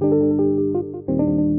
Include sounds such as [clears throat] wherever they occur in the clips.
C'était Paul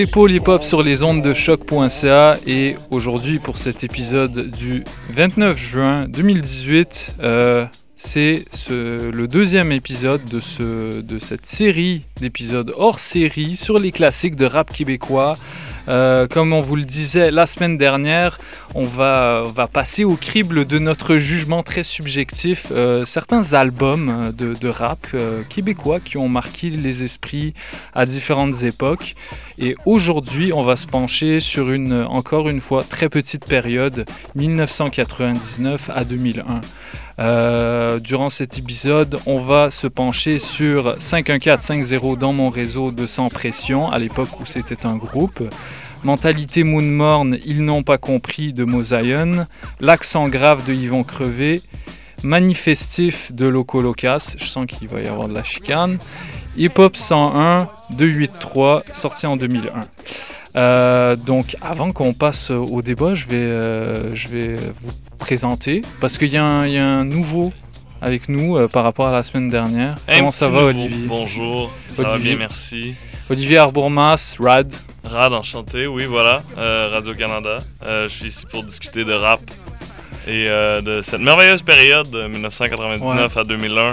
Hip Hop sur les ondes de choc.ca et aujourd'hui pour cet épisode du 29 juin 2018, euh, c'est le deuxième épisode de, ce, de cette série d'épisodes hors série sur les classiques de rap québécois. Euh, comme on vous le disait la semaine dernière, on va, passer au crible de notre jugement très subjectif euh, certains albums de, de rap euh, québécois qui ont marqué les esprits à différentes époques. Et aujourd'hui, on va se pencher sur une, encore une fois, très petite période, 1999 à 2001. Euh, durant cet épisode, on va se pencher sur 51450 dans mon réseau de Sans Pression, à l'époque où c'était un groupe. Mentalité Moonmorn, Ils n'ont pas compris de Mosaïon. L'accent grave de Yvon Crevé. Manifestif de Loco Locas, je sens qu'il va y avoir de la chicane. Hip Hop 101 283, sorti en 2001. Euh, donc avant qu'on passe au débat, je vais, euh, je vais vous présenter parce qu'il y, y, a un nouveau avec nous euh, par rapport à la semaine dernière. Comment ça va Olivier? Bonjour, ça va bien, merci. Olivier Arbourmas, Rad. Rad, enchanté, oui voilà, Radio-Canada. je suis ici pour discuter de rap et de cette merveilleuse période de 1999 à 2001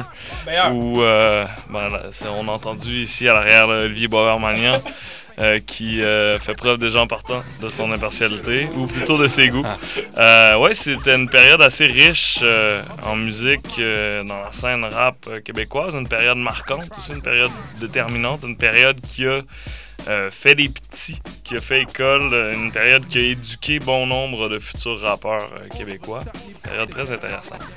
où ben, on a entendu ici à l'arrière Olivier Boisvert-Magnan Euh, qui euh, fait preuve déjà en partant de son impartialité, ou plutôt de ses goûts. [laughs] Euh, ouais, c'était une période assez riche en musique dans la scène rap québécoise, une période marquante, aussi une période déterminante, une période qui a fait des petits, qui a fait école, une période qui a éduqué bon nombre de futurs rappeurs québécois. Une période très intéressante.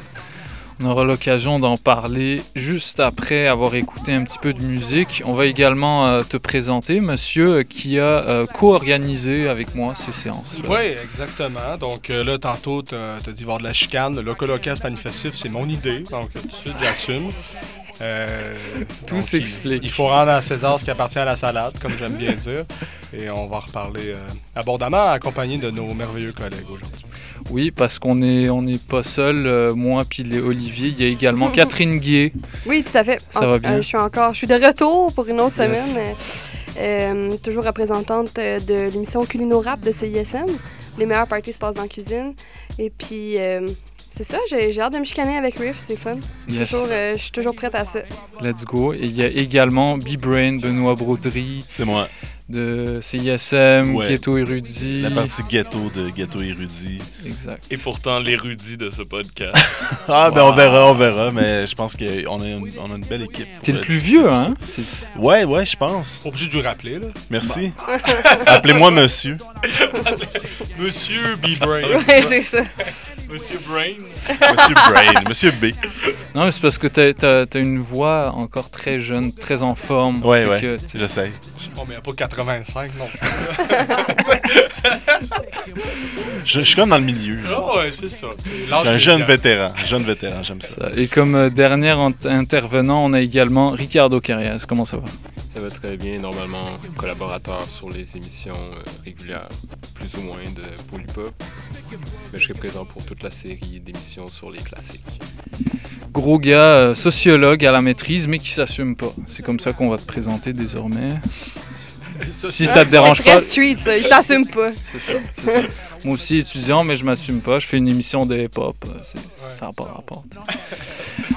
On aura l'occasion d'en parler juste après avoir écouté un petit peu de musique. On va également euh, te présenter, monsieur, euh, qui a euh, co-organisé avec moi ces séances. Oui, exactement. Donc là, tantôt, tu as, dit voir de la chicane. Le colocas manifestif, c'est mon idée. Donc, tout de suite, j'assume. Euh, Tout s'explique. Il, faut rendre à César ce qui appartient à la salade, comme j'aime bien dire. Et on va reparler abondamment, accompagné de nos merveilleux collègues aujourd'hui. Oui, parce qu'on n'est on est pas seul, euh, moi puis Olivier. Il y a également [laughs] Catherine Gué. Oui, tout à fait. Ça va bien? Euh, je suis encore, je suis de retour pour une autre semaine. Euh, toujours représentante de l'émission Culino Rap de CISM. Les meilleures parties se passent dans la cuisine. Et puis, c'est ça, j'ai hâte de me chicaner avec Riff, c'est fun. je suis toujours prête à ça. Let's go. Et il y a également B-Brain, Benoît Broderie. C'est moi de CISM, Ghetto Érudit. La partie ghetto de Ghetto Érudit. Exact. Et pourtant l'érudit de ce podcast. [laughs] ah, ben on verra, on verra, mais je pense qu'on a, une, on a une belle équipe. T'es le plus vieux, hein? Ouais, ouais, je pense. Obligé de vous rappeler, là. Merci. [laughs] Appelez-moi monsieur. [laughs] monsieur B-Brain. ouais, c'est ça. Monsieur Brain. Monsieur Brain. Monsieur B. Non, c'est parce que t'as as, une voix encore très jeune, très en forme. Ouais, ouais. Oh, mais il n'y a pas 85, non. [laughs] je, suis comme dans le milieu. Ah ouais, c'est ça. Un jeune vétéran. Jeune vétéran, j'aime ça. Et comme euh, dernier intervenant, on a également Ricardo Carrias. Comment ça va? Ça va très bien. Normalement, collaborateur sur les émissions euh, régulières, plus ou moins de Polypop. Mais je serai présent pour toute la série d'émissions sur les classiques. Gros gars, euh, sociologue à la maîtrise, mais qui s'assume pas. C'est comme ça qu'on va te présenter désormais si ça te dérange pas. street, ça. Il s'assume pas. C'est ça, ça, Moi aussi, étudiant, mais je m'assume pas. Je fais une émission de hip-hop. Ça n'a pas rapport.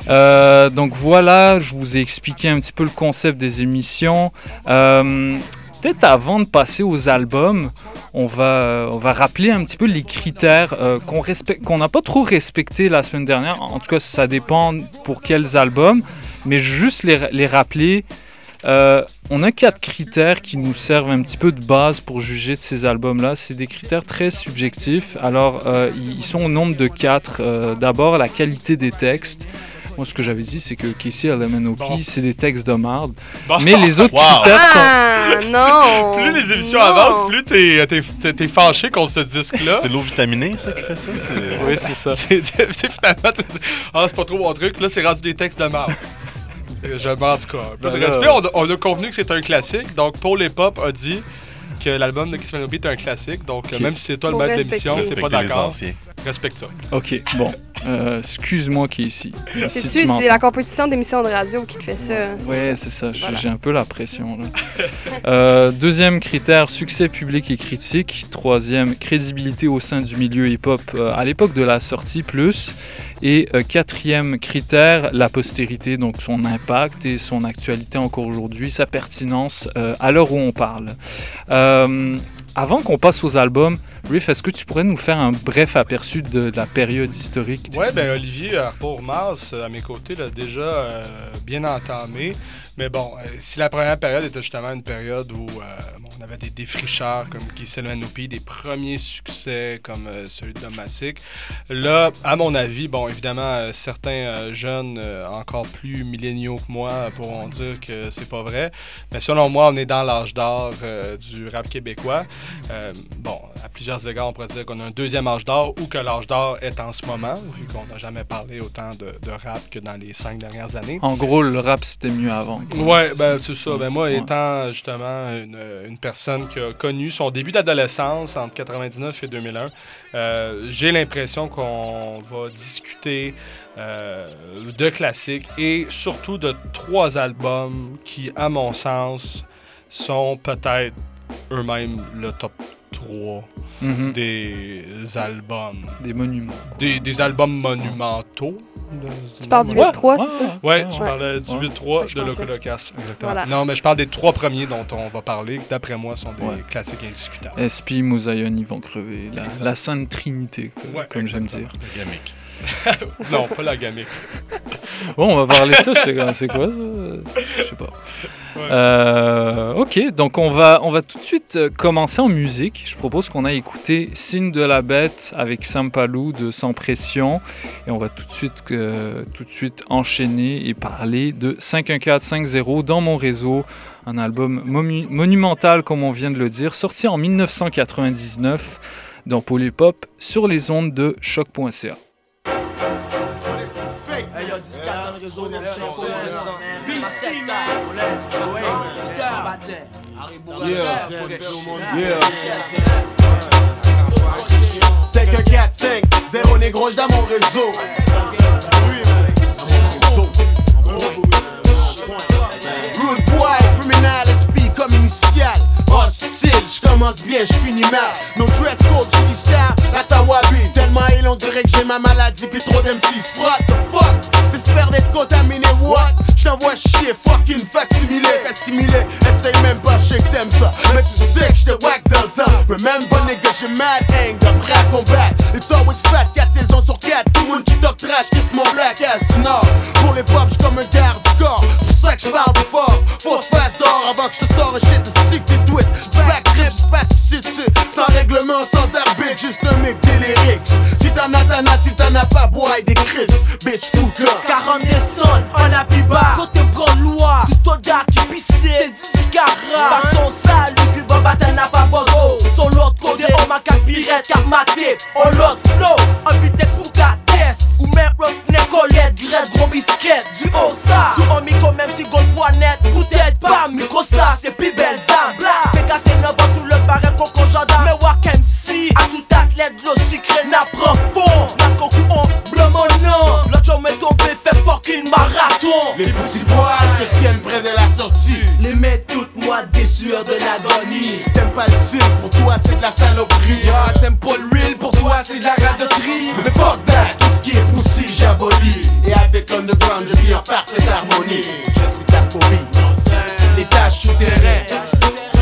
Euh, donc voilà, je vous ai expliqué un petit peu le concept des émissions. Euh, peut-être avant de passer aux albums, on va, on va rappeler un petit peu les critères qu'on qu'on n'a pas trop respecté la semaine dernière. En tout cas, ça dépend pour quels albums, mais juste les, les rappeler. Euh, on a quatre critères qui nous servent un petit peu de base pour juger de ces albums-là. C'est des critères très subjectifs. Alors, euh, ils sont au nombre de quatre. Euh, d'abord, la qualité des textes. Moi, ce que j'avais dit, c'est que Casey LMNOP, c'est des textes de marde. Mais les autres critères sont. Ah, non! plus les émissions avancent, plus t'es es, fâché contre ce disque-là. C'est l'eau vitaminée, ça, qui fait ça? oui, c'est ça. [laughs] c'est finalement. Ah, c'est pas trop mon truc. Là, c'est rendu des textes de marde. Je m'en du cas. Ben respect, on, a convenu que c'est un classique. Donc, Paul et Pop a dit que l'album de Kiss Manobi est un classique. Donc, même si c'est toi le maître d'émission, c'est pas d'accord. Respecte ça. OK, bon. Euh, excuse-moi qui est ici. C'est la compétition d'émissions de radio qui te fait ça. Oui, c'est ça. J'ai un peu la pression. Euh, deuxième critère, succès public et critique. Troisième, crédibilité au sein du milieu hip-hop euh, à l'époque de la sortie plus. Et quatrième critère, la postérité, donc son impact et son actualité encore aujourd'hui, sa pertinence à l'heure où on parle. Avant qu'on passe aux albums, Riff, est-ce que tu pourrais nous faire un bref aperçu de la période historique? Oui, ben Olivier, pour Mars, à mes côtés, l'a déjà euh, bien entamé. Mais bon, euh, si la première période était justement une période où euh, on avait des défricheurs comme Giselle Manopi, des premiers succès comme celui de Domatic, là, à mon avis, bon, évidemment, certains jeunes encore plus milléniaux que moi pourront dire que c'est pas vrai. Mais selon moi, on est dans l'âge d'or du rap québécois. Bon, à plusieurs égards, on pourrait dire qu'on a un deuxième âge d'or ou que l'âge d'or est en ce moment, vu qu'on n'a jamais parlé autant de, rap que dans les cinq dernières années. En gros, le rap, c'était mieux avant. Ouais, ben, c'est ça. Ben, moi, étant justement une, personne qui a connu son début d'adolescence entre 99 et 2001, euh, j'ai l'impression qu'on va discuter euh, de classiques et surtout de trois albums qui, à mon sens, sont peut-être eux-mêmes le top 3 mhm. des albums. Des monuments. Des, albums monumentaux. Tu parles du 8-3, c'est ça? Oui, je parlais du 8-3 de Locolocas. Exactement. Non, mais je parle des trois premiers dont on va parler, d'après moi, sont des classiques indiscutables. SP, Mosaïon, ils vont crever. La, Sainte Trinité, comme j'aime dire. Gamique. [laughs] non, pas la gamique. bon, on va parler de ça. C'est quoi ça? Je sais pas. Euh, ok, donc on va, on va tout de suite euh, commencer en musique. Je propose qu'on aille écouter Signe de la bête avec Sampalou de Sans Pression. Et on va tout de suite, euh, tout de suite enchaîner et parler de 51450 dans mon réseau. Un album monumental, comme on vient de le dire, sorti en 1999 dans Polypop sur les ondes de choc.ca. C'est que 4, 5, 0 négro dans mon réseau. Boy, criminal, esprit comme initial. Hostile, j'commence bien, j'finis mal. No dress code, tu dis star, la tawabi. Tellement il on dirait que j'ai ma maladie, pis trop d'M6. What the fuck? T'espères d'être contaminé, what? J't'envoie chier, fucking facsimilé, assimilé. Essaye même pas, je que t'aimes ça. Mais tu sais que j'te whack dans le temps. Remember, nigga, j'ai mad hang, d'après à combattre. It's always fat, 4 saisons sur 4. Tout le monde qui talk trash, kiss mon black ass du nord. Pour les pop, j'suis comme un garde du corps. C'est pour ça que j'parle fort. Fausse face d'or avant que j'te sors un shit de stick tweets. Back trip, j'passe c'est sans règlement, sans arbitre, juste un mec délirix. Si t'en as, t'en as, si t'en as pas, boy, des Chris, bitch, fou 40 descentes, on a plus bas. Côté prend loi, tout ton gars qui pissait, c'est cigares. Façon sale, le cube en n'a pas bogo. Son l'autre côté, on m'a cap pirate, cap maté. On l'autre flow, un beat pour ta Ou même roughneck, collette, grette, gros biscuit. Du haut ça, sous un micro, même si gold net. Peut-être pas, micro ça, c'est plus belle zam. Fais casser neuf tout le barème, coco gendarme. Mais walk MC, à tout athlète, le secret n'a profond. N'a coco, on bleu mon nom. L'autre jour, met tombé, fait fucking marathon. Les petits bois se tiennent près de la sortie. Les mets toutes moi des sueurs de l'agonie. T'aimes pas le style, pour toi c'est de la saloperie. T'aimes pas le real, pour toi c'est de la radoterie. Mais fuck that, tout ce qui est poussi, j'abolis. Et avec l'underground, je vis en parfaite harmonie. Je suis ta tâches souterraines. C'est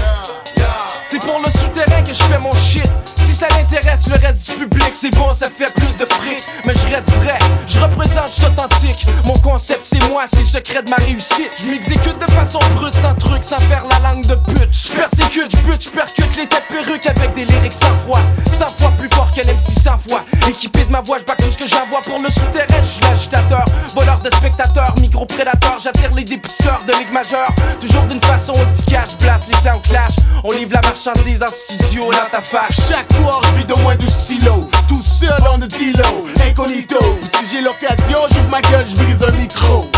pour le souterrain que je fais mon shit. Ça l'intéresse le reste du public, c'est bon, ça fait plus de fric. Mais je reste vrai, je représente, je authentique. Mon concept, c'est moi, c'est le secret de ma réussite. Je m'exécute de façon brute, sans truc, sans faire la langue de pute. Je persécute, je bute, je percute les têtes perruques avec des lyrics sans froid. 100 fois plus fort qu'un MC 100 fois. Équipé de ma voix, je tout ce que j'envoie pour le souterrain. Je suis l'agitateur, voleur de spectateurs, micro-prédateur. J'attire les dépisteurs de ligue majeure. Toujours d'une façon efficace, je place les sound clash. On livre la marchandise en studio dans ta face. Chaque soir, je vis de moins de stylo. Tout seul en de dilo, incognito. Si j'ai l'occasion, j'ouvre ma gueule, je brise un micro.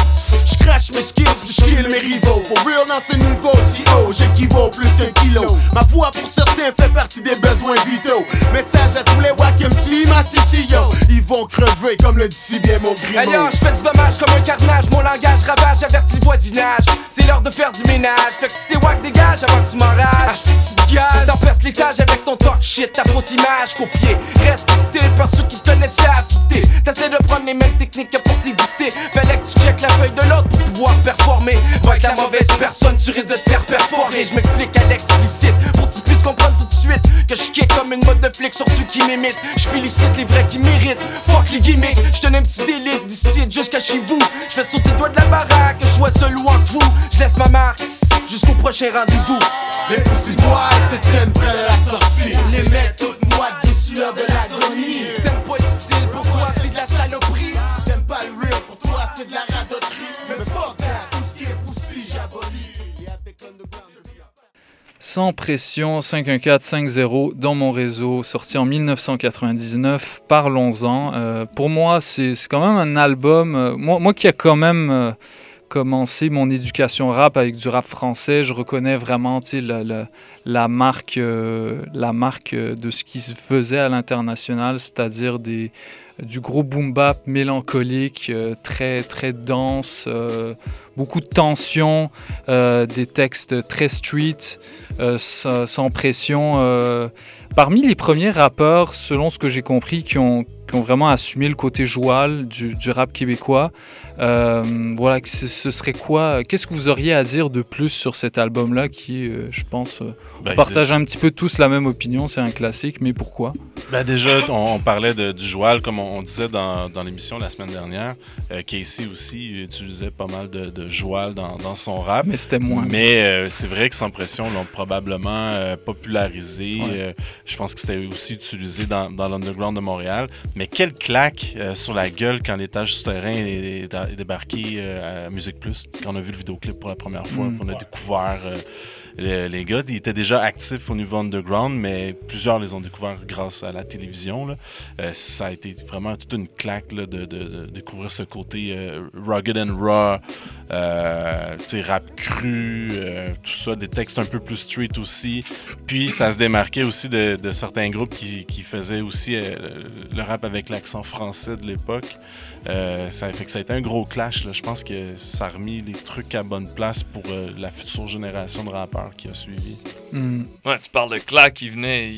Je crache mes skills, je kill mes rivaux. For real dans ce niveau si haut, j'équivaut plus qu'un kilo. Ma voix pour certains fait partie des besoins vitaux. Message à tous les wack MC, ma yo. Ils vont crever comme le dit si bien mon grimaud. Ailleurs, je fais du dommage comme un carnage. Mon langage ravage, averti voisinage. C'est l'heure de faire du ménage. Fait que si t'es wack, dégage avant que tu m'enrages. Ah, si tu gaz. T'empestes l'étage avec ton talk shit, ta faute image copiée. Reste par ceux qui te laissent à quitter. T'essaies de prendre les mêmes techniques que pour t'édicter. Fallait que tu check la feuille de l'autre pour pouvoir performer. Va avec la mauvaise personne, tu risques de te faire perforer. Je m'explique à l'explicite pour que tu puisses comprendre tout de suite que je kick comme une mode de flic sur ceux qui m'imitent. Je félicite les vrais qui méritent. Fuck les gimmicks, je un petit d'élite d'ici jusqu'à chez vous. Je fais sauter doigts de la baraque, je vois seul ou en crew. Je laisse ma marque jusqu'au prochain rendez-vous. Les pussy boys se tiennent près de la sortie. Les mecs toutes moites des sueurs de l'agonie. Sans pression 51450 dans mon réseau, sorti en 1999. Parlons-en. Euh, pour moi, c'est quand même un album. Euh, moi, moi qui a quand même. Euh, commencé mon éducation rap avec du rap français, je reconnais vraiment la, la, la, marque, la marque de ce qui se faisait à l'international, c'est-à-dire des, du gros boom bap mélancolique, très, très dense, beaucoup de tension, des textes très street, sans, sans, pression. parmi les premiers rappeurs, selon ce que j'ai compris, qui ont, qui ont vraiment assumé le côté joual du, du rap québécois, euh, voilà, ce serait quoi Qu'est-ce que vous auriez à dire de plus sur cet album-là qui, euh, je pense, euh, ben, partage un petit peu tous la même opinion. C'est un classique, mais pourquoi? Ben Déjà, on, parlait de, du joual, comme on, disait dans, dans l'émission la semaine dernière. Casey aussi utilisait pas mal de, de joual dans, dans, son rap. Mais c'était moins. Mais c'est vrai que Sans Pression l'ont probablement popularisé. je pense que c'était aussi utilisé dans, dans l'underground de Montréal. Mais quelle claque sur la gueule quand l'étage souterrain est, est, débarqué euh, à Musique Plus quand on a vu le vidéoclip pour la première fois, mm. qu'on a découvert euh, les, gars. Ils étaient déjà actifs au niveau underground, mais plusieurs les ont découverts grâce à la télévision. Euh, ça a été vraiment toute une claque de, découvrir ce côté rugged and raw, rap cru, tout ça, des textes un peu plus street aussi. Puis ça se démarquait aussi de, certains groupes qui faisaient aussi le rap avec l'accent français de l'époque. Euh, ça fait que ça a été un gros clash. Je pense que ça a remis les trucs à bonne place pour euh, la future génération de rappeurs qui a suivi. Hmm. Ouais, tu parles de clash qui venait.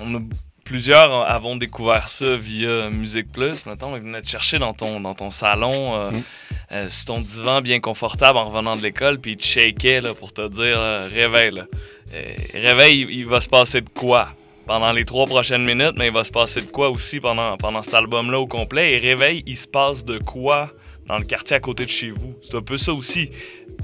on a, plusieurs avons découvert ça via Musique Plus. Maintenant, ils venaient te chercher dans ton, dans ton salon, euh, hmm. sur ton divan bien confortable en revenant de l'école, puis ils te shakaient pour te dire réveille. réveille, il va se passer de quoi pendant les trois prochaines minutes, mais il va se passer de quoi aussi pendant, pendant cet album-là au complet. Et Réveil, il se passe de quoi dans le quartier à côté de chez vous? C'est un peu ça aussi.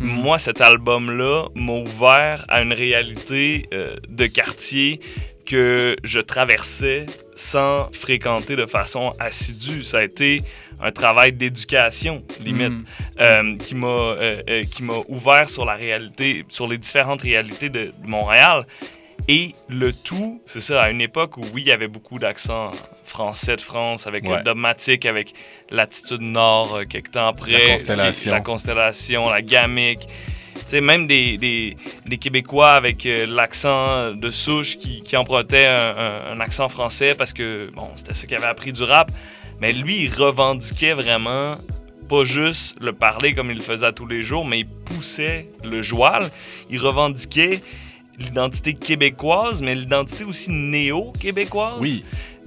Mm. Moi, cet album-là m'a ouvert à une réalité euh, de quartier que je traversais sans fréquenter de façon assidue. Ça a été un travail d'éducation, limite, mm. euh, qui m'a euh, qui m'a ouvert sur la réalité, sur les différentes réalités de Montréal. Et le tout, c'est ça, à une époque où, oui, il y avait beaucoup d'accents français de France, avec le dogmatique, avec l'attitude nord, euh, quelques temps après. La constellation. La constellation, la gamique. sais, même des, des, des, Québécois avec euh, l'accent de souche qui, qui empruntaient un, un, accent français parce que, bon, c'était ce qu'il avait appris du rap. Mais lui, il revendiquait vraiment pas juste le parler comme il le faisait tous les jours, mais il poussait le joual. Il revendiquait l'identité québécoise, mais l'identité aussi néo-québécoise. Oui.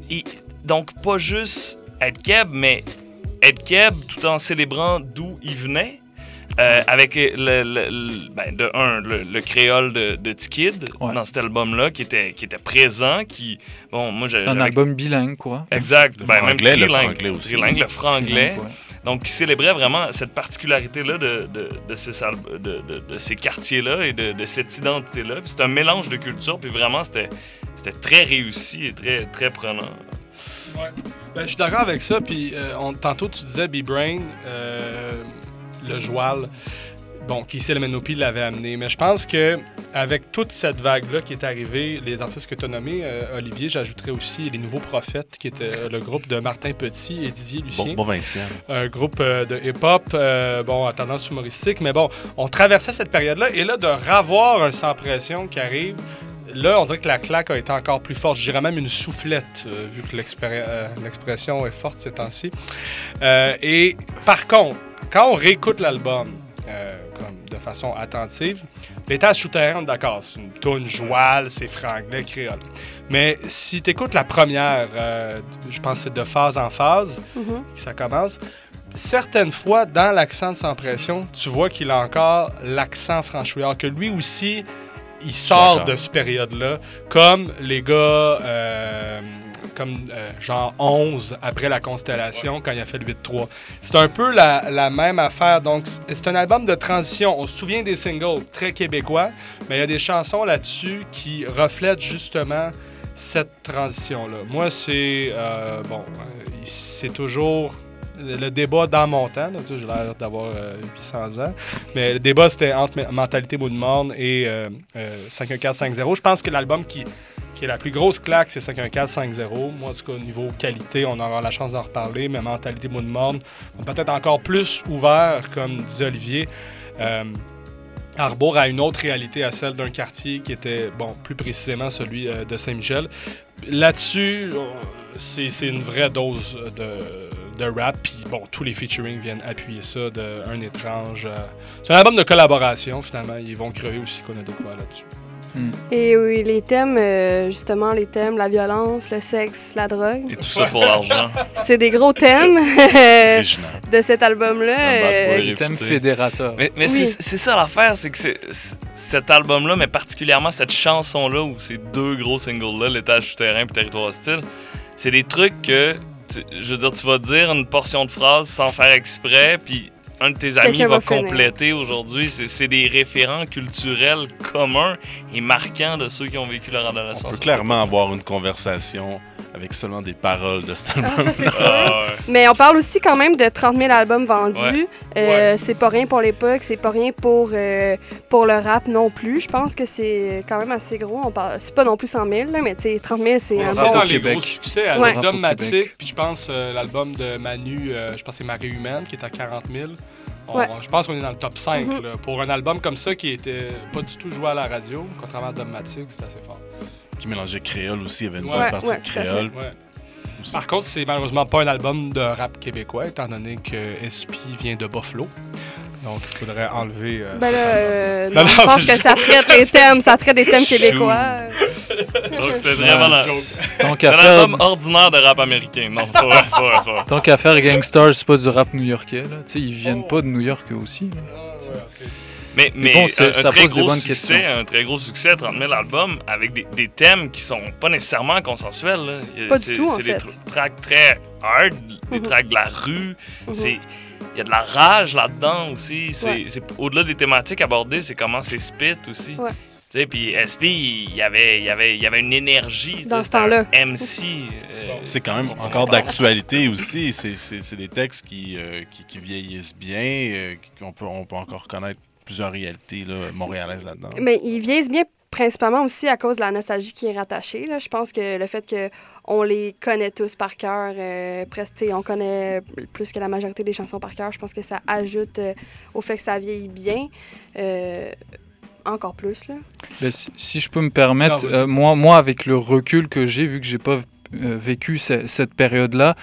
Et donc, pas juste être Keb, mais être Keb tout en célébrant d'où il venait. Euh, avec le, le, ben, de un, le, créole de, de T-Kid dans cet album-là qui était, qui était présent, qui... Bon, moi, j'ai... Un album bilingue, quoi. Exact. Le ben, franglais, le franglais aussi. Trilingue, le franglais. Donc, qui célébrait vraiment cette particularité-là de, de, de, ces, de, de, ces quartiers-là et de, cette identité-là. c'est un mélange de cultures, puis vraiment, c'était très réussi et très, très prenant. Ouais. Ben, je suis d'accord avec ça. Puis euh, tantôt, tu disais B-Brain, euh, le joual, bon, qui ici, le Menopi l'avait amené. Mais je pense que avec toute cette vague-là qui est arrivée, les artistes que tu as nommés, euh, Olivier, j'ajouterais aussi les Nouveaux Prophètes, qui était le groupe de Martin Petit et Didier Lucien. Bon, bon 20 Un groupe de hip-hop, bon, à tendance humoristique. Mais bon, on traversait cette période-là. Et là, de ravoir un sans pression qui arrive, là, on dirait que la claque a été encore plus forte. Je dirais même une soufflette, euh, vu que euh, l'expression est forte ces temps-ci. Euh, et par contre, quand on réécoute l'album de façon attentive, l'étage souterrain, d'accord, c'est une tonne jouale, c'est franglais, créole. Mais si tu écoutes la première, je pense que c'est de phase en phase que ça commence, certaines fois, dans l'accent de Sans Pression, tu vois qu'il a encore l'accent franchouillard, que lui aussi, il sort de cette période-là, comme les gars, euh, comme euh, genre 11 après la constellation, quand il a fait le 8-3. C'est un peu la, même affaire. Donc, c'est un album de transition. On se souvient des singles très québécois, mais il y a des chansons là-dessus qui reflètent justement cette transition-là. Moi, c'est. Euh, bon, c'est toujours le débat dans mon temps, j'ai l'air d'avoir 800 euh, ans, mais le débat c'était entre Mentalité Mood Morne et euh, 51450. Euh, Je pense que l'album qui, qui est la plus grosse claque, c'est 51450. Moi, en tout cas, au niveau qualité, on aura la chance d'en reparler, mais Mentalité Mood Morne, peut-être encore plus ouvert, comme disait Olivier. Euh, Arbour a une autre réalité à celle d'un quartier qui était, bon, plus précisément celui de Saint-Michel. Là-dessus, c'est une vraie dose de de rap. Puis bon, tous les featuring viennent appuyer ça de Un étrange. Euh, c'est un album de collaboration finalement. Ils vont crever aussi qu'on a découvert là-dessus. Hmm. Et oui, les thèmes, euh, justement, les thèmes, la violence, le sexe, la drogue. Et tout ça pour l'argent. [laughs] C'est des gros thèmes de cet album-là. Les thèmes fédérateurs. Mais, mais c'est ça l'affaire, c'est que cet album-là, mais particulièrement cette chanson-là, où ces deux gros singles-là, L'étage souterrain et Territoire hostile, c'est des trucs que je veux dire, tu vas dire une portion de phrase sans faire exprès, puis un de tes amis va, compléter aujourd'hui. C'est des référents culturels communs et marquants de ceux qui ont vécu leur adolescence. On peut clairement avoir une conversation avec seulement des paroles de cet album. Ah, ça, ah, Mais on parle aussi quand même de 30 000 albums vendus. Euh, c'est pas rien pour l'époque, c'est pas rien pour, euh, pour le rap non plus. Je pense que c'est quand même assez gros. On parle... C'est pas non plus 100 000, là, mais 30 000, c'est un bon... dans les gros succès, avec puis je pense euh, l'album de Manu, je pense c'est Marie Humaine, qui est à 40 000. Je pense qu'on est dans le top 5. Mm-hmm. Pour un album comme ça qui était pas du tout joué à la radio, contrairement à Dogmatic, c'est assez fort qui mélangeait créole aussi. Il y avait une bonne partie de créole. Par contre, c'est malheureusement pas un album de rap québécois, étant donné que SP vient de Buffalo. Donc, il faudrait enlever. Euh, ben là, euh, non, je pense que ça traite les thèmes, ça traite des thèmes québécois. Donc, c'était vraiment la... Tant qu'à faire... album ordinaire de rap américain. Non, c'est vrai, c'est vrai, Tant qu'à faire Gangstar, c'est pas du rap new-yorkais. Là. sais, ils viennent oh. pas de New York eux aussi. Là. Ah, mais, mais, un, ça très pose gros succès, un très gros succès, 30 000 albums, avec des, des thèmes qui sont pas nécessairement consensuels. Là. Pas du tout, en C'est des tracks très hard, des mhm. tracks de la rue. Mhm. C'est y a de la rage là-dedans aussi. C'est au-delà des thématiques abordées, c'est comment c'est spit aussi. Ouais. Puis SP, il y avait, y avait, y avait une énergie. Dans ce temps-là. MC. Euh, c'est quand même encore d'actualité aussi. C'est des textes qui, euh, qui, qui, vieillissent bien, euh, qu'on peut, on peut encore connaître plusieurs réalités là, montréalaises là-dedans. Mais ils vieillissent bien principalement aussi à cause de la nostalgie qui est rattachée. Là. Je pense que le fait qu'on les connaît tous par cœur, euh, presque, on connaît plus que la majorité des chansons par cœur, je pense que ça ajoute euh, au fait que ça vieillit bien. Euh, encore plus. Là. Ben, si, je peux me permettre, moi, moi, avec le recul que j'ai, vu que j'ai pas vécu cette période-là,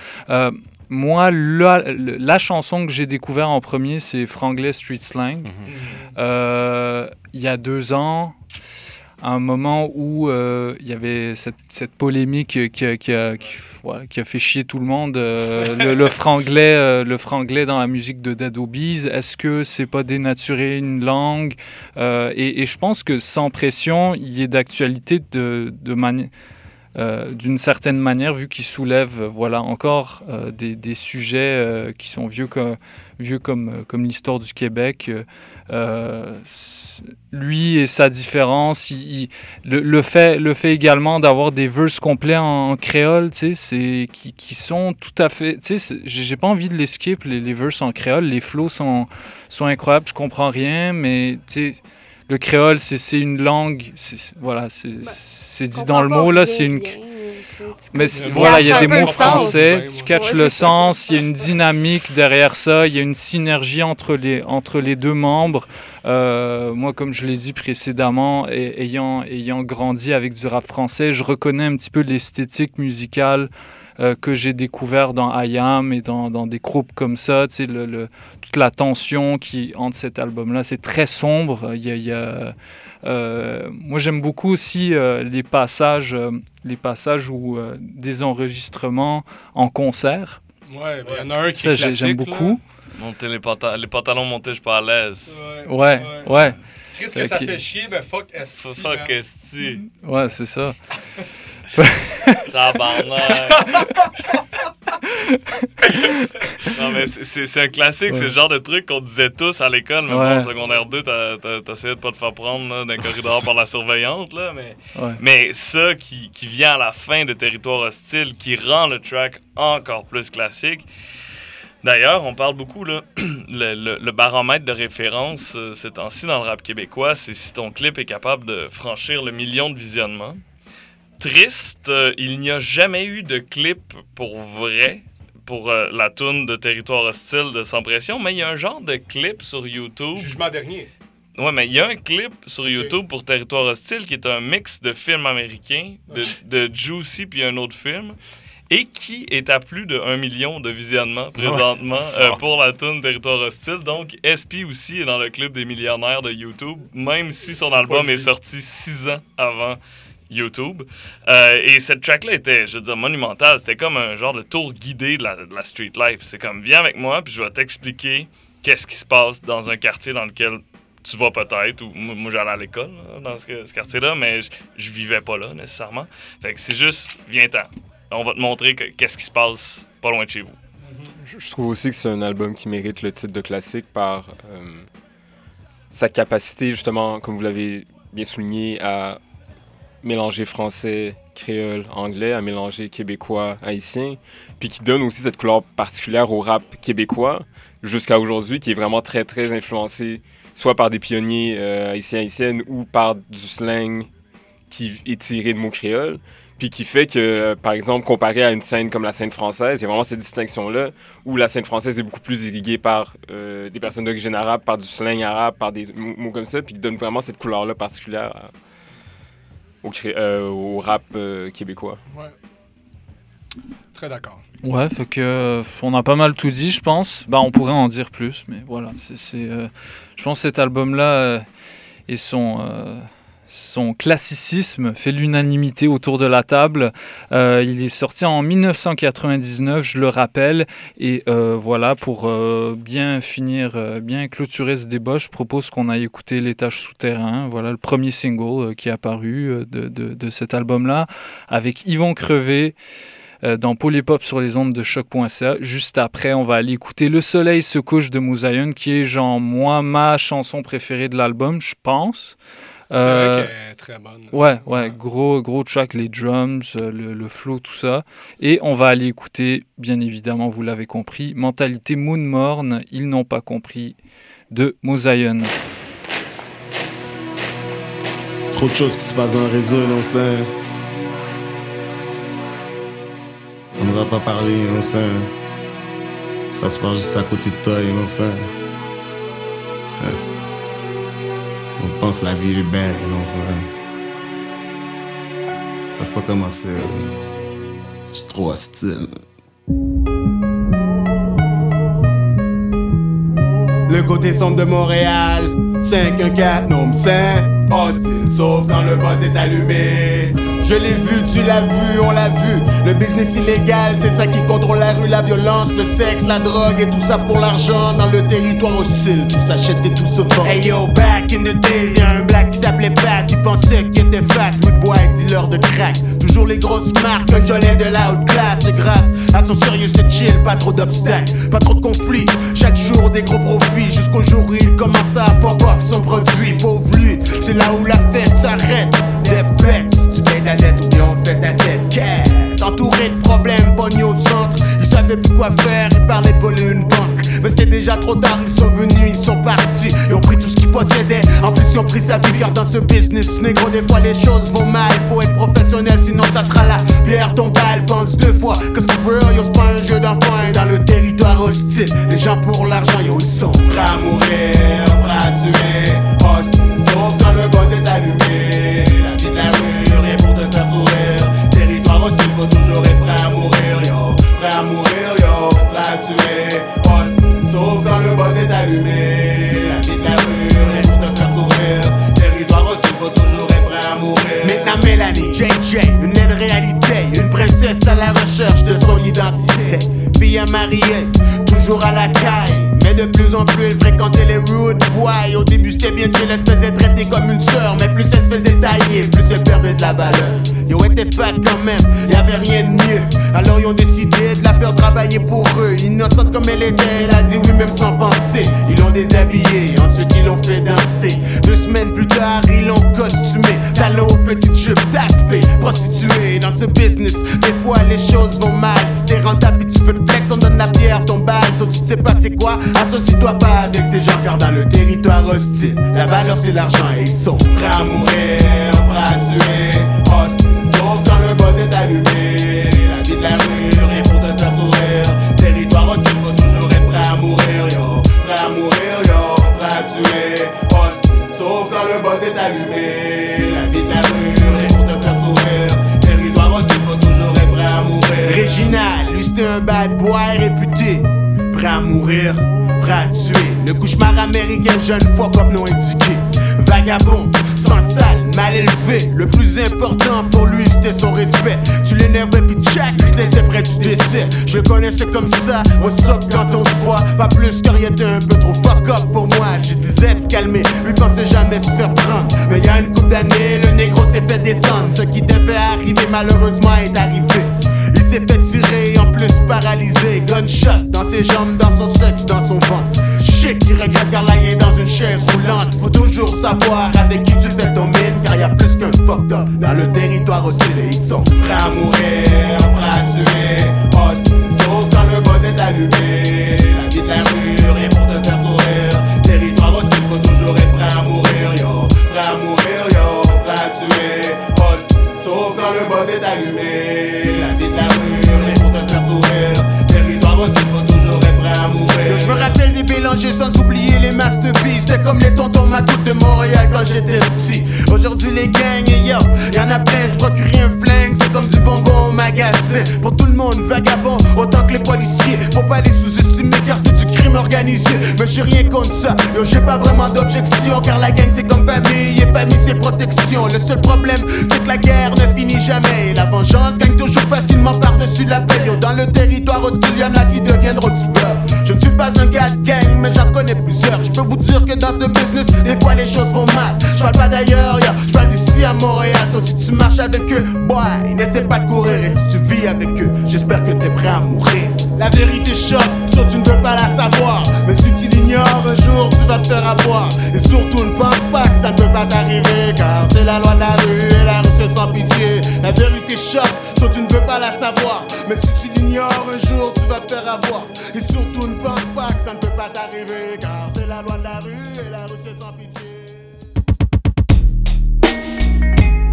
moi, la, chanson que j'ai découvert en premier, c'est Franglais Street Slang. Mhm. Euh, il y a deux ans, à un moment où euh, il y avait cette, cette polémique qui a, qui, a, qui, a, fait chier tout le monde, [laughs] le, le, franglais, le franglais dans la musique de Dead Obies. Est-ce que c'est pas dénaturer une langue et, et, je pense que sans pression, il est d'actualité de, de manière euh, d'une certaine manière, vu qu'il soulève voilà, encore euh, des, des, sujets euh, qui sont vieux, comme, vieux comme, comme l'histoire du Québec. Lui et sa différence, il, le, le, fait, le fait également d'avoir des verses complets en, créole, c'est, qui, qui, sont tout à fait... J'ai pas envie de les skip, les, les verses en créole. Les flows sont, sont incroyables, je comprends rien, mais le créole, c'est une langue, voilà, c'est bah, dit dans le mot, là, c'est une... Mais voilà, il y a des mots français, tu catches le sens, il y a une dynamique derrière ça, il y a une synergie entre les, entre les deux membres. Euh, moi, comme je l'ai dit précédemment, ayant, ayant grandi avec du rap français, je reconnais un petit peu l'esthétique musicale euh, que j'ai découvert dans IAM et dans, dans, des groupes comme ça. Tu sais, le, le, toute la tension qui entre cet album-là, c'est très sombre. Il y a, il y a moi, j'aime beaucoup aussi euh, les passages, euh, les passages où des enregistrements en concert. Ouais, il y en a un qui Ça, j'aime beaucoup. Monter les, pantalons, les pantalons montés, je suis pas à l'aise. Ouais, ouais. ouais. Qu'est-ce que ça fait chier, mais fuck Esti. Fuck Esti. Ouais, c'est ça. [laughs] [laughs] Non, mais c'est un classique, c'est le genre de truc qu'on disait tous à l'école, mais en secondaire 2, t'essayais de pas te faire prendre d'un corridor par la surveillante, là, mais, mais ça qui, qui vient à la fin de Territoire hostile, qui rend le track encore plus classique. D'ailleurs, on parle beaucoup, là, [clears throat] le, le, baromètre de référence euh, ces temps-ci dans le rap québécois, c'est si ton clip est capable de franchir le million de visionnements triste, euh, il n'y a jamais eu de clip pour vrai pour euh, la tune de Territoire hostile de Sans Pression, mais il y a un genre de clip sur YouTube. Jugement dernier. Ouais, mais il y a un clip sur YouTube pour Territoire hostile qui est un mix de films américains, de, de Juicy puis un autre film, et qui est à plus de 1 million de visionnements présentement euh, ah. pour la tune Territoire hostile. Donc, SP aussi est dans le club des millionnaires de YouTube, même si son album est sorti six ans avant YouTube. Euh, et cette track-là était, je veux dire, monumentale. C'était comme un genre de tour guidé de la, street life. C'est comme, viens avec moi, puis je vais t'expliquer qu'est-ce qui se passe dans un quartier dans lequel tu vas peut-être, ou moi j'allais à l'école dans ce, quartier-là, mais je, vivais pas là nécessairement. Fait que c'est juste, viens-t'en. On va te montrer qu'est-ce qui se passe pas loin de chez vous. Je trouve aussi que c'est un album qui mérite le titre de classique par euh, sa capacité, justement, comme vous l'avez bien souligné, à mélanger français, créole, anglais, à mélanger québécois, haïtien, puis qui donne aussi cette couleur particulière au rap québécois jusqu'à aujourd'hui, qui est vraiment très, très influencé soit par des pionniers euh, haïtiens, haïtiennes ou par du slang qui est tiré de mots créoles, puis qui fait que, euh, par exemple, comparé à une scène comme la scène française, il y a vraiment cette distinction-là, où la scène française est beaucoup plus irriguée par euh, des personnes d'origine arabe, par du slang arabe, par des mots comme ça, puis qui donne vraiment cette couleur-là particulière au, euh, au rap euh, québécois. Ouais. Très d'accord. Ouais, fait que on a pas mal tout dit, je pense. Bah, on pourrait en dire plus, mais voilà, c'est, euh, je pense que cet album-là et son son classicisme fait l'unanimité autour de la table. Euh, il est sorti en 1999, je le rappelle. Et euh, voilà, pour euh, bien finir, bien clôturer ce débat, je propose qu'on aille écouter L'étage souterrain. Voilà le premier single qui est apparu de, de, cet album-là, avec Yvon Crevé dans Polypop sur les ondes de choc.ca. Juste après, on va aller écouter Le soleil se couche de Moussaïon, qui est genre moi ma chanson préférée de l'album, je pense. Euh, est très bonne. Ouais, ouais, gros, gros track, les drums, euh, le, le, flow, tout ça. Et on va aller écouter, bien évidemment, vous l'avez compris, Mentalité Moon Morn, ils n'ont pas compris, de Mosaïon. Trop de choses qui se passent dans le réseau, on sait. On ne va pas parler, on sait. Ça se passe juste à côté de toi, on sait. On pense la vie est belle, non, ça. Ça fait commencer. C'est trop hostile. Le côté sombre de Montréal, 514, non, 5. hostile, sauf quand le buzz est allumé. Je l'ai vu, tu l'as vu, on l'a vu. Le business illégal, c'est ça qui contrôle la rue, la violence, le sexe, la drogue et tout ça pour l'argent dans le territoire hostile. Tout s'achète et tout se vend. Hey yo, back in the days, y'a un black qui s'appelait Pat, qui pensait qu'il était fat, wood boy, dealer de crack. Toujours les grosses marques, un jolet de la haute classe. Et grâce à son sérieux, de chill, pas trop d'obstacles, pas trop de conflits. Chaque jour des gros profits, jusqu'au jour où il commence à pop off son produit. Pauvre lui, c'est là où la fête s'arrête. Des tu payes ta dette ou bien on fait ta tête. Quête, entouré de problèmes, pogné au centre. Ils savaient plus quoi faire, ils parlaient de voler une banque. Mais c'était déjà trop tard, ils sont venus, ils sont partis. Ils ont pris tout ce qu'ils possédaient. En plus, ils ont pris sa vie, car dans ce business, négro, des fois les choses vont mal. Faut être professionnel, sinon ça sera la pierre tombale. Pense deux fois, for real, yo, c'est pas un jeu d'enfant. Et dans le territoire hostile, les gens pour l'argent, yo, ils sont prêts à mourir. La vie de la rue, rien pour te faire sourire. Territoire hostile, faut toujours être prêt à mourir. Maintenant, Mélanie, JJ, une aide réalité. Une princesse à la recherche de son identité. Fille à marier, toujours à la caille. Mais de plus en plus, elle fréquentait les rude boys. Au début, c'était bien chill, elle se faisait traiter comme une sœur. Mais plus elle se faisait tailler, plus elle perdait de la valeur. Yo, était fat quand même, y'avait rien de mieux. Alors, ils ont décidé de la travailler pour eux. Innocente comme elle était, elle a dit oui, même sans penser. Ils l'ont déshabillée, ensuite ils l'ont fait danser. Deux semaines plus tard, ils l'ont costumé. Talon aux petites jupes d'aspect, prostituée. Dans ce business, des fois les choses vont mal. Si t'es rentable tu veux te flex, on donne la pierre, ton balle. So, tu sais pas c'est quoi, associe-toi pas avec ces gens, car dans le territoire hostile, la valeur c'est l'argent et ils sont prêts à mourir, prêts à tuer. La vie de la rue, rien pour te faire sourire. Territoire hostile, faut toujours être prêt à mourir. Réginal, lui c'était un bad boy réputé. Prêt à mourir, prêt à tuer. Le cauchemar américain, jeune fois comme non indiqué. Vagabond, sans salle, mal élevé. Le plus important pour lui, c'était son respect. Tu l'énervais, puis tchac, lui te laissait près du décès. Je connaissais comme ça, au soc quand on se voit. Pas plus car il était un peu trop fuck up pour moi. Je disais de calmer, lui pensait jamais se faire prendre. Mais il y a une couple d'années, le négro s'est fait descendre. Ce qui devait arriver, malheureusement, est arrivé. Il s'est fait tirer, en plus paralysé. Gunshot dans ses jambes, dans son sexe, dans son ventre. Shit qui regrette car là il dans une chaise roulante. Faut toujours savoir avec qui tu fais ton mine, car y a plus qu'un fucked up dans le territoire hostile. Et ils sont prêts à mourir, prêts à tuer. Hostile, sauf quand le buzz est allumé. La vie de la rue, mélangés sans oublier les masterpieces. C'était comme les tontons Macoute de Montréal quand j'étais petit. Aujourd'hui, les gangs, et yo, y'en a plein, se procurer un flingue, c'est comme du bonbon au magasin. Pour tout le monde, vagabond, autant que les policiers. Faut pas les sous-estimer car c'est du crime organisé. Mais j'ai rien contre ça, yo, j'ai pas vraiment d'objection. Car la gang c'est comme famille, et famille c'est protection. Le seul problème, c'est que la guerre ne finit jamais. Et la vengeance gagne toujours facilement par-dessus la paix. Yo, dans le territoire hostile, y'en a qui deviendront du beurre. Je ne suis pas un gars de mais j'en connais plusieurs. Je peux vous dire que dans ce business, des fois les choses vont mal. Je parle pas d'ailleurs, je parle d'ici à Montréal. Sauf si tu marches avec eux, boy, n'essaie pas de courir. Et si tu vis avec eux, j'espère que t'es prêt à mourir. La vérité choque, sauf tu ne veux pas la savoir. Mais si tu l'ignores, un jour tu vas te faire avoir. Et surtout, ne pense pas que ça ne peut pas t'arriver. Car c'est la loi de la rue et la rue c'est sans pitié. La vérité choque, sauf tu ne veux pas la savoir. Mais si tu l'ignores, un jour tu vas te faire avoir. Et surtout, ne pense pas que ça ne peut t'arriver. Car c'est la loi de la rue et la rue c'est sans pitié.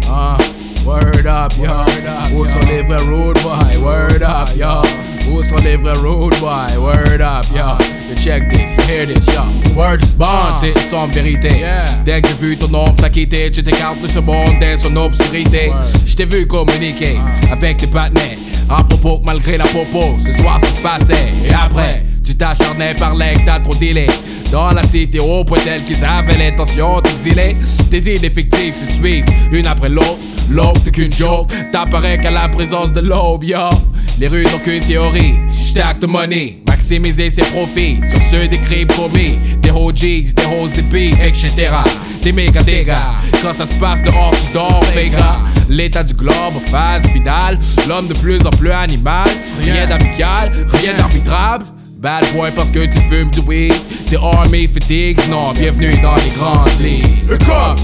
Uh, word up, yo. Who's on live a road boy? Word up, yo. Who's on live a road boy? Word up, yo. You check this, you hear this, yo. Word is bond, c'est sans vérité. Dès que j'ai vu ton nom t'as quitté, tu t'écartes de ce monde dans son obscurité. Je t'ai vu communiquer avec tes partenaires. À propos malgré la popo, ce soir ça se passait. Et après, tu t'acharnais par que t'as trop délai. Dans la cité au point tel qu'ils avaient l'intention d'exiler. Des idées fictives se suivent, une après l'autre. L'autre qu'une joke, t'apparais qu'à la présence de l'aube, yo. Les rues n'ont qu'une théorie, stack de money, maximiser ses profits sur ceux des crimes commis, des OGs, des hosts des beats, etc. Des méga dégâts, quand ça se passe dehors, tu dors, Vega. L'état du globe, phase finale, l'homme de plus en plus animal, rien d'amical, rien d'arbitrable. Bad boy parce que tu fumes du weed, t'es army fatigue, non, bienvenue dans les grandes ligues. Le corps,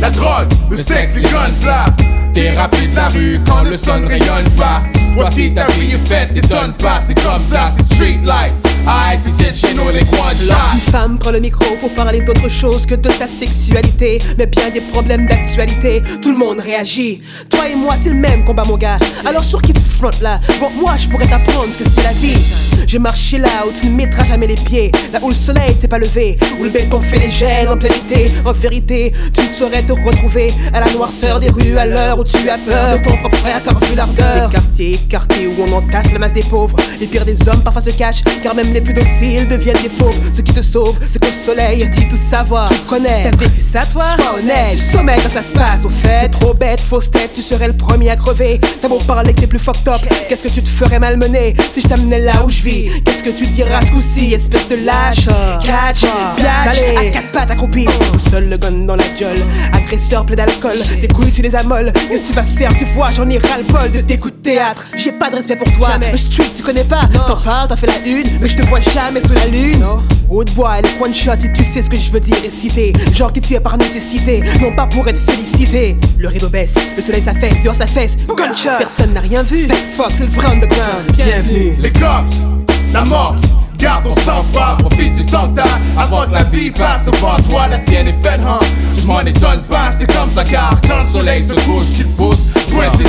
la drogue, le sexe, les guns là. T'es rapide la rue quand le sun rayonne pas. Voici ta vie est faite, t'étonnes pas, c'est comme ça, c'est street life. Lorsqu'une femme prend le micro pour parler d'autre chose que de sa sexualité, mais bien des problèmes d'actualité, tout le monde réagit. Toi et moi, c'est le même combat, mon gars. Alors sur qui tu frontes là? Bon, moi, je pourrais t'apprendre ce que c'est la vie. J'ai marché là où tu ne mettras jamais les pieds, là où le soleil s'est pas levé, où le béton fait les gènes en plein été. En vérité, tu ne saurais te retrouver à la noirceur des rues à l'heure où tu as peur de ton propre frère, vu l'ardeur. Les quartiers, quartiers où on entasse la masse des pauvres, les pires des hommes parfois se cachent, car même les plus dociles deviennent des faux. Ce qui te sauve, c'est qu'au soleil, tu dis tout savoir, tu connais. T'as vécu ça, toi? Sois honnête, tu sommeilles quand ça se passe, au fait. C'est trop bête, fausse tête, tu serais le premier à crever. T'as beau parler que t'es plus fucked up, qu'est-ce que tu te ferais malmener si je t'amenais là où je vis? Qu'est-ce que tu diras ce coup-ci, espèce de lâche Catch, biatch, à quatre pattes accroupies, au seul le gun dans la gueule. Agresseur plein d'alcool, tes couilles tu les amolles. Qu'est-ce que tu vas faire, tu vois, j'en ai ras le bol de tes coups de théâtre. J'ai pas de respect pour toi, le street tu connais pas. T'en parles, t'en fais la une, mais je te vois jamais sous la lune. Road boy, les one shot, et tu sais ce que je veux dire et citer. Genre qui tue par nécessité, non pas pour être félicité. Le rideau baisse, le soleil s'affaisse, dehors sa fesse. Gunshot, personne n'a rien vu. Fake Fox, c'est le vrai underground. Bienvenue. Les cops, la mort, garde ton sang-froid, profite du temps que t'as avant que la vie passe devant toi, la tienne est faite, hein. Je m'en étonne pas, c'est comme ça car quand le soleil se couche, tu te pousses,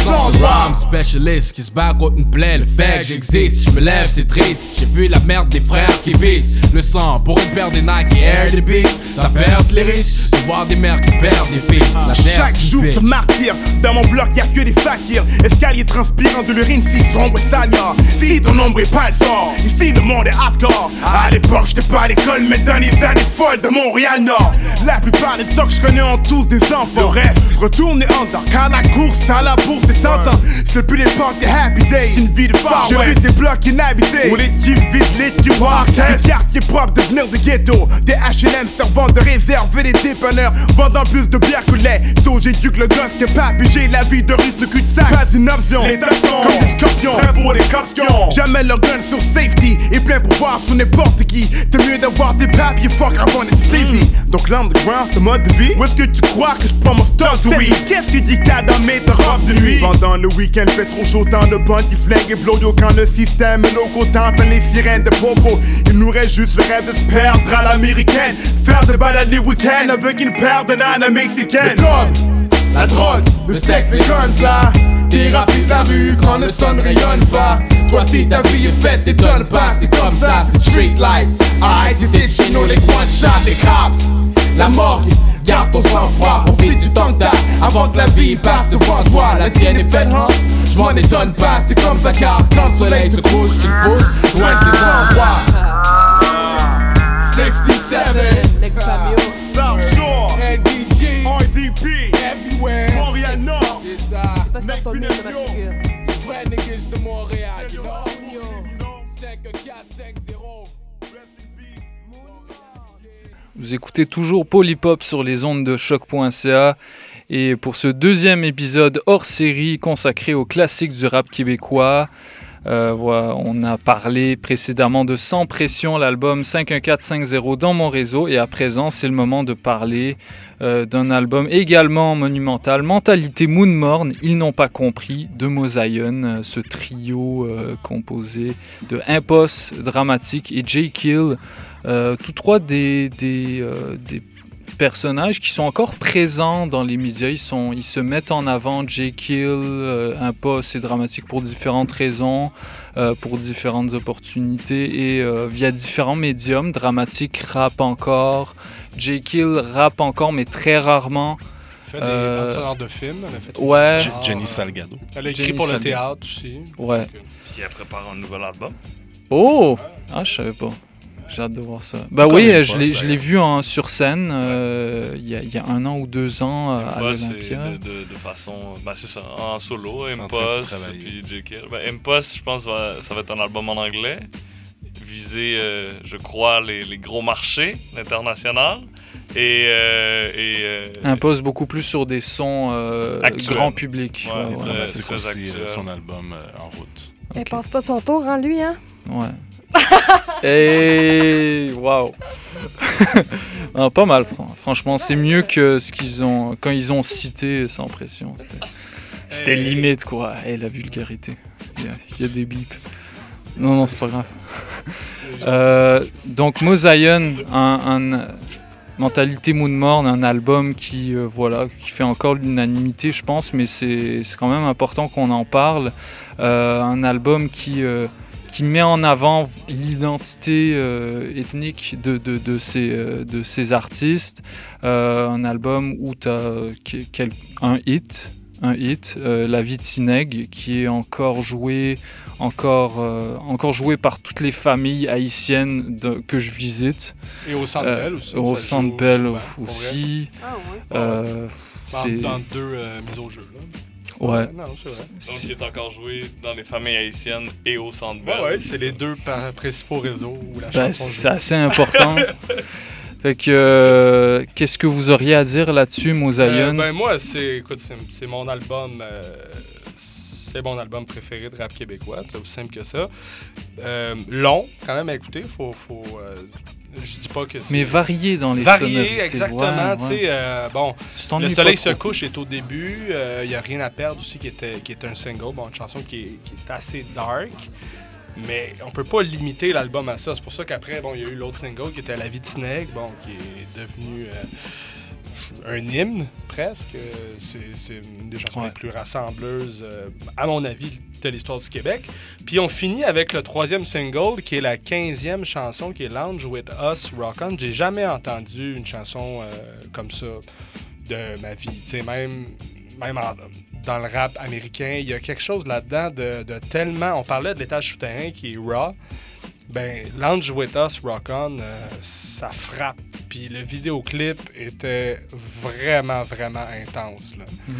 endroits. Rhyme specialist qui se bat contre une plaie, le fait que j'existe, je me lève, c'est triste. J'ai vu la merde des frères qui bissent le sang pour une paire des Nike Air des Beats. Ça perce les riches de voir des mères qui perdent des fils. La terre Chaque jour se martyr Dans mon bloc y'a que des fakirs. Escalier transpirant de l'urine si sombre et saliant Si ton ombre est pas le sort Ici le monde est hardcore. À l'époque j'étais pas à l'école Mais dans les années folles de Montréal Nord. La plupart des tocs je connais ont tous des enfants. Le reste. En temps Car la course à la bourse est tentant C'est plus l'époque des happy days. Une vie de Far Je vis des blocs inhabités. Où l'équipe vide l'équipe Des quartiers propres devenir des ghettos. Des H&M servant de réserve et des dépanneurs Vendant plus de bière que lait. So j'ai dû que le gosse qui est pas pigé La vie de russe de cul-de-sac Pas une option. Les taxons comme des scorpions. Pour les Jamais leur gun sur safety Et plein pouvoir sur n'importe qui. T'es mieux d'avoir des papiers fuck avant d'être saisi Donc l'underground c'est mode de vie Où est-ce que tu crois que je prends mon stock? Oui. Qu'est-ce que dit t'as dans mes robes de nuit Pendant le week-end fait trop chaud Tant de bandits flingues et blodo Quand le système nos contemple les sirènes de popo Il nous reste juste le rêve de se perdre à l'américaine Faire des balades les week-ends Avec une paire de nanas mexicaines La drogue, le sexe, les guns là. T'es rapide la rue quand le sun rayonne pas. Toi si ta vie est faite, t'étonnes pas, c'est comme ça, c'est street life. Aïe, c'était chez nous les coins de chat, les cops. La morgue, garde ton sang-froid, profite du temps que avant que la vie passe devant toi. La tienne est faite, hein? Je m'en étonne pas, c'est comme ça car quand le soleil se couche, tu te pousses loin de ces endroits. 67 Les camions. South Shore NDG, RDP everywhere. Montréal Nord C'est ça. Figure. Les vrais niggas de Montréal, you know. 5 4 5 0 Vous écoutez toujours Polypop sur les ondes de choc.ca et pour ce deuxième épisode hors série consacré aux classiques du rap québécois, euh, on a parlé précédemment de Sans Pression, l'album 51450 dans mon réseau et à présent c'est le moment de parler euh, d'un album également monumental, Mentalité Moonmorn, Ils n'ont pas compris, de Mosaïon, euh, ce trio composé de Impost Dramatique et J. Kill. Euh, tous trois des, des, euh, des personnages qui sont encore présents dans les médias. Ils, sont, ils se mettent en avant. J. Kill, euh, Impost et Dramatique pour différentes raisons, euh, pour différentes opportunités et euh, via différents médiums. Dramatique rappe encore. J. Kill rappe encore, mais très rarement. Elle fait des Euh, sonores de films. Elle a fait Ouais. Ah, Jenny. Salgado. Elle a écrit Jenny pour le théâtre aussi. Ouais. Puis elle prépare un nouvel album. Oh! Ah, je savais pas. J'ai hâte de voir ça. Bah oui, je l'ai, je l'ai vu en, sur scène euh, il y, a, y, a un an ou deux ans euh, à l'Olympia. De, de, de, façon, bah c'est ça, en solo, Impost, puis. Bah, Impost, je pense, va, ça va être un album en anglais, viser, euh, je crois, les, les, gros marchés internationaux. Et, euh, et euh, impose beaucoup plus sur des sons grand public. Ouais, ouais, c'est aussi son album en route. Okay. pense pas de son tour, hein, lui, hein? Ouais. [laughs] Et waouh. [laughs] pas mal, franchement, c'est mieux que ce qu'ils ont quand ils ont cité sans pression. C'était limite quoi. Et la vulgarité. Il y, a, des bips. Non, non, c'est pas grave. [laughs] Euh, donc Mosaïon, un, un, Mentalité Moonmorn, un album qui, euh, voilà, qui fait encore l'unanimité, je pense, mais c'est quand même important qu'on en parle. Euh, un album qui qui met en avant l'identité euh, ethnique de, de, de, ces, euh, de ces artistes. Euh, un album où tu as un hit, un hit La vie de Sineg, qui est encore joué, encore, encore joué par toutes les familles haïtiennes que je visite. Et au Centre Bell aussi. Au Centre Bell aussi. Ah, ouais. dans, deux mises au jeu. Là. Ouais. Non, c'est vrai. Donc, il est encore joué dans les familles haïtiennes et au centre Bell. Ouais, c'est les deux principaux réseaux où la ben, C'est assez important. [laughs] fait que, euh, qu'est-ce que vous auriez à dire là-dessus, Mosaïon? Euh, ben, moi, c'est, écoute, c'est, mon album. Euh, c'est mon album préféré de rap québécois, c'est aussi simple que ça. Euh, long, quand même à écouter, faut, faut euh, je dis pas que c'est... Mais varié dans les varié, exactement, euh, bon, Le soleil se couche est au début, il y a rien à perdre aussi qui était, qui est un single, bon, une chanson qui est, qui est assez dark. Mais on peut pas limiter l'album à ça. C'est pour ça qu'après, bon, il y a eu l'autre single qui était La vie de Snake, bon, qui est devenu un hymne, presque. C'est une des chansons les plus rassembleuses, euh, à mon avis, de l'histoire du Québec. Puis on finit avec le troisième single, qui est la quinzième chanson, qui est Lounge with Us Rock On. J'ai jamais entendu une chanson euh, comme ça de ma vie. Tu sais, même, même dans le rap américain, il y a quelque chose là-dedans de, de, tellement... On parlait de l'étage souterrain qui est raw ben, Lounge With Us, Rock On, euh, ça frappe. Puis le vidéoclip était vraiment, vraiment intense. Mhm.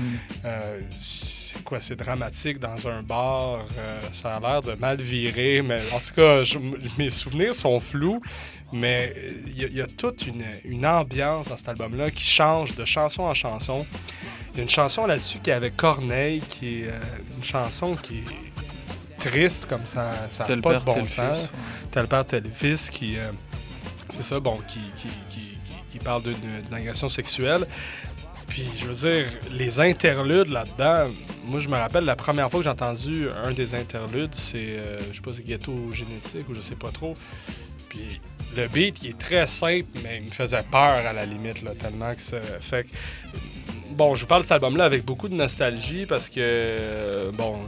Euh, c'est quoi, c'est dramatique dans un bar. Euh, ça a l'air de mal virer, mais en tout cas, mes souvenirs sont flous. Mais il y, a toute une, une, ambiance dans cet album-là qui change de chanson en chanson. Il y a une chanson là-dessus qui est avec Corneille, qui est une chanson qui est triste comme ça, ça n'a pas de bon sens. Tel père, tel fils qui. Euh, c'est ça, bon, qui, qui, qui, qui parle d'une agression sexuelle. Puis, je veux dire, les interludes là-dedans, moi, je me rappelle la première fois que j'ai entendu un des interludes, c'est, euh, je sais pas, c'est ghetto génétique ou je sais pas trop. Puis, le beat, il est très simple, mais il me faisait peur à la limite, là, tellement que ça fait que bon, je vous parle de cet album-là avec beaucoup de nostalgie parce que, euh, bon,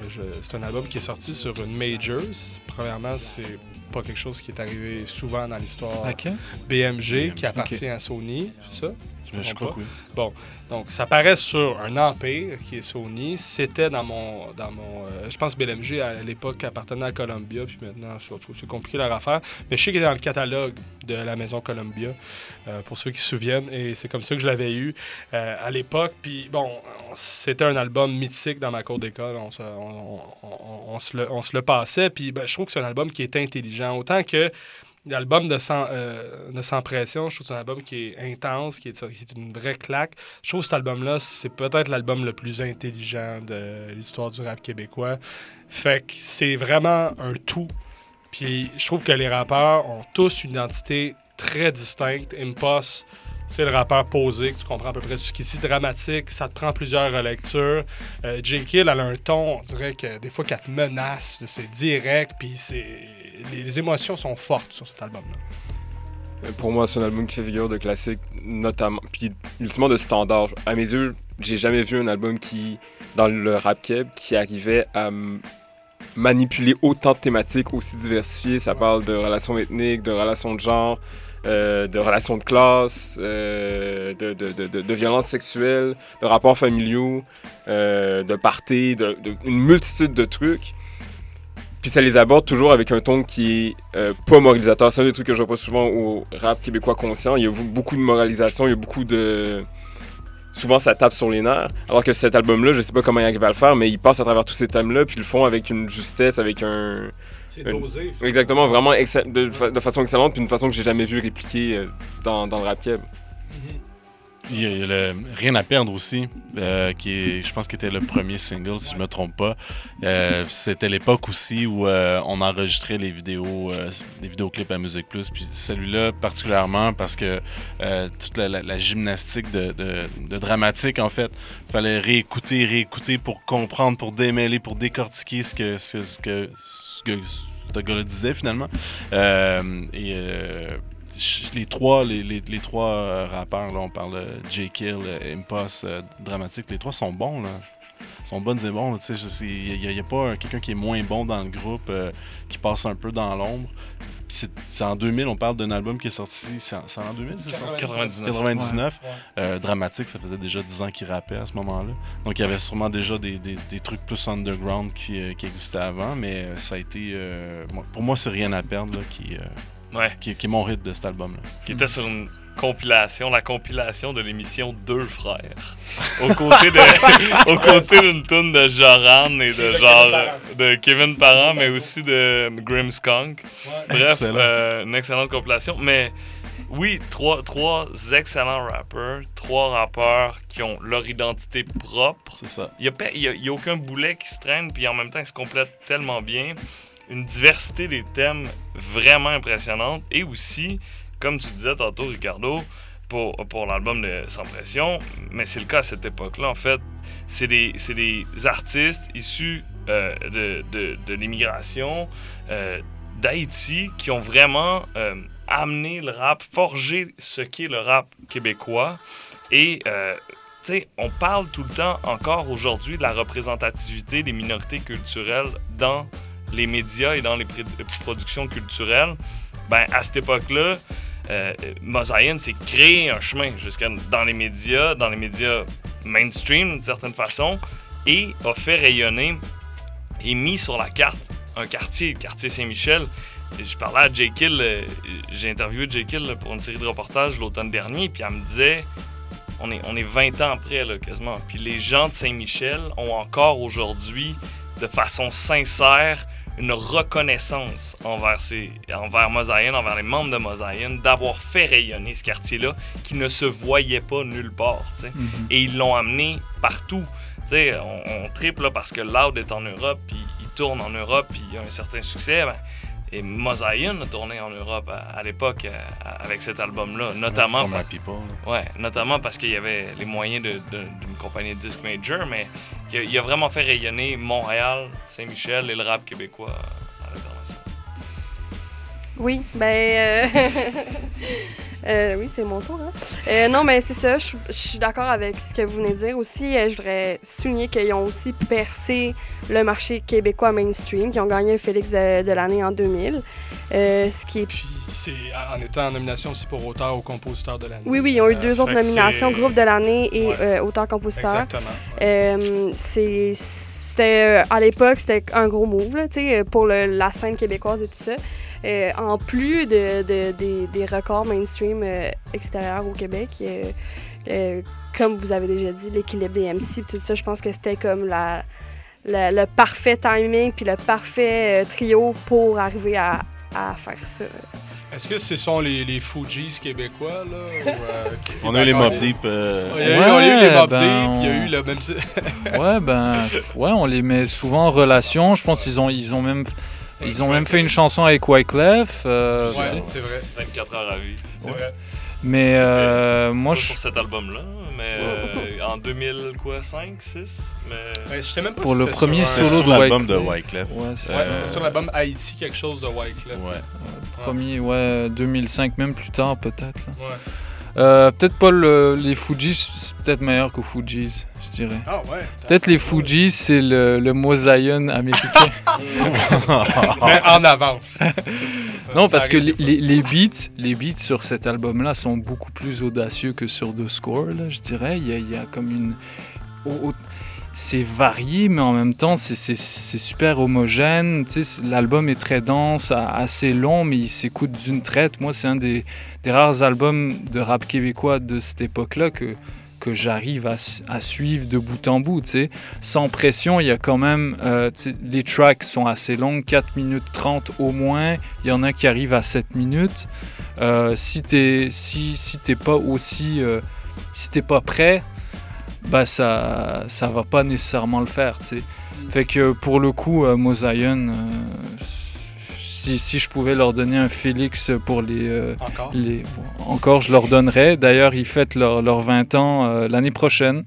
c'est un album qui est sorti sur une major. Premièrement, c'est pas quelque chose qui est arrivé souvent dans l'histoire BMG, qui appartient à Sony, c'est ça? Je, crois que oui. Bon, donc ça paraît sur un Empire qui est Sony. C'était dans mon. dans mon euh, Je pense que BMG à l'époque appartenait à Columbia, puis maintenant c'est compliqué leur affaire. Mais je sais qu'il est dans le catalogue de la maison Columbia, euh, pour ceux qui se souviennent, et c'est comme ça que je l'avais eu euh, à l'époque. Puis bon, c'était un album mythique dans ma cour d'école. On, on, on, se le, on se le passait, puis ben, je trouve que c'est un album qui est intelligent. Autant que L'album de, sans, euh, de Pression, je trouve que c'est un album qui est intense, qui est, qui est, une vraie claque. Je trouve que cet album-là, c'est peut-être l'album le plus intelligent de l'histoire du rap québécois. Fait que c'est vraiment un tout. Puis je trouve que les rappeurs ont tous une identité très distincte. Impost, c'est le rappeur posé, que tu comprends à peu près jusqu'ici, dramatique, ça te prend plusieurs relectures. Euh, J. Kill, elle a un ton, on dirait que des fois qu'elle te menace, c'est direct, puis c'est les émotions sont fortes sur cet album-là. Euh, pour moi, c'est un album qui fait figure de classique, notamment, puis ultimement de standard. À mes yeux, j'ai jamais vu un album qui, dans le rap keb, qui arrivait à manipuler autant de thématiques aussi diversifiées. Ça parle de relations ethniques, de relations de genre, euh, de relations de classe, euh, de, de, de, de, violences sexuelles, de rapports familiaux, de parties, de, une multitude de trucs. Puis ça les aborde toujours avec un ton qui est euh, pas moralisateur. C'est un des trucs que je reprends souvent au rap québécois conscient. Il y a beaucoup de moralisation, il y a beaucoup de souvent ça tape sur les nerfs. Alors que cet album-là, je sais pas comment il arrive à le faire, mais il passe à travers tous ces thèmes-là, puis ils le font avec une justesse, avec un. C'est dosé. Exactement, vraiment de, de, façon excellente, puis une façon que j'ai jamais vu répliquer euh, dans, dans le rap keb. Il y a le Rien à perdre aussi, euh, qui est, je pense, qui était le premier single, si je me trompe pas. Euh, c'était l'époque aussi où euh, on enregistrait les vidéos, des vidéoclips à Musique Plus. Puis celui-là particulièrement parce que toute la, gymnastique de, dramatique, en fait, fallait réécouter, réécouter pour comprendre, pour démêler, pour décortiquer ce que ce, que ce que ce gars-là disait finalement. Les trois, les, les, trois euh, rappeurs, là, on parle de J. Kill, euh, Impost, euh, Dramatique, les trois sont bons. Là. sont bonnes et bons. Il n'y a, pas quelqu'un qui est moins bon dans le groupe, qui passe un peu dans l'ombre. C'est en 2000, on parle d'un album qui est sorti. C'est en, 2000, c'est sorti 99. 99. Dramatique, ça faisait déjà 10 ans qu'il rappait à ce moment-là. Donc il y avait sûrement déjà des, des, des trucs plus underground qui, qui, existaient avant, mais ça a été. pour moi, c'est rien à perdre là, qui, qui, est mon rythme de cet album-là. Qui était sur une compilation, la compilation de l'émission Deux Frères. Aux côtés de, [laughs] d'une toune de Joran et de genre de Kevin Parent, mais aussi de Grimmskunk. Bref, euh, une excellente compilation. Mais oui, trois, trois excellents rappeurs, trois rappeurs qui ont leur identité propre. C'est ça. Il n'y a, a, aucun boulet qui se traîne, puis en même temps, ils se complètent tellement bien une diversité des thèmes vraiment impressionnante et aussi, comme tu disais tantôt, Ricardo, pour, pour l'album de Sans Pression, mais c'est le cas à cette époque-là, en fait, c'est des, des, artistes issus euh, de, de, l'immigration euh, d'Haïti qui ont vraiment euh, amené le rap, forgé ce qu'est le rap québécois. Et tu sais, on parle tout le temps encore aujourd'hui de la représentativité des minorités culturelles dans les médias et dans les productions culturelles, ben, à cette époque-là, euh, s'est créé un chemin jusqu'à dans les médias, dans les médias mainstream d'une certaine façon, et a fait rayonner et mis sur la carte un quartier, le quartier Saint-Michel. Je parlais à Jay Kill, euh, j'ai interviewé Jay Kill pour une série de reportages l'automne dernier, puis elle me disait on est, on est 20 ans après, là, quasiment. Puis les gens de Saint-Michel ont encore aujourd'hui, de façon sincère, une reconnaissance envers, ces, envers Mosaïen, envers les membres de Mosaïen, d'avoir fait rayonner ce quartier-là qui ne se voyait pas nulle part. Mm-hmm. Et ils l'ont amené partout. on, on triple parce que Loud est en Europe, puis il tourne en Europe, puis il a un certain succès. Ben, et Mosaïen a tourné en Europe à, l'époque euh, avec cet album-là, notamment, ouais, notamment parce qu'il y avait les moyens d'une compagnie de disque major, mais il a, vraiment fait rayonner Montréal, Saint-Michel et le rap québécois à l'international. Oui, ben. Euh, [laughs] euh, oui, c'est mon tour. Hein? Euh, non, mais c'est ça, je suis d'accord avec ce que vous venez de dire. Aussi, je voudrais souligner qu'ils ont aussi percé le marché québécois mainstream, qui ont gagné un Félix de, l'année en 2000. ce qui est. Puis, c'est en étant en nomination aussi pour auteur ou compositeur de l'année. Oui, oui, ils ont eu deux autres nominations, groupe de l'année et auteur-compositeur. Exactement. C'était, à l'époque, c'était un gros move là, pour la scène québécoise et tout ça. Euh, en plus de, des, records mainstream euh, extérieurs au Québec, euh, comme vous avez déjà dit, l'équilibre des MC, tout ça, je pense que c'était comme la, le parfait timing puis le parfait trio pour arriver à, faire ça. Est-ce que ce sont les, les Fujis québécois, là? [laughs] on a eu les Mob Deep. Il, y a eu, les Mob ben, Deep, il y a eu le même... [laughs] ouais, ben, ouais, on les met souvent en relation. Je pense qu'ils ont, ils ont même ils ont même fait une chanson avec Wyclef. Euh, ouais, c'est vrai. 24 heures à vie. C'est vrai. Mais euh, moi, je. Pour cet album-là, mais euh, en 2005, 6. Mais... je sais même pas pour le premier solo sur de l'album de Wyclef. Ouais, c'était sur l'album Haïti, quelque chose de Wyclef. Ouais. Premier, ouais, 2005, même plus tard, peut-être. Ouais. Euh, peut-être pas le, les Fujis, c'est peut-être meilleur que Fujis, dirais. Ah ouais. Peut-être les Fujis, c'est le, le mosaïen américain. [laughs] Mais en avance. [laughs] non, parce que les, les, beats, les beats sur cet album-là sont beaucoup plus audacieux que sur The Score, là, je dirais. Il y, a, il y a comme une c'est varié, mais en même temps, c'est super homogène. L'album est très dense, assez long, mais il s'écoute d'une traite. Moi, c'est un des, des, rares albums de rap québécois de cette époque-là que, que j'arrive à, à, suivre de bout en bout. Sans pression, il y a quand même. Euh, les tracks sont assez longs, 4 minutes 30 au moins. Il y en a qui arrivent à 7 minutes. Euh, si tu si, si pas aussi. Euh, si t'es pas prêt, bah ça ça va pas nécessairement le faire tu sais fait que pour le coup euh, Mosaïon euh, si, si, je pouvais leur donner un Félix pour les, euh, encore? les encore je leur donnerais d'ailleurs ils fêtent leurs leur 20 ans euh, l'année prochaine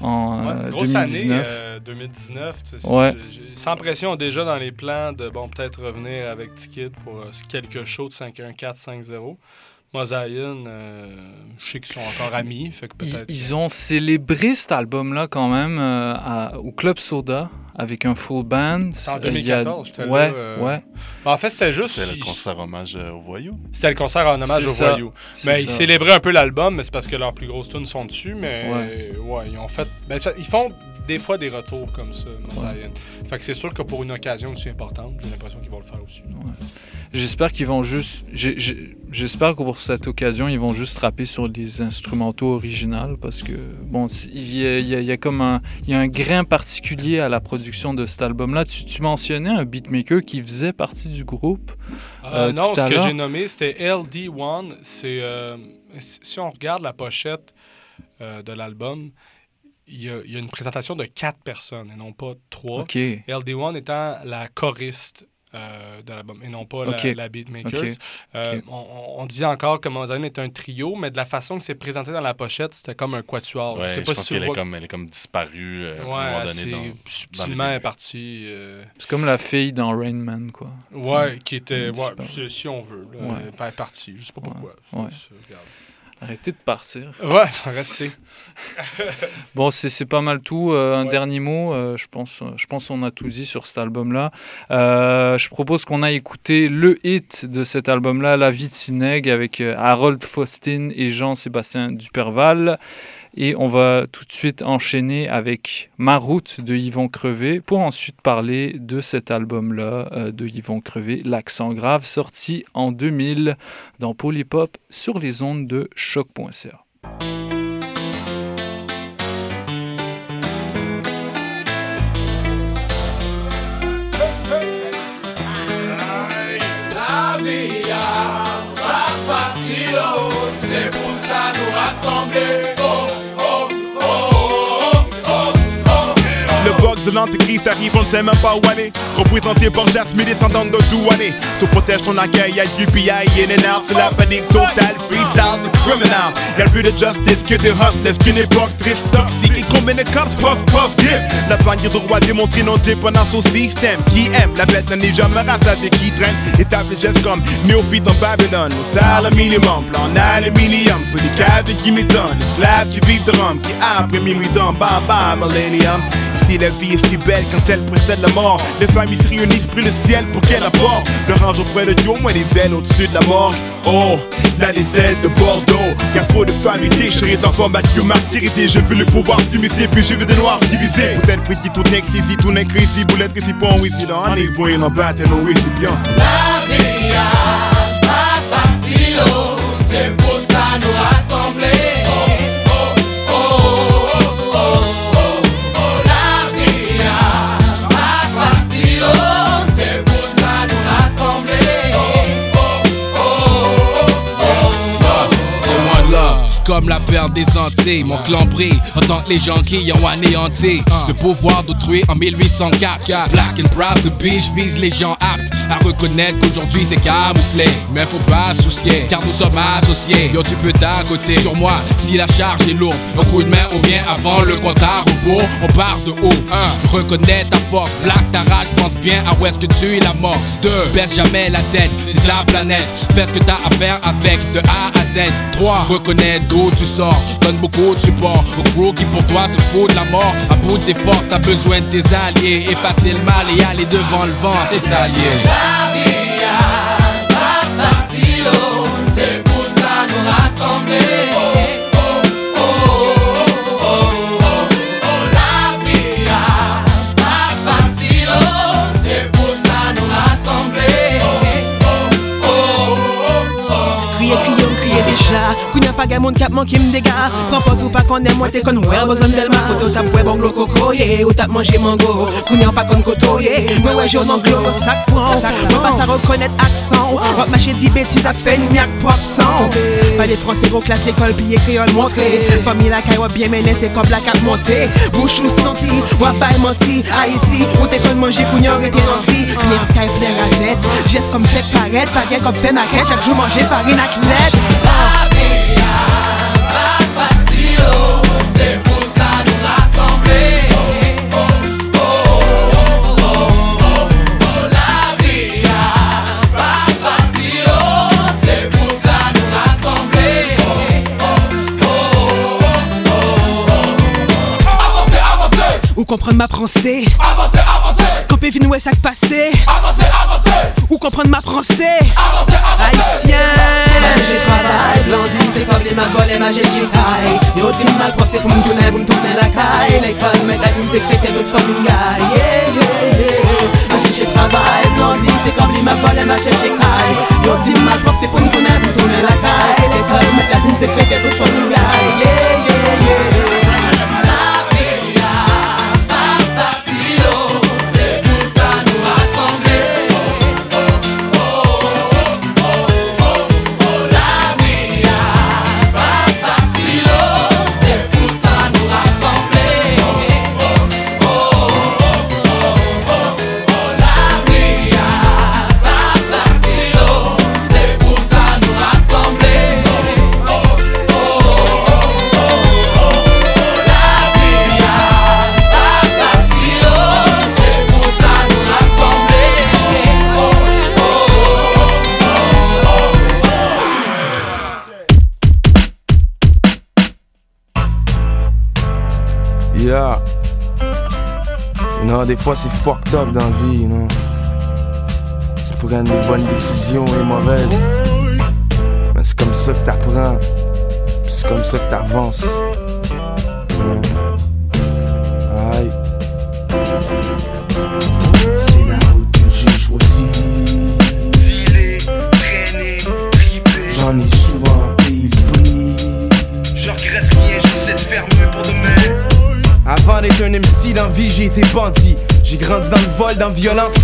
en ouais, euh, grosse 2019 année 2019 ouais. sans pression déjà dans les plans de bon peut-être revenir avec Ticket pour quelque chose de 5-1-4-5-0 moi, Zion, euh, je sais qu'ils sont encore amis. Fait que ils, ils, ont célébré cet album-là quand même euh, à, au Club Soda avec un full band. En 2014, j'étais ouais, là. Euh... Ouais, En fait, c'était juste. C'était le concert hommage au voyou. C'était le concert en hommage au voyou. Mais ils célébraient un peu l'album, mais c'est parce que leurs plus grosses tunes sont dessus. Mais ouais, ouais ils ont fait. Ben, ça, ils font des fois des retours comme ça, ouais. Fait que c'est sûr que pour une occasion aussi importante, j'ai l'impression qu'ils vont le faire aussi. Ouais. J'espère qu'ils vont juste. J'espère que pour cette occasion, ils vont juste rapper sur des instrumentaux originaux parce que, bon, il y a, il y a, il y a comme un, il y a un grain particulier à la production de cet album-là. Tu, tu, mentionnais un beatmaker qui faisait partie du groupe. Euh, euh, non, ce que j'ai nommé, c'était LD1. C'est. Euh, si on regarde la pochette euh, de l'album, il y, a, il y, a, une présentation de quatre personnes et non pas trois. Okay. LD1 étant la choriste euh, de l'album et non pas okay. la, la Beatmakers. Okay. Euh, okay. On, on, disait encore que Mozart est un trio, mais de la façon que c'est présenté dans la pochette, c'était comme un quatuor. Ouais, je sais je pas pense si qu'elle vois... est, comme, elle est comme disparue euh, ouais, à un moment donné. Dans, subtilement, elle est partie. euh, C'est comme la fille dans Rain Man, quoi. Ouais, qui était. Ouais, si on veut. Là, ouais. Elle est partie. Je sais pas pourquoi. Arrêtez de partir. Ouais, restez. [laughs] bon, c'est pas mal tout. Euh, un ouais. dernier mot, euh, je pense, je pense qu'on a tout dit sur cet album-là. Euh, je propose qu'on aille écouter le hit de cet album-là, La vie de Sineg, avec euh, Harold Faustin et Jean-Sébastien Duperval. Et on va tout de suite enchaîner avec Ma route de Yvon Crevé pour ensuite parler de cet album-là euh, de Yvon Crevé, L'accent grave, sorti en 2000 dans Polypop sur les ondes de choc.ca. Rassembler. De l'antéchrist arrive, on ne sait même pas où aller. Représenté par Jasmine, descendante de Douané. Se protège ton accueil, y'a UPI et NNR, c'est la panique totale. Freestyle, criminal. Y'a plus de justice que de hustlers, qu'une époque triste, toxique. Et combien de cops, puff, puff, dip. La bannière de roi démontre non dépendance au système. Qui aime, la bête n'est jamais rassasiée, qui traîne. Étape de gestes comme néophyte dans Babylone. Au salaire minimum, plan aluminium. Sur les caves qui m'étonnent. Esclaves qui vivent de rhum, qui après minuit dans bam bam, millennium. Si la vie si belle quand elle précède la mort, les familles se réunissent, pris le ciel pour qu'elle apporte le range auprès de Dieu, moins les ailes au-dessus de la morgue. Oh, là les de Bordeaux, y'a trop de familles déchirées d'enfants battus, martyrisés. Je veux le pouvoir s'immiscer, puis je veux des noirs divisés. Peut-être ici tout n'est tout n'est ici, boulette ici, bon, ici, dans un niveau, il en bat, et non, ici, bien. La vie a pas facile, c'est pour ça nous rassembler. Comme la perte des Antilles. Mon clan brille en tant que les gens qui ont anéanti le pouvoir d'autrui en 1804. Black and proud, the beach vise les gens aptes à reconnaître qu'aujourd'hui c'est camouflé. Mais faut pas soucier, car nous sommes associés. Yo, tu peux t'accoter sur moi si la charge est lourde. Un coup de main ou bien avant le compte à rebours. On part de haut. 1. Reconnais ta force. Black, ta rage, pense bien à où est-ce que tu es la mort. 2. Baisse jamais la tête, c'est la planète. Fais ce que t'as à faire avec de A à Z. 3. Reconnais tu sors. Donne beaucoup de support au crew qui pour toi se fout de la mort. À bout de tes forces, t'as besoin de tes alliés. Effacer le mal et aller devant le vent, c'est ça lié. Pas gain moun cap manqué m'dégâts. Propose ou pas qu'on aime, moi t'es con, ouais, besoin d'Elma. Koto tap ouais, bon glo ou tap mangé mango. Kounyan con coto, yeah, ouais, ouais, j'en anglo. Moi pas à reconnaître accent. Hop, mâcher dit bêtises, à fait une miaque pop sang. Pas les français, gros classe l'école, billet créole montré. Famille la bien c'est comme la carte montée. Bouche ou menti. Haïti, où t'es con manger, kounyan, et t'es nanti. Pas gain comme fait maquette. Chaque jour manger farine à comprendre ma français. avancez, avancez, Copé vin ouais sac passé. avancez, avancez, Ou comprendre ma français. avancez, avancez. Haïtien. J'ai travail, blondine, c'est comme les ma volé, ma j'ai caille. Yo, dis mal propre, c'est pour me tourner, pour me tourner la caille. L'école, mais la team secrétaire, d'autres femmes, une gaille. Yeah, yeah, yeah. J'ai travail, blondine, c'est comme les ma volé, ma j'ai caille. Yo, dis mal propre, c'est pour me tourner, pour me tourner la caille. L'école, mais la team secrétaire, d'autres femmes, une gaille. Yeah, yeah, yeah. Know, des fois c'est fucked up dans la vie, know. Tu prends les bonnes décisions et mauvaises. Mais c'est comme ça que t'apprends. C'est comme ça que t'avances. You Avant d'être un MC dans vie, j'ai été bandit. J'ai grandi dans le vol, dans la violence.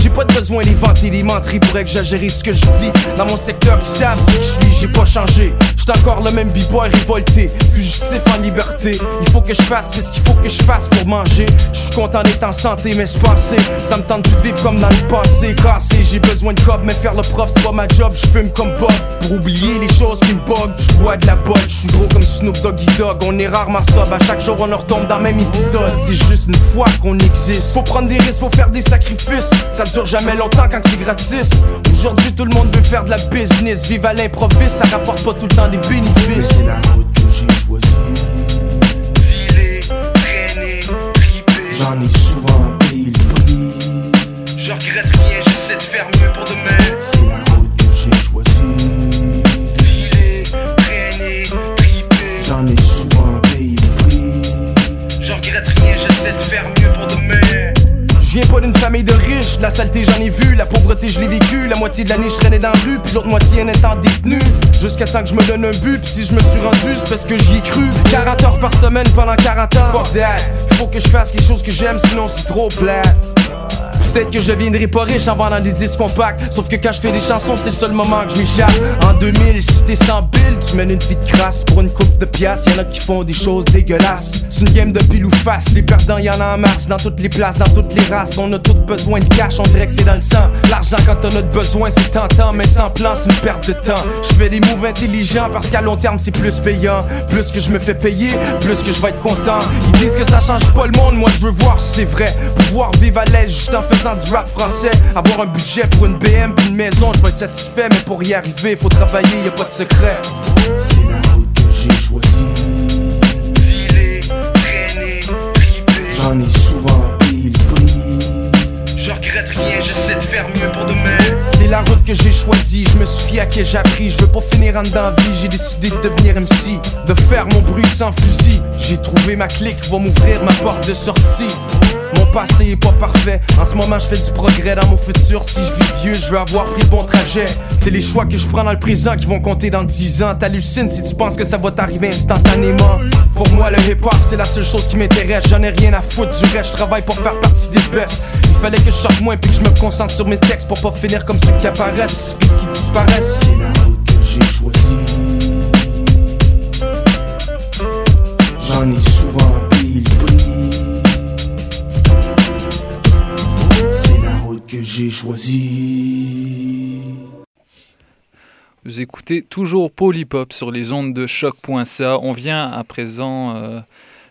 J'ai pas de besoin d'inventer des menteries pour exagérer ce que je dis. Dans mon secteur, ils savent qui je suis, j'ai pas changé. Encore le même b-boy révolté, fugitif en liberté. Il faut que je fasse ce qu'il faut que je fasse pour manger? Je suis content d'être en santé, mais c'est. Ça me tente de vivre comme dans le passé. Cassé, j'ai besoin de cob, mais faire le prof, c'est pas ma job. Je fume comme Bob pour oublier les choses qui me buggent. Je bois de la botte, je suis gros comme Snoop Doggy Dogg. On est rarement sob, à chaque jour on en retombe dans le même épisode. C'est juste une fois qu'on existe. Faut prendre des risques, faut faire des sacrifices. Ça dure jamais longtemps quand c'est gratis. Aujourd'hui, tout le monde veut faire de la business. Vive à l'improviste, ça rapporte pas tout le temps des bénéfices. C'est la route que j'ai choisie. J'en ai souvent d'une famille de riches, la saleté j'en ai vu, la pauvreté je l'ai vécu, la moitié de l'année je traînais dans la rue, puis l'autre moitié en étant détenu. Jusqu'à temps que je me donne un but, puis si je me suis rendu, c'est parce que j'y ai cru. 40 heures par semaine pendant 40 ans. Fuck that, faut que je fasse quelque chose que j'aime, sinon c'est trop plat. Peut-être que je deviendrai pas riche en vendant des disques compacts. Sauf que quand je fais des chansons, c'est le seul moment que je m'échappe. En 2000, si t'es sans bill, tu mènes une vie de crasse pour une coupe de piastres. Y'en a qui font des choses dégueulasses. C'est une game de pile ou face. Les perdants, y'en a en masse. Dans toutes les places, dans toutes les races. On a tous besoin de cash, on dirait que c'est dans le sang. L'argent, quand on a besoin, c'est tentant. Mais sans plan, c'est une perte de temps. Je fais des moves intelligents parce qu'à long terme, c'est plus payant. Plus que je me fais payer, plus que je vais être content. Ils disent que ça change pas le monde. Moi, je veux voir c'est vrai. Pouvoir vivre à l'aise juste en faisant du rap français. Avoir un budget pour une BM puis une maison, je vais être satisfait. Mais pour y arriver, faut travailler, y a pas de secret. C'est la route que j'ai choisie. J'en ai la route que j'ai choisie, je me suis fié à qui j'ai appris. Je veux pas finir en dedans vie, j'ai décidé de devenir MC, de faire mon bruit sans fusil. J'ai trouvé ma clique, va m'ouvrir ma porte de sortie. Mon passé est pas parfait, en ce moment je fais du progrès dans mon futur. Si je vis vieux, je veux avoir pris bon trajet. C'est les choix que je prends dans le présent qui vont compter dans 10 ans. T'hallucines si tu penses que ça va t'arriver instantanément. Pour moi, le hip-hop, c'est la seule chose qui m'intéresse. J'en ai rien à foutre du reste, je travaille pour faire partie des best. Il fallait que je sorte moins puis que je me concentre sur mes textes pour pas finir comme ceux qui apparaissent puis qui disparaissent. C'est la route que j'ai choisie. J'en ai souvent payé le prix. C'est la route que j'ai choisie. Vous écoutez toujours Polypop sur les ondes de choc.ca. On vient à présent euh,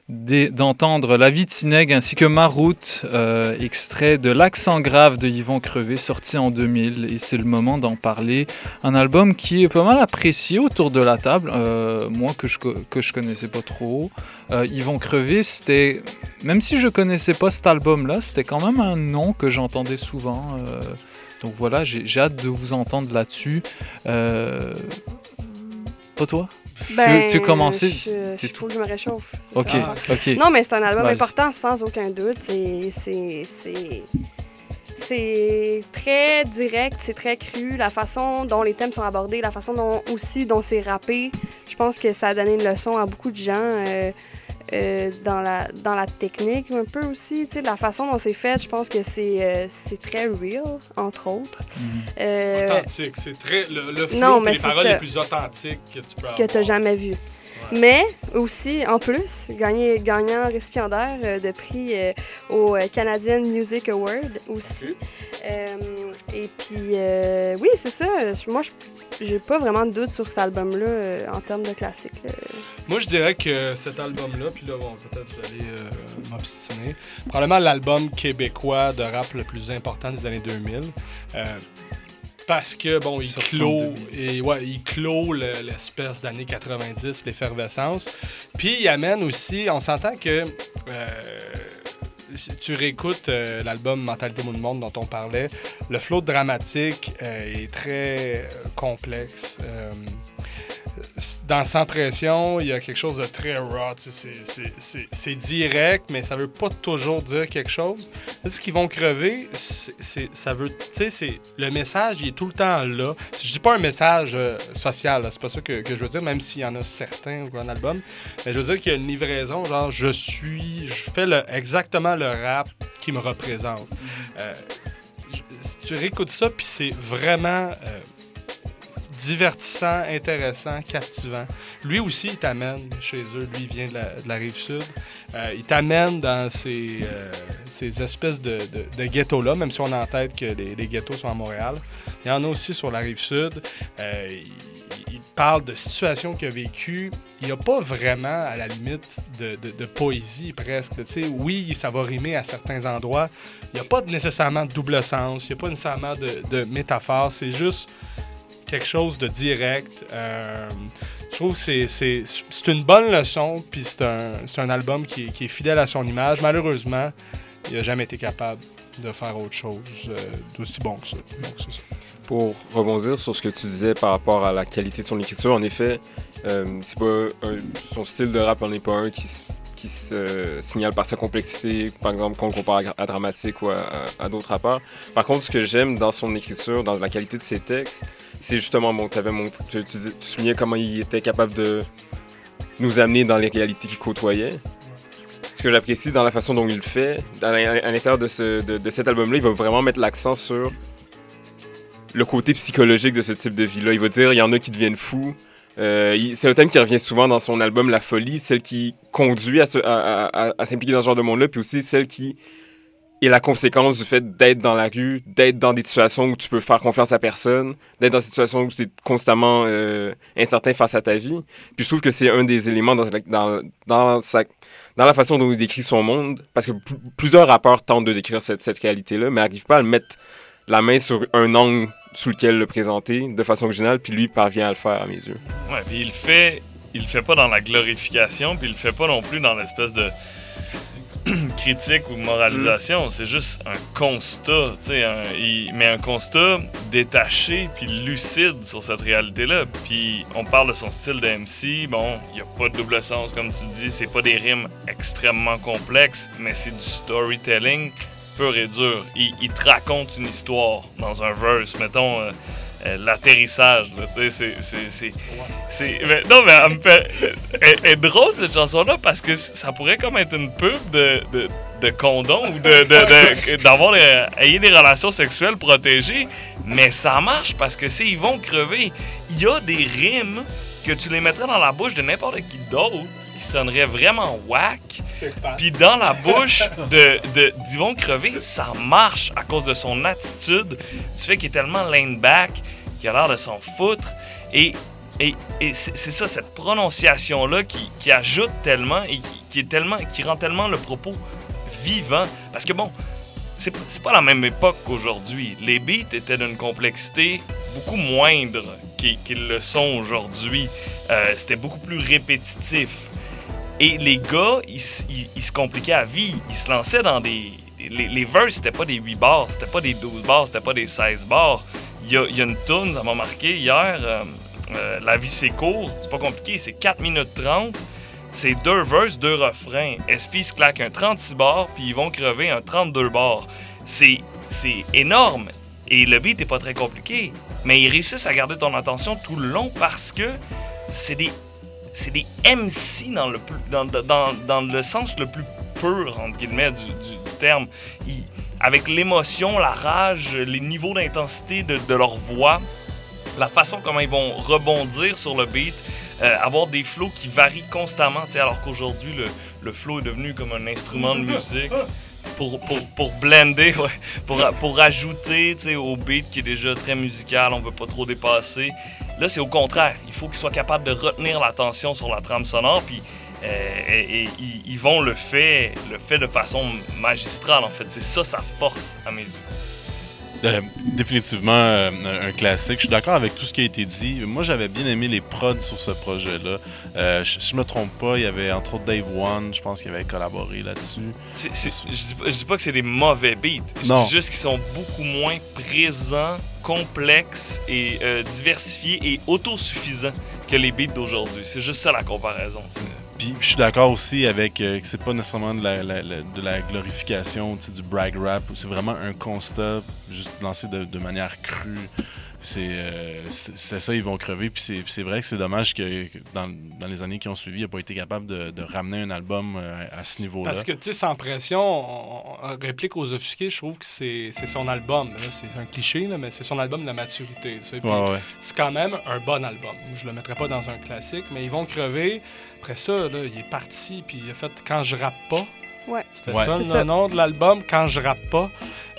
d'entendre La vie de Sineg ainsi que Ma route, euh, extrait de L'accent grave de Yvon Crevé, sorti en 2000. Et c'est le moment d'en parler. Un album qui est pas mal apprécié autour de la table. euh, moi que je, que je connaissais pas trop. Euh, Yvon Crevé, c'était. Même si je connaissais pas cet album-là, c'était quand même un nom que j'entendais souvent. euh, donc voilà, j'ai hâte de vous entendre là-dessus. Pas toi? Ben, tu, tu veux commencer? Je, C'est je trouve que je me réchauffe. Ok, ça. ok. Non, mais c'est un album important sans aucun doute. C'est- C'est c'est- c'est très direct, c'est très cru. La façon dont les thèmes sont abordés, la façon dont aussi dont c'est rappé, je pense que ça a donné une leçon à beaucoup de gens. euh, euh, dans, la, dans la technique un peu aussi, tu sais, de la façon dont c'est fait, je pense que c'est euh, c'est très real, entre autres. Euh, Authentique. C'est très. Le, le flow non, mais les c'est paroles ça. les plus authentiques que tu peux avoir. que tu n'as jamais vu. Mais aussi, en plus, gagné, gagnant récipiendaire euh, de prix euh, au euh, Canadian Music Award aussi. Euh, et puis, oui, c'est ça. Moi, je j'ai pas vraiment de doute sur cet album-là en termes de classique. là. Moi, je dirais que cet album-là, puis là, bon, peut-être vous allez m'obstiner, probablement l'album québécois de rap le plus important des années 2000. Euh, parce que, bon, il clôt, et, ouais, il clôt le- l'espèce d'année 90, l'effervescence. Puis il amène aussi, on s'entend que euh, si tu réécoutes euh, l'album Mentalité Monde Monde dont on parlait, le flow dramatique euh, est très euh, complexe. Euh, dans Sans Pression, il y a quelque chose de très raw. tu sais, c'est- direct, mais ça veut pas toujours dire quelque chose. Ce qu'ils vont crever, c'est- c'est- ça veut. Tu sais, le message, il est tout le temps là. Je dis pas un message euh, social, c'est pas ça que, que je veux dire, même s'il y en a certains au grand album. Mais je veux dire qu'il y a une livraison, genre, je suis. Je fais le, exactement le rap qui me représente. Euh, je- tu réécoutes ça, puis c'est vraiment. euh, divertissant, intéressant, captivant. Lui aussi, il t'amène chez eux. Lui, il vient de la, rive sud. Euh, il t'amène dans ces, euh, ces espèces de, ghettos-là, même si on a en tête que les, ghettos sont à Montréal. Il y en a aussi sur la rive sud. Euh, il, parle de situations qu'il a vécues. Il n'y a pas vraiment, à la limite, de, poésie presque. Tu sais, oui, ça va rimer à certains endroits. Il n'y a pas nécessairement de double sens. Il n'y a pas nécessairement de métaphore. C'est juste quelque chose de direct. Euh, je trouve que c'est- une bonne leçon, puis c'est un, un album qui, qui est fidèle à son image. Malheureusement, il n'a jamais été capable de faire autre chose euh, d'aussi bon que ça. Pour rebondir sur ce que tu disais par rapport à la qualité de son écriture, en effet, euh, c'est pas un- son style de rap n'en est pas un qui, qui se signale par sa complexité, par exemple, quand on compare à, Dramatique ou à, d'autres rappeurs. Par contre, ce que j'aime dans son écriture, dans la qualité de ses textes, c'est justement, bon, t'avais mon- tu, tu, soulignais comment il était capable de nous amener dans les réalités qu'il côtoyait. Ce que j'apprécie dans la façon dont il le fait, à l'intérieur de, ce- de- de cet album-là, il va vraiment mettre l'accent sur le côté psychologique de ce type de vie-là. Il va dire, il y en a qui deviennent fous. Euh, c'est un thème qui revient souvent dans son album La Folie, celle qui conduit à, s'impliquer dans ce genre de monde-là, puis aussi celle qui est la conséquence du fait d'être dans la rue, d'être dans des situations où tu peux faire confiance à personne, d'être dans des situations où c'est constamment euh, incertain face à ta vie. Puis je trouve que c'est un des éléments dans, la- façon dont il décrit son monde, parce que pl- plusieurs rappeurs tentent de décrire cette, cette réalité-là, mais n'arrivent pas à mettre la main sur un angle sous lequel le présenter de façon originale, puis lui parvient à le faire à mes yeux. Ouais, puis il le fait, il le fait pas dans la glorification, puis il le fait pas non plus dans l'espèce de [clears throat] critique ou moralisation, c'est juste un constat, tu sais, un- il- mais un constat détaché puis lucide sur cette réalité-là. Puis on parle de son style de MC, bon, il n'y a pas de double sens comme tu dis, c'est pas des rimes extrêmement complexes, mais c'est du storytelling et dur. Il, te raconte une histoire dans un verse, mettons. l'atterrissage, tu c'est- drôle, cette chanson-là, parce que ça pourrait comme être une pub de, de, condom ou [laughs] d'avoir ayez des relations sexuelles protégées, mais ça marche parce que c'est ils vont crever. Il y a des rimes que tu les mettrais dans la bouche de n'importe qui d'autre qui sonnerait vraiment whack. Puis dans la [laughs] bouche de, de d'Yvon Crevé, ça marche à cause de son attitude, du fait qu'il est tellement laid back, qu'il a l'air de s'en foutre. Et, et, et c'est c'est ça, cette prononciation-là qui, qui ajoute tellement et qui, qui est tellement, qui rend tellement le propos vivant. Parce que bon, c'est pas la même époque qu'aujourd'hui. Les beats étaient d'une complexité beaucoup moindre qu'ils le sont aujourd'hui. Euh, C'était beaucoup plus répétitif. Et les gars, ils, se compliquaient à vie. Ils se lançaient dans des. Les, les verses, c'était pas des 8 bars, c'était pas des 12 bars, c'était pas des 16 bars. Il y a, il y a une tune, ça m'a marqué hier. euh, euh, La vie c'est court, c'est pas compliqué, c'est 4 minutes 30. C'est deux verses, deux refrains. SP se claque un 36 bars, puis ils vont crever un 32 bars. C'est énorme. Et le beat est pas très compliqué. Mais ils réussissent à garder ton attention tout le long parce que c'est des des MC dans le, sens le plus pur, entre guillemets, du, terme. Avec l'émotion, la rage, les niveaux d'intensité de, de leur voix, la façon comment ils vont rebondir sur le beat, euh, avoir des flows qui varient constamment, alors qu'aujourd'hui, le, le flow est devenu comme un instrument de musique pour, pour, pour blender, ouais, pour, pour ajouter au beat qui est déjà très musical, on veut pas trop dépasser. Là, c'est au contraire. Il faut qu'ils soient capables de retenir l'attention sur la trame sonore, puis euh, et, ils- vont le fait, le fait de façon magistrale, en fait. C'est ça sa force, à mes yeux. Euh, définitivement euh, un, classique. Je suis d'accord avec tout ce qui a été dit. Moi, j'avais bien aimé les prods sur ce projet-là. Euh, je, je me trompe pas, il y avait entre autres Dave One, je pense qu'il avait collaboré là-dessus. C'est- c'est- je, dis pas, je dis pas que c'est des mauvais beats. Je Non. dis juste qu'ils sont beaucoup moins présents, complexes et euh, diversifiés et autosuffisants que les beats d'aujourd'hui. C'est juste ça la comparaison. Puis je suis d'accord aussi avec euh, que c'est pas nécessairement de la, glorification, du brag rap. C'est vraiment un constat juste lancé de, de manière crue. C'est euh, c'était ça, ils vont crever. Puis c'est- vrai que c'est dommage que, que dans, dans les années qui ont suivi, il n'a pas été capable de, de ramener un album euh, à ce niveau-là. Parce que, tu sais, sans pression, on, on réplique aux offusqués, je trouve que c'est son album. C'est un cliché, là, mais c'est son album de la maturité. Ouais, ouais. C'est quand même un bon album. Je le mettrais pas dans un classique, mais ils vont crever. Après ça, là, il est parti, puis il a fait Quand je rappe pas. Ouais. C'était Ouais. ça le ça. nom de l'album, Quand je rappe pas.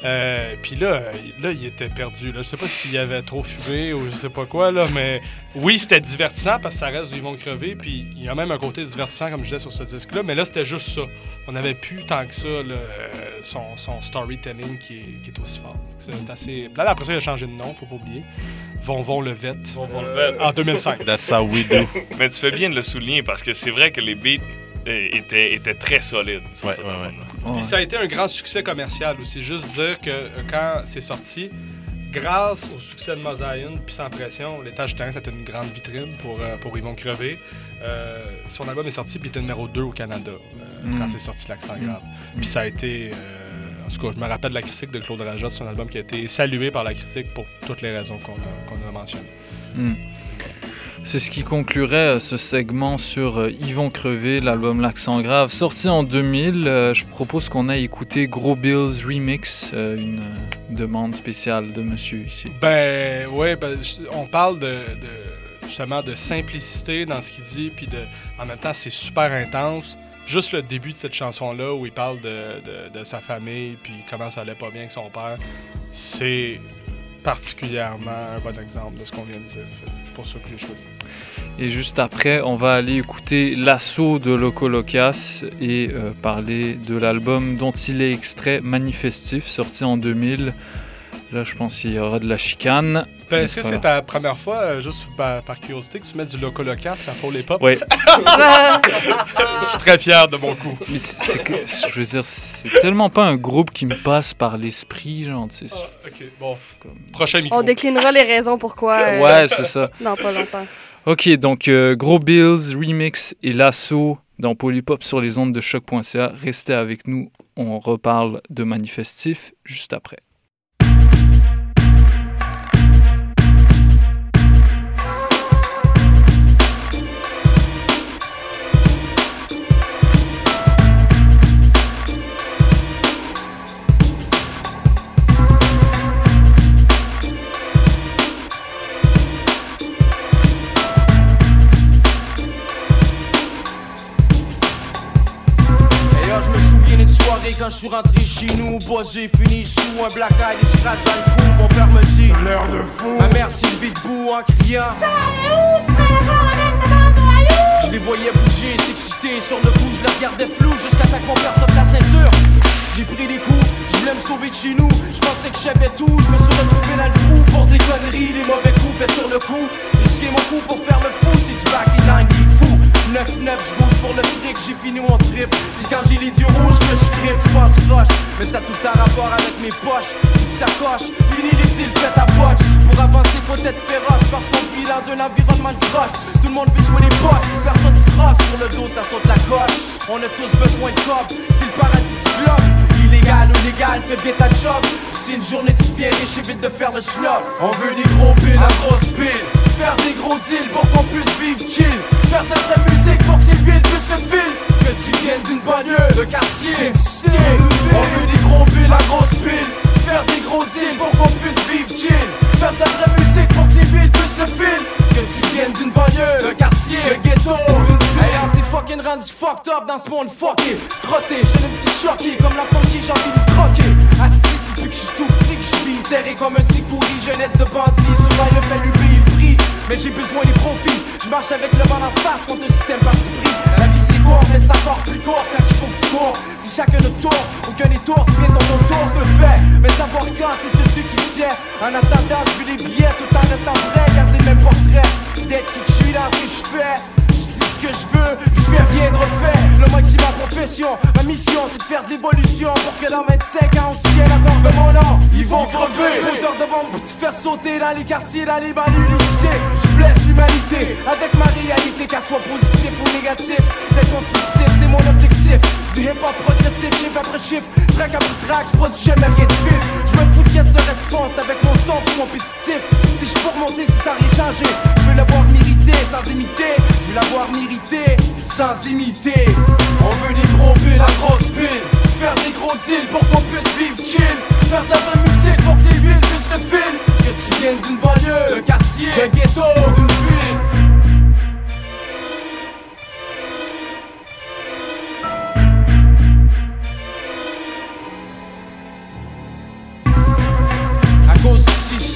Euh, puis là, il- là, il était perdu. Là. Je sais pas s'il avait trop fumé ou je sais pas quoi, là, mais oui, c'était divertissant parce que ça reste Ils vont crever. Puis il y a même un côté divertissant, comme je disais sur ce disque-là, mais là, c'était juste ça. On n'avait plus tant que ça là, son, son storytelling qui est, qui est aussi fort. C'est c'est assez. Là, après ça, il a changé de nom, faut pas oublier. Von Von Levette. Von Von Levette. En 2005. That's how we do. [laughs] Mais tu fais bien de le souligner parce que c'est vrai que les beats euh, étaient, étaient très solides sur Ouais, cet ouais, ouais. album-là. Puis ça a été un grand succès commercial aussi. Juste dire que euh, quand c'est sorti, grâce au succès de Mosaïen puis Sans Pression, l'étage terrain, c'était une grande vitrine pour, euh, pour Yvon Crevé. Euh, son album est sorti puis il était numéro 2 au Canada euh, Mm. quand c'est sorti l'accent grave. Puis ça a été. euh, en tout cas, je me rappelle de la critique de Claude Rajotte, c'est un album qui a été salué par la critique pour toutes les raisons qu'on a, a mentionnées. Hmm. C'est ce qui conclurait euh, ce segment sur euh, Yvon Crevé, l'album L'accent grave, sorti en 2000. Euh, je propose qu'on aille écouter Gros Bills Remix, une demande spéciale de monsieur ici. Ben, ouais, ben, on parle justement de simplicité dans ce qu'il dit, puis de, en même temps, c'est super intense. Juste le début de cette chanson-là où il parle de, de- de sa famille, puis comment ça allait pas bien avec son père, c'est particulièrement un bon exemple de ce qu'on vient de dire. C'est pour ça que j'ai choisi. Et juste après, on va aller écouter L'assaut de Loco Locas et euh, parler de l'album dont il est extrait Manifestif, sorti en 2000. Là, je pense qu'il y aura de la chicane. Ben, Est-ce que c'est ta première fois, euh, juste par, par curiosité, que tu mets du loco local sur la Paul et Pop? Ouais. [laughs] Je suis très fier de mon coup. Mais c'est c'est que, je veux dire, c'est tellement pas un groupe qui me passe par l'esprit, genre, tu sais. Ok, bon. Prochain micro. On déclinera les raisons pourquoi. euh, Ouais, c'est ça. Dans pas longtemps. Ok, donc euh, Gros Bills, Remix et L'Assaut dans Polypop sur les ondes de choc.ca. Restez avec nous, on reparle de Manifestif juste après. Je suis rentré chez nous. Boss, j'ai fini sous un black eye, scratchs dans le cou. Mon père me dit, l'air de fou. Ma mère levée debout en criant. Ça allait où? Tu Je les voyais bouger, s'exciter. Sur le coup, je les regardais flou jusqu'à temps que mon père sorte la ceinture. J'ai pris des coups, je voulais me sauver de chez nous. Je pensais que je savais tout, je me suis retrouvé dans le trou pour des conneries, des mauvais coups faits sur le coup. Risquer mon coup pour faire le fou, c'est du back in 90 fou. 9-9, je bouge pour le fric, j'ai fini mon trip. C'est quand j'ai les yeux rouges que je tripe, je passe proche. Mais ça tout un rapport avec mes poches, toute sacoche. Fini les îles, faites ta poche. Pour avancer, faut être féroce parce qu'on vit dans un environnement de crosse. Tout le monde veut jouer les boss, personne se trosse. Sur le dos, ça saute la coche. On a tous besoin de cop, c'est le paradis du globe. Illégal ou légal, fais bien ta job. Si une journée tu viens riche, évite de faire le schnob. On veut des gros billes, la grosse pile. Faire des gros deals pour qu'on puisse vivre chill. Faire de la musique pour que les huiles puissent le fil. Que tu viennes d'une banlieue, de quartier. On veut des gros billes, la grosse pile. Faire des gros deals pour qu'on puisse vivre chill. Faire de la musique pour que les huiles puissent le fil. Que tu viennes d'une banlieue, de quartier, de ghetto. Hey, on s'est fucking rendu fucked up dans ce monde fucké. Trotté, je me suis choqué comme la funky, j'ai envie de croquer. Suis tout petit que je vis. Serré comme un petit courri, jeunesse de bandit. Souvent il a fallu payer le prix, mais j'ai besoin des profits. Je marche avec le vent en face contre le système parti pris. La vie c'est court, c'est encore plus court quand il faut que tu cours. Si chacun notre tour, aucun des tours, si bien ton tour se fait. Mais savoir quand, c'est ce Dieu qui le sait. En attendant, je veux des billets tout en restant vrai. Garder le même portrait, d'être qui je suis dans ce que je fais. Je dis ce que je veux, je fais rien de refait. Ma mission c'est de faire de l'évolution pour que dans 25 ans on se vienne encore de mon nom. Ils vont crever, poseurs de bombes pour te faire sauter dans les quartiers, dans les banlieues. Je blesse l'humanité avec ma réalité, qu'elle soit positive ou négative. D'être constructif, c'est mon objectif. Du hip hop progressif, chiffre après chiffre, track après track, je jamais rien de vif. Je me fous de qu'est-ce le reste avec mon suis compétitif. Si je peux remonter, si ça a rien je veux l'avoir mérité sans imiter. Je veux l'avoir mérité sans imiter. On veut des gros billes, la grosse pile. Faire des gros deals pour qu'on puisse vivre chill. Faire de la vraie musique pour que les huiles puissent le fil. Que tu viennes d'une banlieue, d'un quartier, d'un ghetto, d'une ville.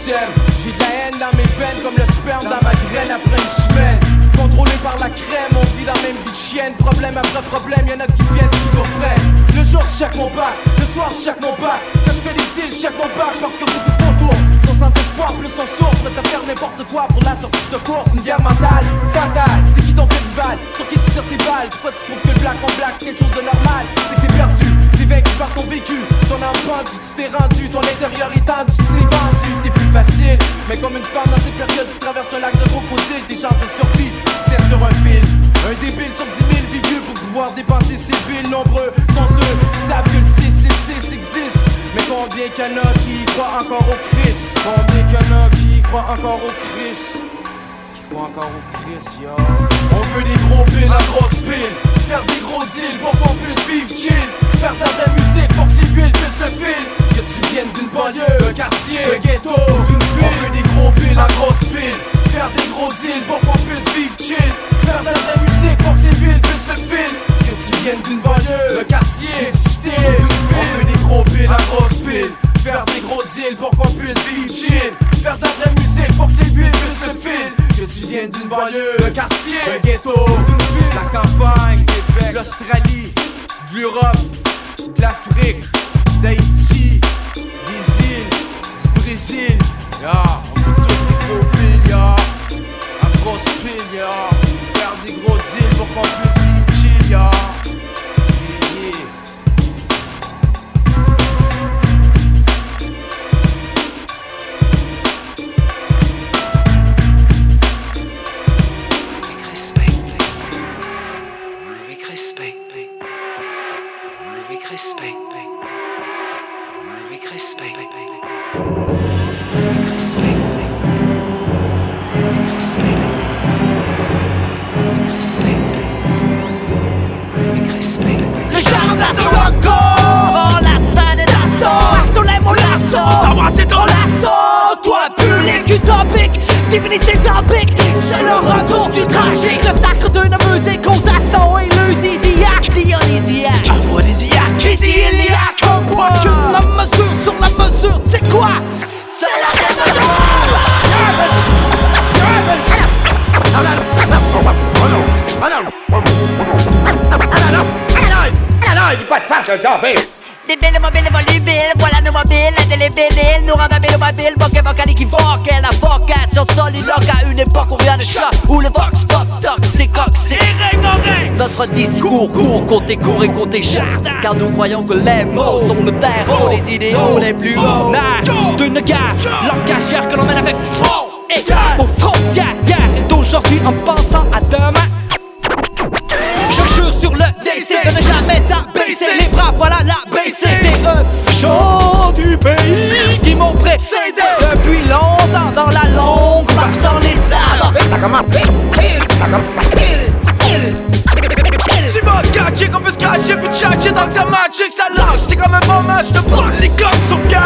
J'ai de la haine dans mes veines comme le sperme dans ma graine après une semaine. Contrôlé par la crème, on vit la même vie de chienne. Problème après problème, y'en a qui viennent schizophrènes. Le jour, check mon bac, le soir, check mon bac. Quand je fais des îles, check mon bac parce que beaucoup de photos sont sans espoir, plus on sort, prêt à faire n'importe quoi pour la sortie de course. Une guerre mentale, fatale. C'est qui ton rival, sur qui tu tires tes balles? Pourquoi tu trouves que le black en black c'est quelque chose de normal? C'est que t'es perdu, t'es vaincu par ton vécu. Ton âme pendue, tu t'es rendu, ton intérieur est tendu, tu t'es vendu. Mais comme une femme dans ces périodes, tu traverses un lac de crocodile, tes chances de survie, c'est sur un fil. Un débile sur 10 000 vit vieux pour pouvoir dépenser ses billes. Nombreux sont ceux qui savent que le 666 existe. Mais combien qu'il y en a qui croient encore au Christ? Combien qu'il y qui croient encore au Christ? On veut des gros la grosse pile. Faire des gros deals pour qu'on puisse vivre chill. Faire de la musique pour que les huiles puissent le fil. Que tu viennes d'une banlieue, d'un quartier, d'un ghetto, d'une ville. On veut des gros la grosse pile. Faire des gros deals pour qu'on puisse vivre chill. Faire de la musique pour que les huiles puissent le fil. Que tu viennes d'une banlieue, d'un quartier, d'une cité, ville. On veut des la grosse pile. Faire des gros deals pour qu'on puisse vivre chill. Faire de la vraie musique pour que les huiles puissent le fil. Que tu viennes d'une banlieue, d'un quartier, d'un ghetto, d'une ville. La campagne, Québec, l'Australie, de l'Europe, de l'Afrique, d'Haïti, des îles, du Brésil. Ah, on veut tout gros bill, ya. Un gros spill, ya. Faire des gros deals pour qu'on puisse vivre chill. Yeah, Divinité topique C'est le retour du tragique Le sacre de nos musiques aux accents et Ici il a Que la mesure sur la mesure C'est quoi C'est la dis pas de farce, ça fait Des belles mobiles volubiles, voilà nos mobiles, indélébiles, nous rendent habiles mobiles, voque vocal équivoque, la vocation soliloque à une époque où rien ne choque, où le vox pop toxique, toxique. Notre discours court, côté court et côté jardin, car nous croyons que les mots sont le terreau des idéaux les plus hauts. D'une guerre, l'engagère que l'on mène avec front et aux frontières, et d'aujourd'hui en pensant à demain. De ne jamais abaisser les bras, voilà la baisser des œufs chauds du pays qui m'ont précédé depuis longtemps dans la longue marche dans les sables. Tu m'as catché qu'on peut scratcher puis tchatcher tant que ça match et que ça lâche. C'est comme un bon match de foot. Les coqs sont fiers.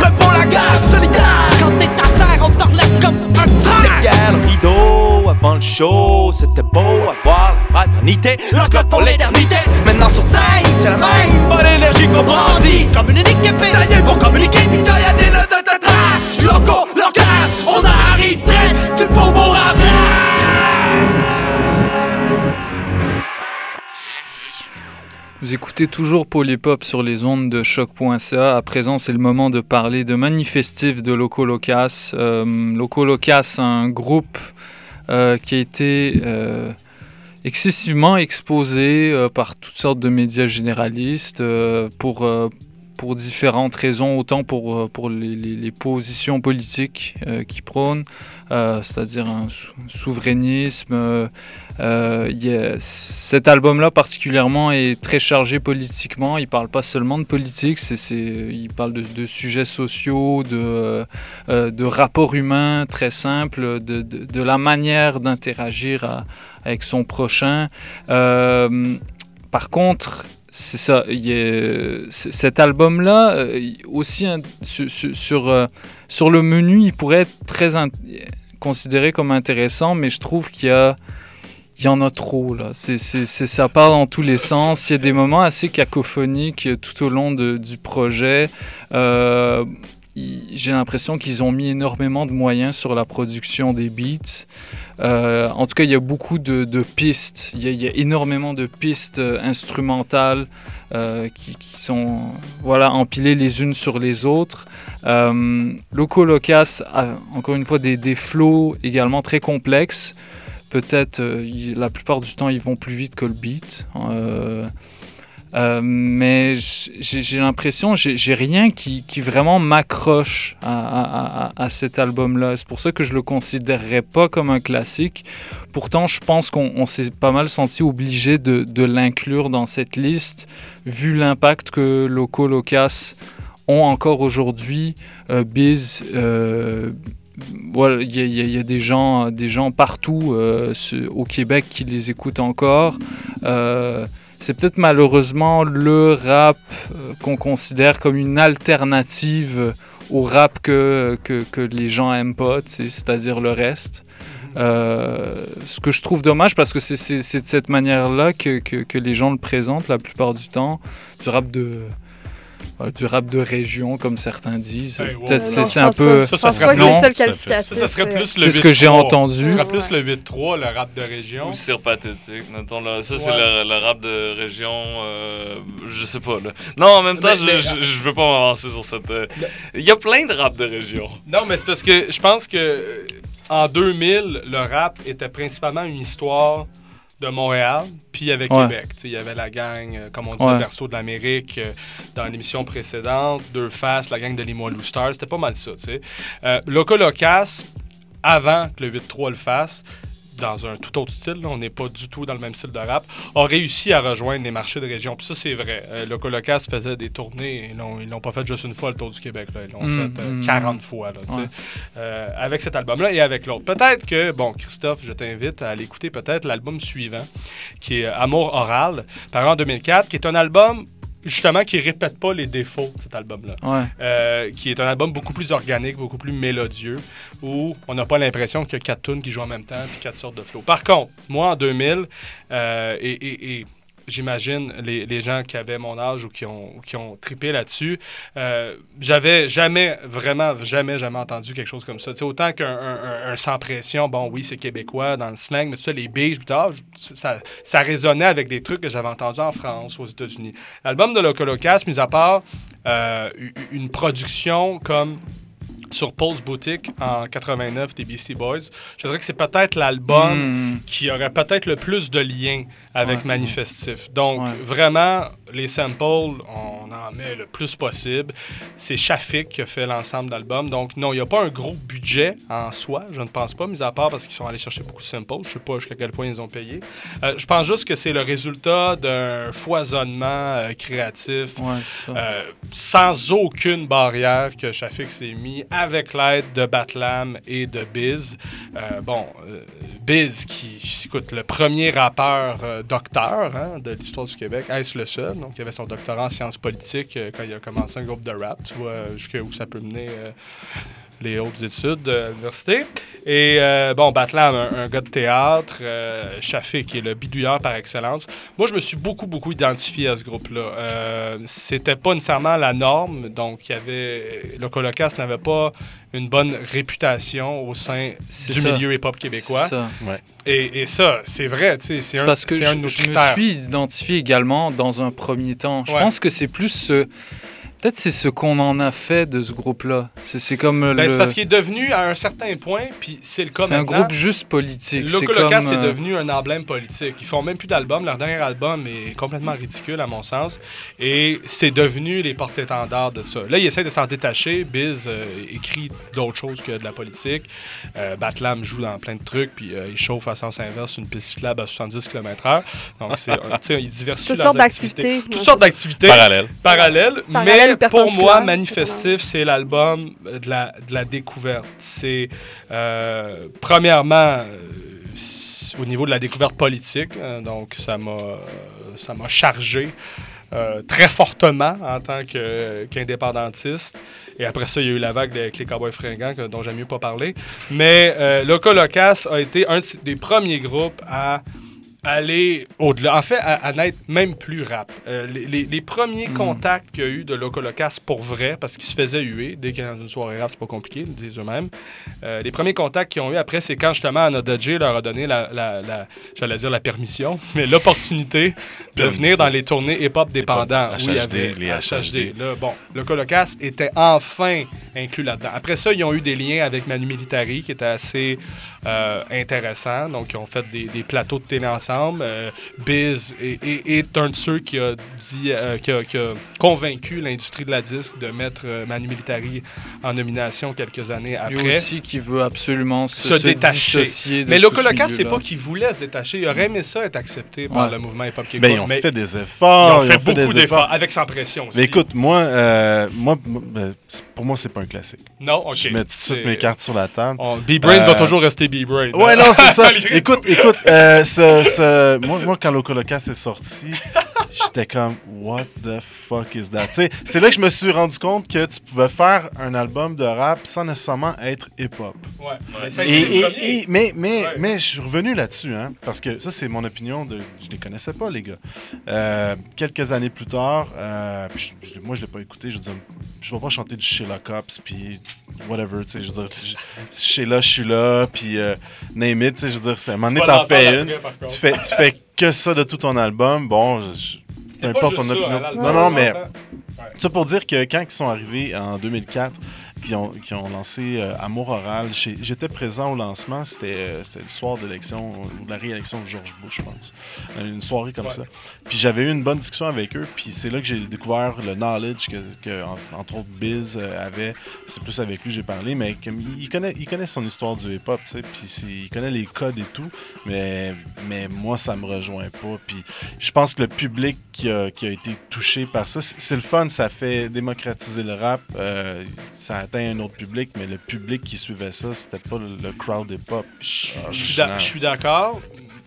Prêts pour la guerre solidaire Quand t'es à terre on te relève comme un frère Derrière le rideau, avant le show, c'était beau à voir la fraternité, l'encote pour l'éternité. Maintenant sur scène, c'est la même, pas l'énergie qu'on brandit. Comme une unique épée, taillée pour communiquer. Y'a des notes de trace, leur classe, on arrive traite, tu faut beau Vous écoutez toujours Polypop sur les ondes de choc.ca. À présent, c'est le moment de parler de Manifestif de Loco Locas. Euh, Loco Locas, un groupe euh, qui a été euh, excessivement exposé euh, par toutes sortes de médias généralistes pour, pour différentes raisons, autant pour, euh, pour les, positions politiques euh, qu'ils prônent, euh, c'est-à-dire un sou- souverainisme. euh, euh, cet album-là particulièrement est très chargé politiquement. Il parle pas seulement de politique, c'est, il parle de, sujets sociaux, de, de rapports humains très simples, de, de- la manière d'interagir avec son prochain. Par contre, c'est ça. il c- cet album-là, euh, aussi sur, euh, sur le menu, il pourrait être très considéré comme intéressant, mais je trouve qu'il y a il y en a trop là. C'est- ça part dans tous les sens. Il y a des moments assez cacophoniques euh, tout au long du projet. J'ai l'impression qu'ils ont mis énormément de moyens sur la production des beats. Euh, en tout cas, il y a beaucoup de, pistes. Il y, a, énormément de pistes euh, instrumentales euh, qui, sont voilà, empilées les unes sur les autres. Euh, Loco Locas a encore une fois des, des flows également très complexes. Peut-être la plupart du temps ils vont plus vite que le beat. Euh, mais j'ai l'impression, j'ai rien qui, vraiment m'accroche à, cet album-là. C'est pour ça que je le considérerais pas comme un classique. Pourtant, je pense qu'on on s'est pas mal senti obligé de, l'inclure dans cette liste, vu l'impact que Loco Locas ont encore aujourd'hui. Euh, Biz, euh, il y, a- des gens, des gens partout au Québec qui les écoutent encore. C'est peut-être malheureusement le rap euh, qu'on considère comme une alternative au rap que, que, que les gens aiment pas, c'est-à-dire le reste. Euh, ce que je trouve dommage parce que c'est- de cette manière-là que, que, les gens le présentent la plupart du temps, du rap de, euh, du rap de région, comme certains disent. Euh, c'est c'est un pense peu. Ça, ça serait non. plus- qualificatif. Ça, serait plus le C'est ce que j'ai 8-3. entendu. Ça serait plus le 8-3, le rap de région. Ou surpathétique, mettons. Là. Ça, c'est le, le rap de région. euh, je sais pas. Là. Non, en même temps, Mais- je, mais- je, je veux pas m'avancer sur cette. euh, Il y a plein de rap de région. Non, mais c'est parce que je pense que euh, en 2000, le rap était principalement une histoire de Montréal, puis avec Ouais. Québec. Il y avait la gang, euh, comme on disait, Ouais. Berceau de l'Amérique, euh, dans l'émission précédente, Deux Faces, la gang de Limoilou Stars, c'était pas mal ça. tu sais. Euh, Loco Locas, avant que le 8-3 le fasse, dans un tout autre style, là, on n'est pas du tout dans le même style de rap, a réussi à rejoindre les marchés de région. Puis ça, c'est vrai. Euh, Loco Locas faisait des tournées, ils l'ont- ils l'ont pas fait juste une fois le tour du Québec, là. ils l'ont Mm, fait euh, mm, 40 fois, là, ouais. Euh, avec cet album-là et avec l'autre. Peut-être que, bon, Christophe, je t'invite à aller écouter peut-être l'album suivant, qui est Amour Oral, paru en 2004, qui est un album justement qui répète pas les défauts de cet album-là. Ouais. Euh, qui est un album beaucoup plus organique, beaucoup plus mélodieux, où on n'a pas l'impression qu'il y a quatre tunes qui jouent en même temps puis quatre sortes de flows. Par contre, moi en 2000, euh, et, et- et j'imagine les, les gens qui avaient mon âge ou qui ont, qui ont trippé là-dessus, euh, j'avais jamais, vraiment, jamais, jamais entendu quelque chose comme ça. Tu sais, autant qu'un un- sans pression, bon, oui, c'est québécois dans le slang, mais sais, les biges, je- ça, ça résonnait avec des trucs que j'avais entendus en France, aux États-Unis. L'album de Locolocas, mis à part euh, une production comme sur Pulse Boutique en 89 des Beastie Boys. Je dirais que c'est peut-être l'album Mm. qui aurait peut-être le plus de liens avec Ouais. Manifestif. Donc, Ouais. vraiment, les samples, on en met le plus possible. C'est Shafik qui a fait l'ensemble d'albums. Donc, non, il n'y a pas un gros budget en soi, je ne pense pas, mis à part parce qu'ils sont allés chercher beaucoup de samples. Je ne sais pas jusqu'à quel point ils ont payé. Euh, je pense juste que c'est le résultat d'un foisonnement euh, créatif Ouais, c'est ça. euh, sans aucune barrière que Shafik s'est mis avec l'aide de Batlam et de Biz. Bon, Biz qui, écoute, le premier rappeur docteur hein, de l'histoire du Québec, est-ce le seul? Donc, il avait son doctorat en sciences politiques euh, quand il a commencé un groupe de rap. Tu vois euh, jusqu'où ça peut mener euh, les hautes études de l'université. Et euh, bon, Batlam, un, un gars de théâtre, euh, Shafik, qui est le bidouilleur par excellence. Moi, je me suis beaucoup, beaucoup identifié à ce groupe-là. Euh, C'était pas nécessairement la norme, donc il y avait. Le Colocas n'avait pas une bonne réputation au sein du ça. milieu hip-hop québécois. C'est ça. Et, et ça, c'est vrai, tu sais, c'est C'est un, parce que c'est je, un de nos je me suis identifié également dans un premier temps. Je Ouais. pense que c'est plus ce. Peut-être c'est ce qu'on en a fait de ce groupe-là. C'est c'est comme Ben, le. C'est parce qu'il est devenu à un certain point, puis c'est le cas C'est un groupe juste politique. C'est Loco Locas comme, est euh, devenu un emblème politique. Ils font même plus d'albums. Leur dernier album est complètement ridicule, à mon sens. Et c'est devenu les porte-étendards de ça. Là, ils essaient de s'en détacher. Biz euh, écrit d'autres choses que de la politique. Euh, Batlam joue dans plein de trucs, puis euh, il chauffe à sens inverse une piste cyclable à 70 km/h. Donc, c'est, euh, tu sais, il diversifie Toutes leurs sortes activités. d'activités. Toutes sortes c'est d'activités. Parallèles. Parallèles. Parallèles Mais ou pour moi, Manifestif, c'est l'album de la, de la découverte. C'est, euh, premièrement, euh, au niveau de la découverte politique, hein, donc ça m'a, euh, chargé euh, très fortement en tant qu'indépendantiste. Et après ça, il y a eu la vague avec les Cowboys fringants, que- dont j'aime mieux pas parler. Mais euh, Loco Locas a été un des premiers groupes à aller au-delà. En fait, à, à n'être même plus rap. Euh, les, les- les premiers Hmm. contacts qu'il y a eu de Locas pour vrai, parce qu'ils se faisaient huer, dès qu'il y a une soirée rap, c'est pas compliqué, ils le disent eux-mêmes. Euh, les premiers contacts qu'ils ont eu après, c'est quand justement Anna J leur a donné la, la- la- j'allais dire la permission, [laughs] mais l'opportunité de venir dans les tournées hip-hop dépendants. Où il y HHD, avait les HHD. Là, bon, le Colocas était enfin inclus là-dedans. Après ça, ils ont eu des liens avec Manu Militari qui étaient assez euh, intéressants. Donc, ils ont fait des, des plateaux de télé ensemble. Euh, Biz est, est- est un de ceux qui a, dit, euh, qui a, qui a convaincu l'industrie de la disque de mettre euh, Manu Militari en nomination quelques années après. Lui aussi qui veut absolument se, se se détacher. de Mais tout Loco ce c'est pas qu'il voulait se détacher. Il aurait aimé ça être accepté par Ouais. le mouvement hip-hop québécois. Ben, ils ont mais fait des efforts. Ils ont fait beaucoup d'efforts, avec sans pression aussi. Mais écoute, moi, euh, moi, ben, pour moi, c'est pas un classique. Non, ok. Je mets tout de suite mes cartes sur la table. Oh, B-Brain Euh, va toujours rester Ouais, non, c'est ça. [laughs] écoute, écoute, euh, ce- ce- moi, moi, quand Loco Locas est sorti, [laughs] J'étais comme, what the fuck is that? C'est là que je me suis rendu compte que tu pouvais faire un album de rap sans nécessairement être hip-hop. Ouais. Et- mais, mais, mais je suis revenu là-dessus, hein, parce que ça, c'est mon opinion. De, je les connaissais pas, les gars. Euh, quelques années plus tard, euh, je- je- moi, je l'ai pas écouté. Je veux dire, je vais pas chanter du Sheila Cops, puis whatever, tu sais. Je veux dire, je- Sheila, je suis là, puis euh, name it, tu sais. Je veux dire, c'est- à un moment donné, t'en fais une. Tu fais, tu fais que ça de tout ton album. Bon, je- peu pas importe ton opinion. hein, non, non, on mais. Ça pour dire que quand ils sont arrivés en 2004, qui ont, qui ont lancé euh, Amour Oral, j'étais présent au lancement, c'était euh, le soir de l'élection, ou de la réélection de George Bush, je pense. Euh, Une soirée comme Ouais. ça. Puis j'avais eu une bonne discussion avec eux, puis c'est là que j'ai découvert le knowledge que, que, en- entre autres, Biz euh, avait. C'est plus avec lui que j'ai parlé, mais comme, il, connaît, il connaît son histoire du hip-hop, tu sais, puis il connaît les codes et tout, mais, mais moi, ça me rejoint pas. Puis je pense que le public qui a, qui a été touché par ça, c'est le fun, ça fait démocratiser le rap, euh, ça atteint un autre public, mais le public qui suivait ça, c'était pas le, crowd hip-hop. Je suis d'a- je suis d'accord.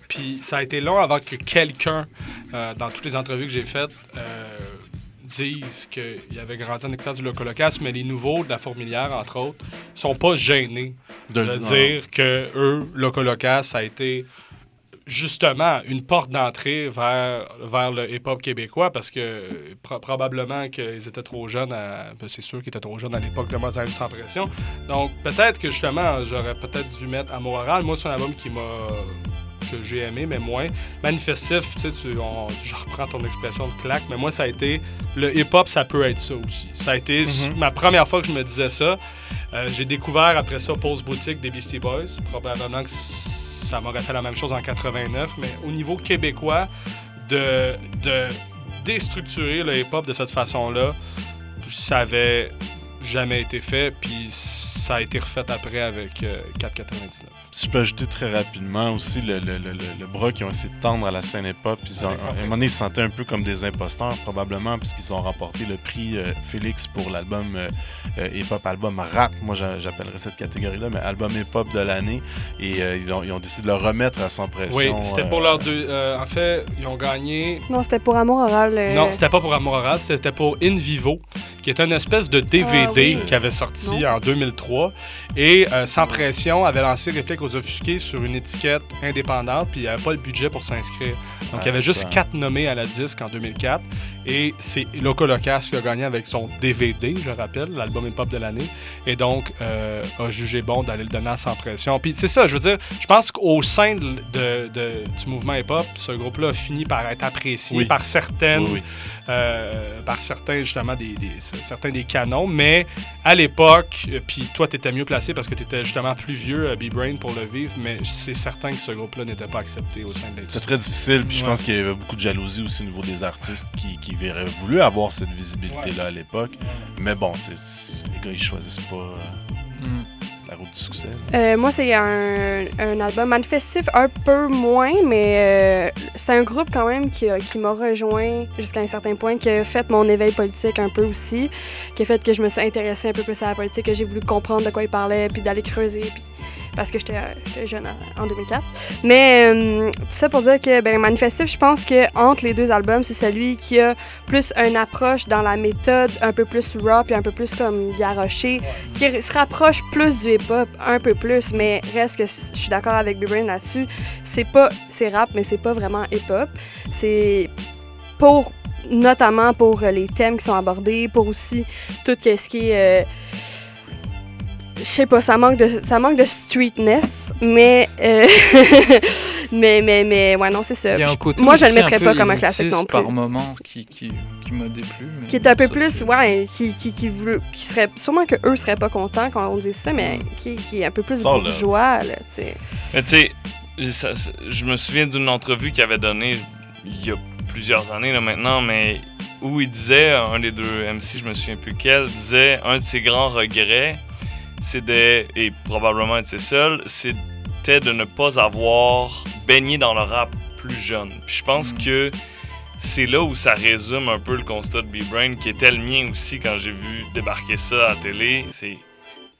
Puis ça a été long avant que quelqu'un, euh, dans toutes les entrevues que j'ai faites, euh, dise qu'il avait grandi en écoutant du Locolocas, mais les nouveaux de la Fourmilière, entre autres, sont pas gênés De dire. que eux, Locolocas, ça a été justement une porte d'entrée vers, vers le hip-hop québécois parce que pro- probablement qu'ils étaient trop jeunes à. ben, c'est sûr qu'ils étaient trop jeunes à l'époque de Mozart sans pression. Donc peut-être que justement j'aurais peut-être dû mettre Amour Oral. Moi c'est un album qui m'a que j'ai aimé, mais moins. Manifestif, tu sais, tu- on- je reprends ton expression de claque, mais moi, ça a été. Le hip-hop, ça peut être ça aussi. Ça a été Mhm. ma première fois que je me disais ça. Euh, j'ai découvert après ça Pause Boutique des Beastie Boys. Probablement que ça m'aurait fait la même chose en 89, mais au niveau québécois, de, de déstructurer le hip-hop de cette façon-là, ça avait jamais été fait, puis ça a été refait après avec euh, 4,99. Si je peux ajouter très rapidement aussi le, le, le, le- le bras qu'ils ont essayé de tendre à la scène hip-hop. Ils ont, à un moment donné, ils se sentaient un peu comme des imposteurs, probablement, puisqu'ils ont remporté le prix euh, Félix pour l'album euh, euh, hip-hop, album rap. Moi, j'a- j'appellerais cette catégorie-là, mais album hip-hop de l'année. Et euh, ils, ont, ils ont décidé de le remettre à sans pression. Oui, c'était euh, pour leur deux. euh, en fait, ils ont gagné. Non, c'était pour Amour Oral. euh, Non, c'était pas pour Amour Oral, c'était pour In Vivo, qui est une espèce de DVD Ah oui. qui avait sorti Non. en 2003. Et euh, Sans Pression avait lancé Réplique aux Offusqués sur une étiquette indépendante, puis il n'y avait pas le budget pour s'inscrire. Donc Ah, il y avait juste ça. quatre nommés à la disque en 2004. Et c'est Loco Locas qui a gagné avec son DVD, je rappelle, l'album hip-hop de l'année. Et donc, euh, a jugé bon d'aller le donner à Sans Pression. Puis c'est ça, je veux dire, je pense qu'au sein de, de- de- du mouvement hip-hop, ce groupe-là a fini par être apprécié Oui. par certaines, Oui, oui. euh, par certains, justement, des, des- certains des canons. Mais à l'époque, euh, puis toi, tu étais mieux placé parce que tu étais justement plus vieux, euh, B-Brain, pour le vivre, mais c'est certain que ce groupe-là n'était pas accepté au sein de l'industrie. C'était très difficile, puis je Ouais. pense qu'il y avait beaucoup de jalousie aussi au niveau des artistes qui, qui auraient voulu avoir cette visibilité-là à l'époque. Mais bon, tu sais, les gars, ils choisissent pas euh, Mm. la route du succès. Euh, moi, c'est un, un album manifestif un peu moins, mais euh, c'est un groupe quand même qui, a- qui m'a rejoint jusqu'à un certain point, qui a fait mon éveil politique un peu aussi, qui a fait que je me suis intéressée un peu plus à la politique, que j'ai voulu comprendre de quoi il parlait, puis d'aller creuser, puis parce que j'étais j'étais jeune en- en 2004. Mais euh, tout ça pour dire que ben, Manifestif, je pense que entre les deux albums, c'est celui qui a plus une approche dans la méthode un peu plus raw puis un peu plus comme garoché, qui se rapproche plus du hip-hop un peu plus, mais reste que je suis d'accord avec B-Brain là-dessus. C'est pas c'est rap, mais c'est pas vraiment hip-hop. C'est pour notamment pour euh, les thèmes qui sont abordés, pour aussi tout ce qui est euh, je sais pas, ça manque de ça manque de streetness, mais euh, [laughs] mais mais mais ouais non c'est ça. Il y a un Je- côté Moi je le mettrais pas comme un classique non plus. par moment qui, qui, qui m'a déplu. mais Qui est un peu ça, plus ouais, qui qui qui, veut- qui serait sûrement que eux seraient pas contents quand on dit ça, mais qui, qui est un peu plus Ça, là. bourgeois là, tu sais. Mais tu sais, je me souviens d'une entrevue qu'il avait donnée il y a plusieurs années là, maintenant, mais où il disait, un des deux MC, je me souviens plus lequel, disait un de ses grands regrets, c'était, et probablement de ses seuls, c'était de ne pas avoir baigné dans le rap plus jeune. Puis je pense que c'est là où ça résume un peu le constat de B-Brain, qui était le mien aussi quand j'ai vu débarquer ça à la télé. C'est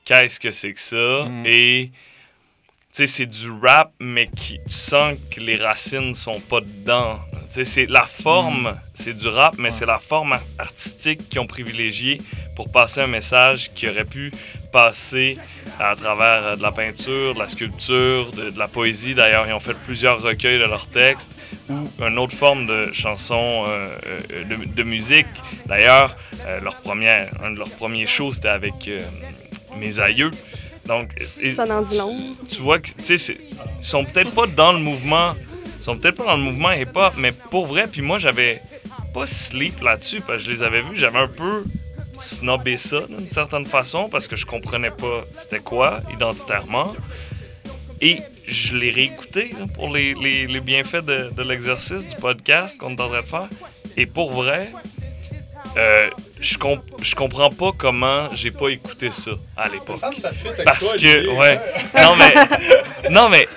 qu'est-ce que c'est que ça? Et tu sais, c'est du rap, mais qui, tu sens que les racines sont pas dedans. Tu sais, C'est la forme, c'est du rap, mais c'est la forme ar- artistique qu'ils ont privilégié pour passer un message qui aurait pu passer à travers euh, de la peinture, de la sculpture, de, de la poésie. D'ailleurs, ils ont fait plusieurs recueils de leurs textes ou une autre forme de chanson euh, euh, de, de musique. D'ailleurs, euh, leur première, un de leurs premiers shows, c'était avec euh, mes aïeux. Donc, et- Ça en dit long. tu vois que, tu sais, ils sont peut-être pas dans le mouvement, ils sont peut-être pas dans le mouvement hip-hop, mais pour vrai, puis moi, j'avais pas sleep là-dessus, parce que je les avais vus, j'avais un peu snobé ça, d'une certaine façon, parce que je comprenais pas c'était quoi, identitairement. Et je l'ai réécouté pour les, les- les bienfaits de, de l'exercice du podcast qu'on est en train de faire. Et pour vrai, euh, je, comp- je comprends pas comment j'ai pas écouté ça à l'époque. ça fit avec Parce que, ouais. Non, mais. Non, mais.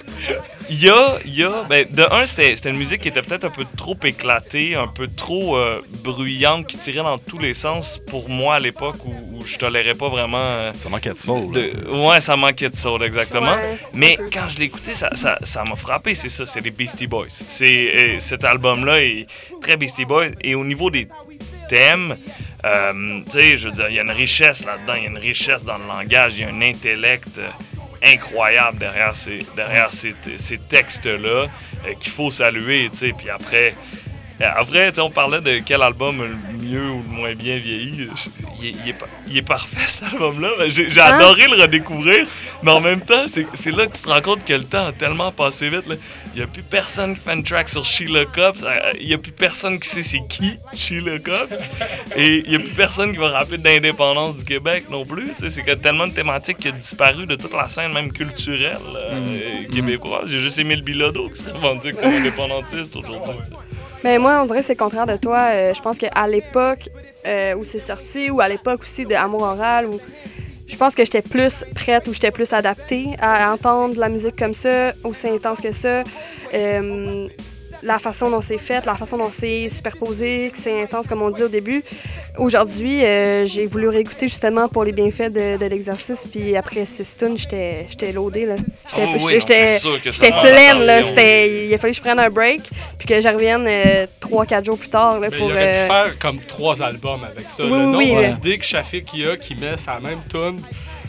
Il y a. il Y a ben, de un, c'était c'était une musique qui était peut-être un peu trop éclatée, un peu trop euh, bruyante, qui tirait dans tous les sens pour moi à l'époque où, où je tolérais pas vraiment. ça manquait de soul. de- Ouais, ça manquait de soul, exactement. Ouais, mais quand je l'ai écouté, ça ça- ça m'a frappé. C'est ça, c'est les Beastie Boys. C'est, euh, cet album-là est très Beastie Boys. Et au niveau des thèmes, euh, je veux il y a une richesse là-dedans, il y a une richesse dans le langage, il y a un intellect euh, incroyable derrière ces, derrière ces, textes-là euh, qu'il faut saluer, tu. Puis après, euh, après, tu sais, on parlait de quel album a le mieux ou le moins bien vieilli. Il est, il est pa- il est parfait, [laughs] cet album-là. Ben, J'ai j'ai Hein? adoré le redécouvrir, mais en même temps, c'est c'est là que tu te rends compte que le temps a tellement passé vite. là. Il n'y a plus personne qui fait une track sur Sheila Cops. Euh, Il n'y a plus personne qui sait c'est qui Sheila Cops. Et il n'y a plus personne qui va rappeler d'indépendance du Québec non plus. C'est qu'il y a tellement de thématiques qui ont disparu de toute la scène, même culturelle euh, québécoise. J'ai juste Émile Bilodeau qui se revendique comme indépendantiste aujourd'hui. Mais moi, on dirait que c'est le contraire de toi. Euh, je pense qu'à l'époque euh, où c'est sorti, ou à l'époque aussi de Amour Oral, où je pense que j'étais plus prête ou j'étais plus adaptée à entendre la musique comme ça, aussi intense que ça. Euh, la façon dont c'est fait, la façon dont c'est superposé, que c'est intense comme on dit au début. Aujourd'hui, euh, j'ai voulu réécouter justement pour les bienfaits de, de l'exercice, puis après six tunes, j'étais loadée. là. J'étais Oh oui, pleine, là. Il a fallu que je prenne un break, puis que je revienne euh, trois, quatre jours plus tard là, Mais pour... il aurait euh, pu faire comme trois albums avec ça. Oui, le oui, nombre oui, d'idées que Shafik y a qui met sa même tune.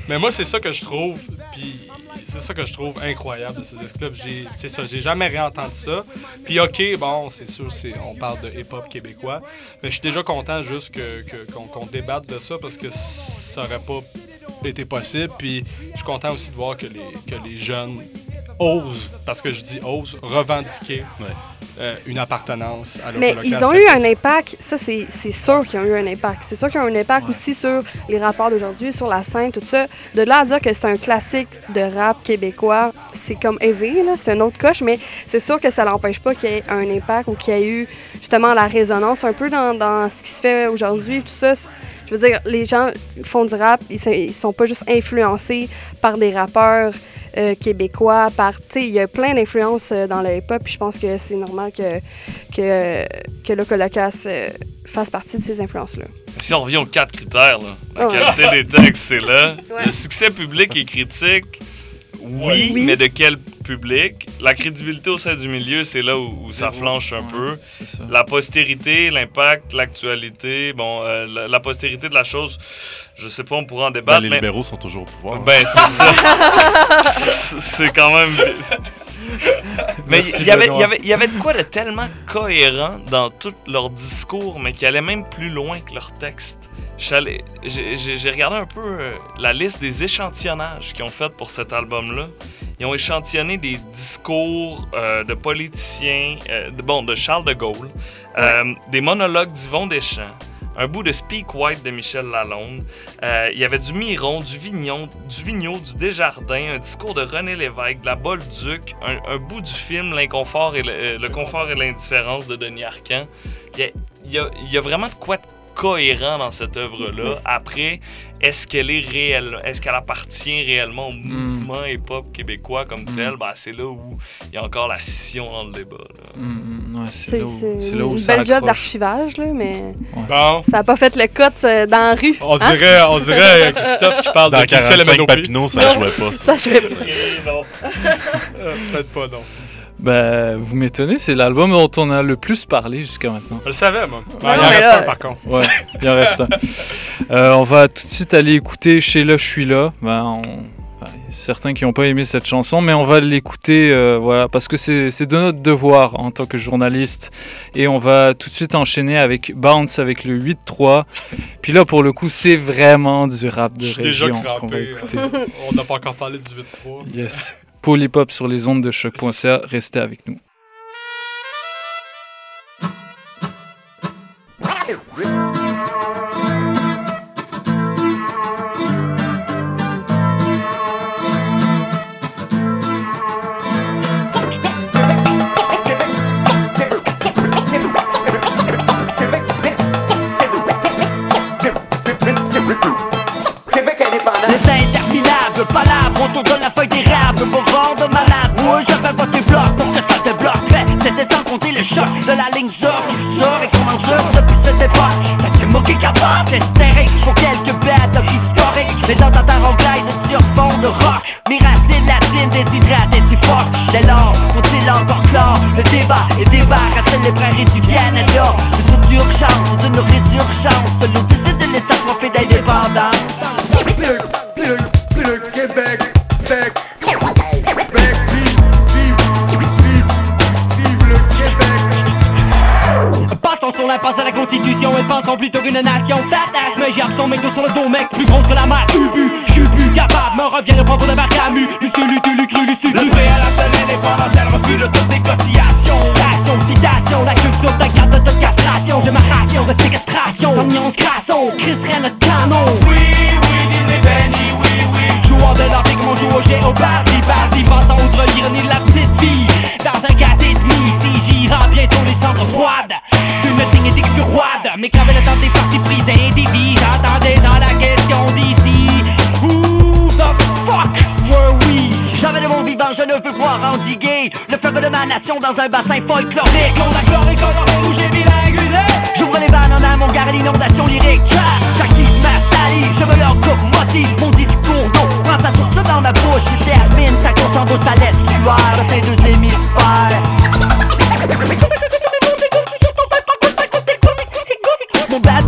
Mais moi, c'est ça que je trouve. Puis c'est ça que je trouve incroyable de ce disque-là. C'est ça, j'ai jamais réentendu ça. Puis ok, bon, c'est sûr, on parle de hip-hop québécois. Mais je suis déjà content juste que, que- qu'on, qu'on débatte de ça parce que ça aurait pas été possible. Puis je suis content aussi de voir que les, que les jeunes osent, parce que je dis osent, revendiquer euh, une appartenance à Mais ils ont eu un impact, ça c'est c'est sûr qu'ils ont eu un impact. C'est sûr qu'ils ont eu un impact aussi sur les rapports d'aujourd'hui, sur la scène, tout ça. De là à dire que c'est un classique de rap québécois, c'est comme élevé, là, c'est un autre coche, mais c'est sûr que ça n'empêche pas qu'il y ait un impact ou qu'il y ait eu justement la résonance un peu dans, dans ce qui se fait aujourd'hui, tout ça. Je veux dire, les gens font du rap, ils sont, ils sont pas juste influencés par des rappeurs euh, québécois, par, il y a plein d'influences euh, dans le hip-hop, puis je pense que c'est normal que, que, que le Colocas euh, fasse partie de ces influences-là. Si on revient aux quatre critères, là, la Ouais. qualité des textes, c'est là. [laughs] Ouais. Le succès public et critique, oui, Oui. mais de quel public? La [laughs] crédibilité au sein du milieu, c'est là où, où ça flanche un peu. ça. La postérité, l'impact, l'actualité, bon, euh, la, la postérité de la chose, je sais pas, on pourra en Ben, débattre. les mais- libéraux sont toujours au pouvoir. Ben, c'est ça. [laughs] C'est- quand même. [laughs] Mais Merci, il y, avait, Benoît. il, y avait, il y avait de quoi de tellement cohérent dans tout leur discours, mais qui allait même plus loin que leur texte. J'ai regardé un peu euh, la liste des échantillonnages qu'ils ont fait pour cet album-là. Ils ont échantillonné des discours euh, de politiciens, euh, de, bon, de Charles de Gaulle, des monologues d'Yvon Deschamps, un bout de Speak White de Michel Lalonde. Il y avait du Miron, du Vignon, du Vigneault, du Desjardins, un discours de René Lévesque, de la Bolduc, un, un bout du film L'inconfort et le, le confort et l'indifférence de Denis Arcand. Il y a, il y a- il y a vraiment de quoi de cohérent dans cette œuvre-là. Après, est-ce qu'elle est réelle, est-ce qu'elle appartient réellement au mouvement hip-hop québécois comme tel? Ben, c'est là où il y a encore la scission dans le débat. Mm, mm, ouais, c'est là où, c'est c'est là où une ça belle job d'archivage, là, mais Bon. ça n'a pas fait le cut euh, dans la rue. On hein? dirait, on dirait euh, Christophe qui parle Dans de Gilles 45 Manopé. Papineau, ça Non, jouait pas, ça. Ça jouait pas. [laughs] Euh, Peut-être pas, non. Ben, vous m'étonnez, c'est l'album dont on a le plus parlé jusqu'à maintenant. Je le savais, moi. Ouais, il en non, reste là- un, par contre. Ouais, il en reste un. Euh, on va tout de suite aller écouter Chez là, je suis là. Ben, on- il y a certains qui n'ont pas aimé cette chanson, mais on va l'écouter euh, voilà, parce que c'est c'est de notre devoir en tant que journaliste. Et on va tout de suite enchaîner avec Bounce avec le 8-3. Puis là, pour le coup, c'est vraiment du rap de Je suis déjà région qu'on va crampé. écouter. On n'a pas encore parlé du 8-3. Yes. Polypop sur les ondes de choc.ca. Restez avec nous. Ligne dure, dure et comment dure depuis cette époque. Du mot qui capote, l'hystérique pour quelques bêtes historiques. Mais dans ta terre anglaise sur fond de rock, mes racines latines déshydratées du fuck. Dès lors, faut-il encore clore le débat et débarrasser les prairies du Canada? Le groupe d'urgence, d'une résurgence, nous décide de laisser profiter d'indépendance. Plutôt qu'une nation Tatas, mais j'ai son mec sur le dos mec Plus grosse que la mer, Ubu, je suis plus capable. Me revient le propos de ma Camus Lustu, lutu, lucru, lustu Le prêt à la peine indépendance, elle refuse de toute négociation. Station, citation, la culture de garde de castration. J'ai ma ration de séquestration. Sans nuance crasson, Chris Ren notre canon. Oui, oui, Disney Benny, oui, oui. Joueur de l'Afrique, mon joue au Géopardy Pardy, passant outre l'ironie de la petite vie. Dans un 4 et demi, si j'irai bientôt les cendres froides. Une dignité qui fut roide Mais qu'avait le temps des parties prises et des vies. J'entends déjà la question d'ici. Who the fuck were we? Jamais de mon vivant je ne veux voir endiguer Le fleuve de ma nation dans un bassin folklorique. On a chloré, coloré, rouge et bilinguisé J'ouvre les vannes en amont, à l'inondation lyrique J'active ma salive, je me leur coupe motive Mon discours d'eau, prends sa source dans ma bouche. Je termine, ça concentre sa l'estuaire de tes deux hémisphères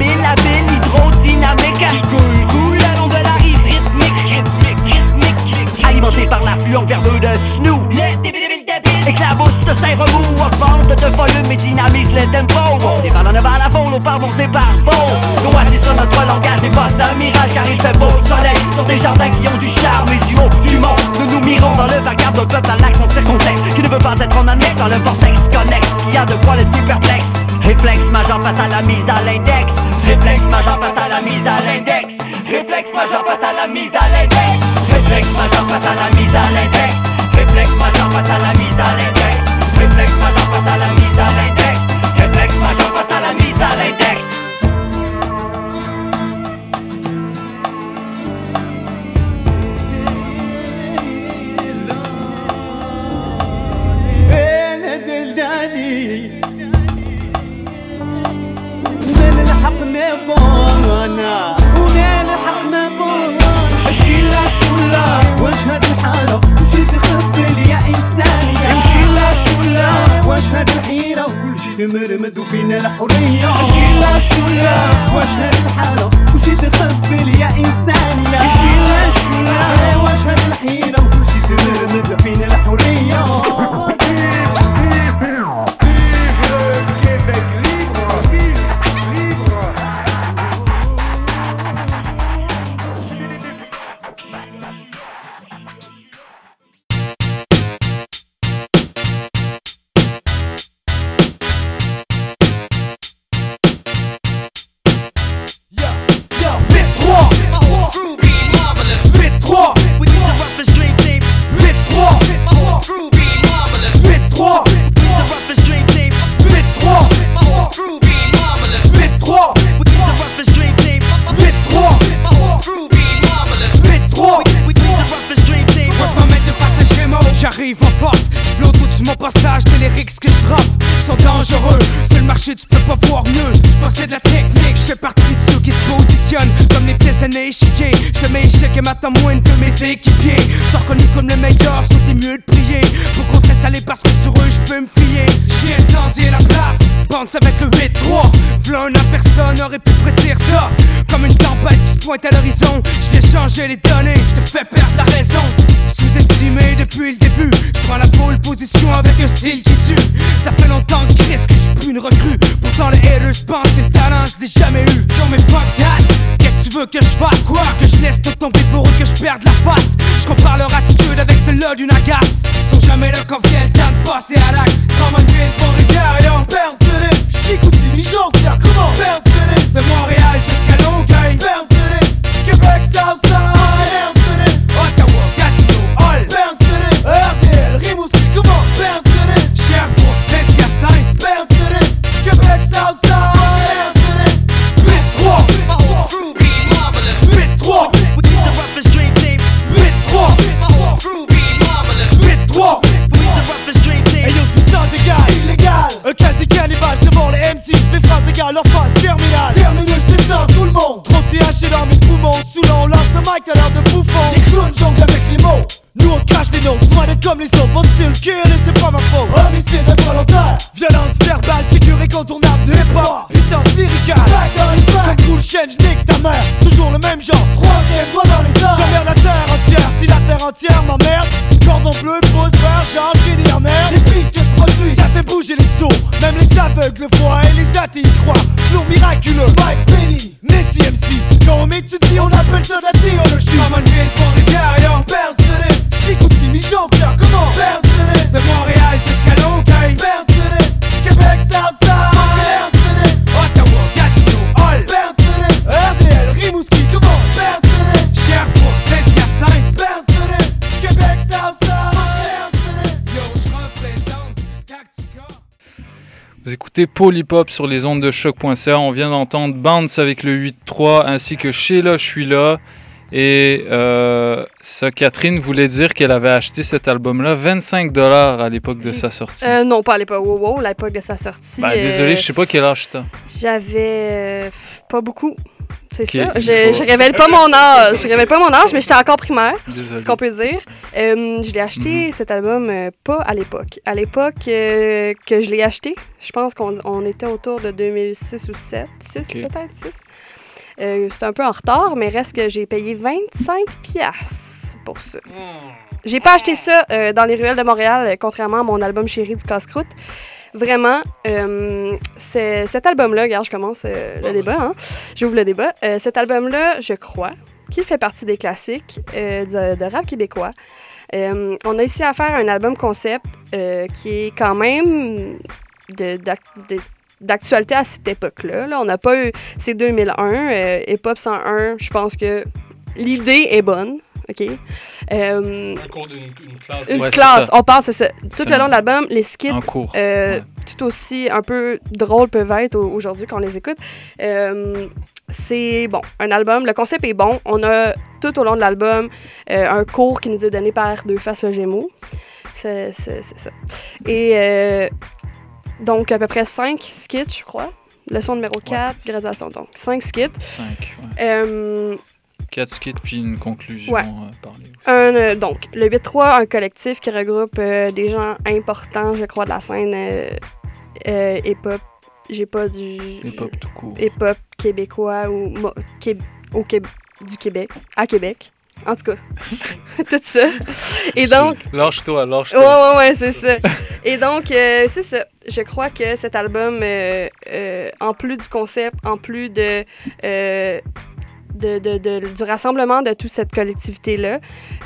La bille hydrodynamique coule le long de la rive rythmique. Rythmique, Alimenté par l'affluent verbeux de Snoop. Éclabousse de remous Augmente de volume et dynamise le tempo. On dévale en aval à fond, nos pardons c'est par notre langage n'est pas un mirage Car il fait beau soleil. Sur des jardins qui ont du charme et du haut du monde Nous nous mirons dans le vacarme d'un peuple à l'accent circonflexe Qui ne veut pas être en annexe dans le vortex connexe Qui a de quoi le perplexe Réflexe majeur face à la mise à l'index. Réflexe majeur face à la mise à l'index. Réflexe majeur face à la mise à l'index. Réflexe majeur face à la mise à l'index. Réflexe majeur face à la mise à l'index. Réflexe majeur face à la mise à l'index. Réflexe majeur face à la mise à l'index مغمرمد وفينا الحرية. شيلا شولا واش هاد الحالة كلشي تخبل يا إنسانية شيلا شولا إيه، واش هاد الحيرة كلشي تمرمد فينا الحرية. Écoutez Hop sur les ondes de choc.ca. On vient d'entendre Bounce avec le 8-3 ainsi que Sheila, je suis là. Et euh, ça, Catherine voulait dire qu'elle avait acheté cet album-là 25 dollars à l'époque de sa sortie. Euh, non, pas à l'époque. Wow, wow, l'époque de sa sortie. Ben, euh, désolé, je sais pas quel âge t'as. J'avais pas beaucoup. C'est Ok, ça. Je, je révèle pas mon âge. Je révèle pas mon âge, mais j'étais encore primaire. Désolé. Ce qu'on peut dire. Euh, je l'ai acheté Mhm. cet album euh, pas à l'époque. À l'époque euh, que je l'ai acheté, je pense qu'on on était autour de 2006 ou 7. 6 Ok. peut-être 6. Euh, C'était un peu en retard, mais reste que j'ai payé 25 piastres pour ça. J'ai pas acheté ça dans les ruelles de Montréal, contrairement à mon album chéri du casse-croûte. Vraiment, euh, cet album-là, regarde, je commence euh, le débat, hein. j'ouvre le débat. Euh, cet album-là, je crois, qu'il fait partie des classiques de, de rap québécois. On a ici à faire un album concept qui est quand même de- d'ac- de- d'actualité à cette époque-là. là. On n'a pas eu... C'est 2001, euh, Hip Hop 101, je pense que l'idée est bonne, OK? Euh, Un cours d'une une classe. une Ouais, classe, on parle, c'est ça. Tout le long de l'album, les skits, En cours. euh, Ouais. tout aussi un peu drôles peuvent être au- aujourd'hui quand on les écoute. Euh, c'est bon, un album, le concept est bon. On a tout au long de l'album euh, un cours qui nous est donné par Deux Faces le Gémeaux. C'est ça. Et euh, donc, à peu près 5 skits, je crois. Leçon numéro 4, graduation. Donc, 5 skits. 5. Euh, 4 skits puis une conclusion Ouais. euh, parlée. un, euh, donc, le 8-3, un collectif qui regroupe euh, des gens importants, je crois, de la scène euh, hip-hop. J'ai pas du. Hip-hop tout court. Hip-hop québécois ou au Québec, du Québec, à Québec. En tout cas, [laughs] tout ça. Et donc, Lâche-toi, Ouais, lâche-toi. ouais, ouais, c'est ça. Et donc, euh, c'est ça. Je crois que cet album, euh, euh, en plus du concept, en plus de, de, de- de- du rassemblement de toute cette collectivité-là,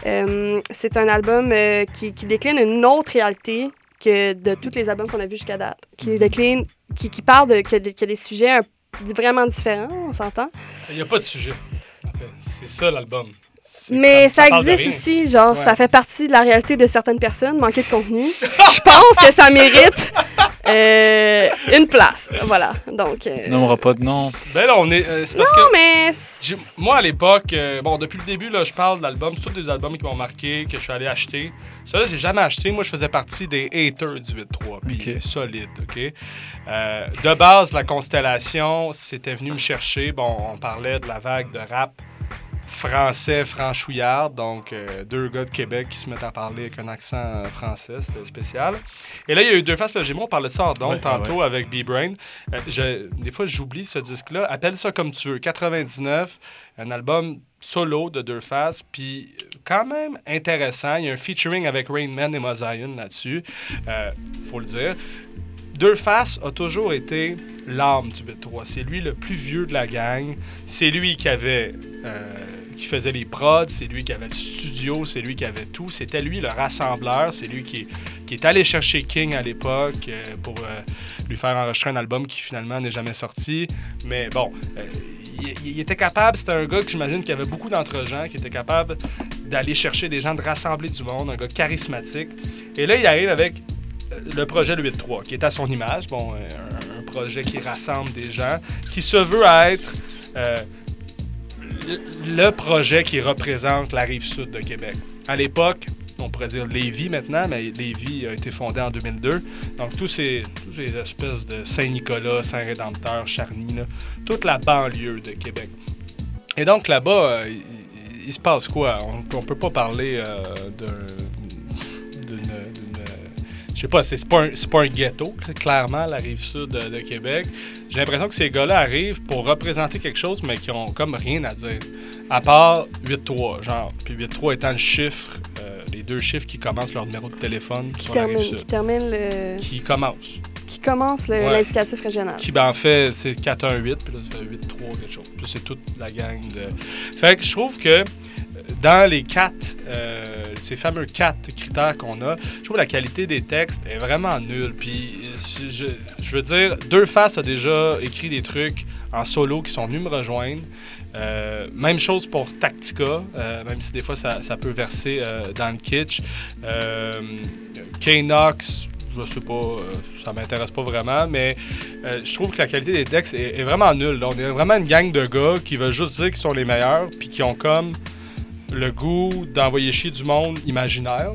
euh, c'est un album euh, qui, qui décline une autre réalité que de tous les albums qu'on a vus jusqu'à date. Qui décline, qui, qui parle de, que, de- que des sujets un- vraiment différents, on s'entend. Il n'y a pas de sujet. en fait. C'est ça l'album. Mais ça, existe aussi, genre, Ouais. ça fait partie de la réalité de certaines personnes, manquer de contenu. [laughs] Je pense que ça mérite euh, une place. Voilà. Donc. euh, Nommera pas de nom. Ben là, on est. euh, c'est parce non, que. mais. Moi, à l'époque, euh, bon, depuis le début, là, je parle d'albums, tous des albums qui m'ont marqué, que je suis allé acheter. Ça, là, j'ai jamais acheté. Moi, je faisais partie des haters du 8-3, puis solide, OK? Euh, de base, la constellation, c'était venu me chercher. Bon, on parlait de la vague de rap français franchouillard, donc euh, deux gars de Québec qui se mettent à parler avec un accent euh, français, c'était spécial. Et là, il y a eu Deux Faces le Gémeaux, on parlait de ça Ouais, tantôt ouais. avec B-Brain. Euh, je- des fois, j'oublie ce disque-là. Appelle ça comme tu veux. 99, un album solo de Deux Faces, puis quand même intéressant. Il y a un featuring avec Rain Man et Mozaïen là-dessus, euh, faut le dire. Deux Faces a toujours été l'âme du B3. C'est lui le plus vieux de la gang. C'est lui qui avait, euh, qui faisait les prods. C'est lui qui avait le studio. C'est lui qui avait tout. C'était lui le rassembleur. C'est lui qui, est allé chercher King à l'époque euh, pour euh, lui faire enregistrer un album qui finalement n'est jamais sorti. Mais bon, il, était capable. C'était un gars que j'imagine qui avait beaucoup d'entre-gens, qui était capable d'aller chercher des gens, de rassembler du monde. Un gars charismatique. Et là, il arrive avec le projet le 8-3, qui est à son image. Bon, euh, un, projet qui rassemble des gens, qui se veut être euh, le, projet qui représente la rive sud de Québec. À l'époque, on pourrait dire Lévis maintenant, mais Lévis a été fondé en 2002. Donc, tous ces, tous ces espèces de Saint-Nicolas, Saint-Rédempteur, Charny, toute la banlieue de Québec. Et donc, là-bas, euh, il, se passe quoi? On ne peut pas parler euh, d'un- sais pas, c'est pas, un- c'est pas un ghetto, clairement, la rive sud de, de Québec. J'ai l'impression que ces gars-là arrivent pour représenter quelque chose, mais qui ont comme rien à dire. À part 8-3, genre. Puis 8-3 étant le chiffre, euh, les deux chiffres qui commencent leur numéro de téléphone Qui sur la rive sud. qui termine le. Qui commence. Qui commence Ouais. l'indicatif régional. Qui, ben, en fait, c'est 4-1-8, puis là, ça fait 8-3, quelque chose. Puis c'est toute la gang de. Fait que je trouve que euh, dans les quatre, euh, ces fameux quatre critères qu'on a, je trouve la qualité des textes est vraiment nulle. Puis je, veux dire, Deux Faces a déjà écrit des trucs en solo qui sont venus me rejoindre. Euh, même chose pour Tactica, euh, même si des fois ça, peut verser euh, dans le kitsch. K-Nox, je sais pas, ça m'intéresse pas vraiment, mais je trouve que la qualité des textes est, est vraiment nulle. là. On est vraiment une gang de gars qui veulent juste dire qu'ils sont les meilleurs, puis qui ont comme le goût d'envoyer chier du monde imaginaire.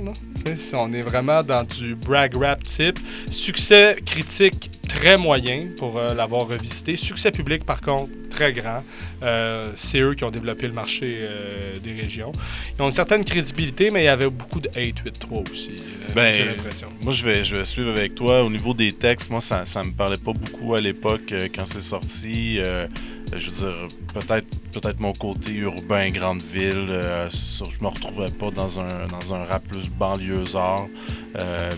sais, On est vraiment dans du brag rap type. Succès critique très moyen pour euh, l'avoir revisité. Succès public, par contre, très grand. Euh, c'est eux qui ont développé le marché euh, des régions. Ils ont une certaine crédibilité, mais il y avait beaucoup de hate 8-3 aussi. euh, Ben, j'ai l'impression. moi, je vais, je vais suivre avec toi. Au niveau des textes, moi, ça, ça me parlait pas beaucoup à l'époque quand c'est sorti. Je veux dire, peut-être peut-être mon côté urbain, grande ville. sur- je me retrouvais pas dans un, dans un rap plus banlieusard.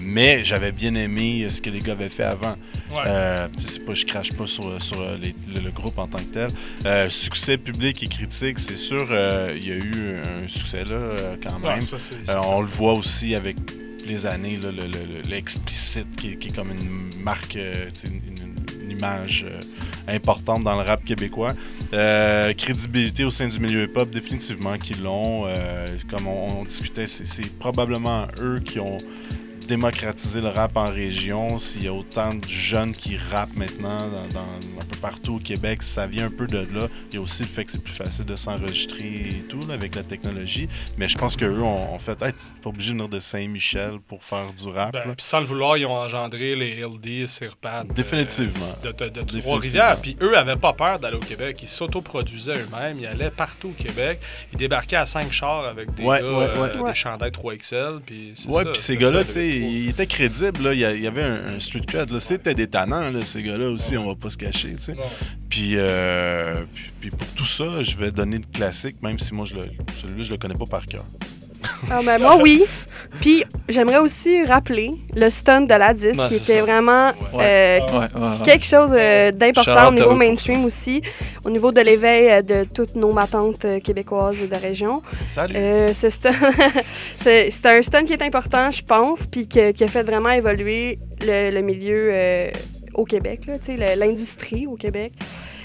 Mais j'avais bien aimé ce que les gars avaient fait avant. Ouais. Pas, je crache pas sur, sur les- le, le groupe en tant que tel. Euh, succès public et critique, c'est sûr, euh, il y a eu un succès là, euh, quand Ouais, même. ça, Euh, on le voit aussi avec les années, là, le- le- le- l'explicite qui, est- qui est comme une marque, une, une- une image importante dans le rap québécois. Euh, crédibilité au sein du milieu hip-hop, définitivement qu'ils l'ont. Euh, comme on, on discutait, c'est probablement eux qui ont démocratisé le rap en région. S'il y a autant de jeunes qui rappent maintenant dans, dans- un peu partout au Québec, ça vient un peu de là. Il y a aussi le fait que c'est plus facile de s'enregistrer et tout là, avec la technologie. Mais je pense qu'eux ont, ont fait hey, t'es pas obligé de venir de Saint-Michel pour faire du rap. Ben, puis sans le vouloir, ils ont engendré les LD, Sirpat. euh, Définitivement. de, de- de Définitivement. Trois-Rivières. Puis eux avaient pas peur d'aller au Québec. Ils s'autoproduisaient eux-mêmes. Ils allaient partout au Québec. Ils débarquaient à cinq chars avec des Ouais, gars, ouais, euh, ouais. des chandails 3XL. Puis Ouais, puis ces c'est gars-là, tu sais, Là. Il y a- il y avait un, un street cred. C'était des tannants, là, ces gars-là aussi, on va pas se cacher. Puis, euh, puis, puis pour tout ça, je vais donner le classique, même si moi, je le, celui-là, je le connais pas par cœur. Ah, ben, moi, oui. Puis, j'aimerais aussi rappeler le stunt de la disque, Ben, qui était ça. vraiment Ouais. euh, Ouais, ouais, ouais. quelque chose euh, d'important au niveau mainstream aussi, au niveau de l'éveil euh, de toutes nos matantes euh, québécoises de région. Salut. Euh, [laughs] c'est c'est un stunt qui est important, je pense, puis que- qui a fait vraiment évoluer le, le milieu euh, au Québec, l'industrie au Québec.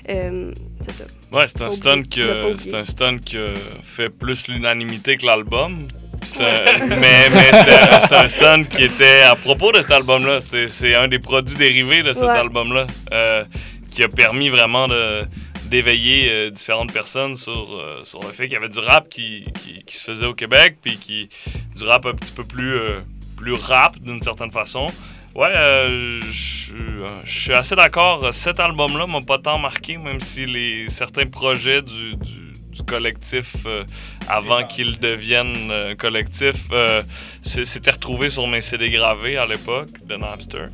Euh, c'est ça. Ouais, c'est un pas que c'est un stunt qui a fait plus l'unanimité que l'album. C'est un- [laughs] mais c'était un stunt qui était à propos de cet album-là. C'est un des produits dérivés de cet Ouais. album-là euh, qui a permis vraiment de d'éveiller euh, différentes personnes sur, euh, sur le fait qu'il y avait du rap qui, qui, qui se faisait au Québec, puis qui du rap un petit peu plus, plus rap d'une certaine façon. Ouais, euh, je suis assez d'accord. Cet album-là m'a pas tant marqué, même si les, certains projets du, du, du collectif euh, avant qu'il devienne euh, collectif euh, c'est- s'était retrouvé sur mes CD gravés à l'époque de Napster.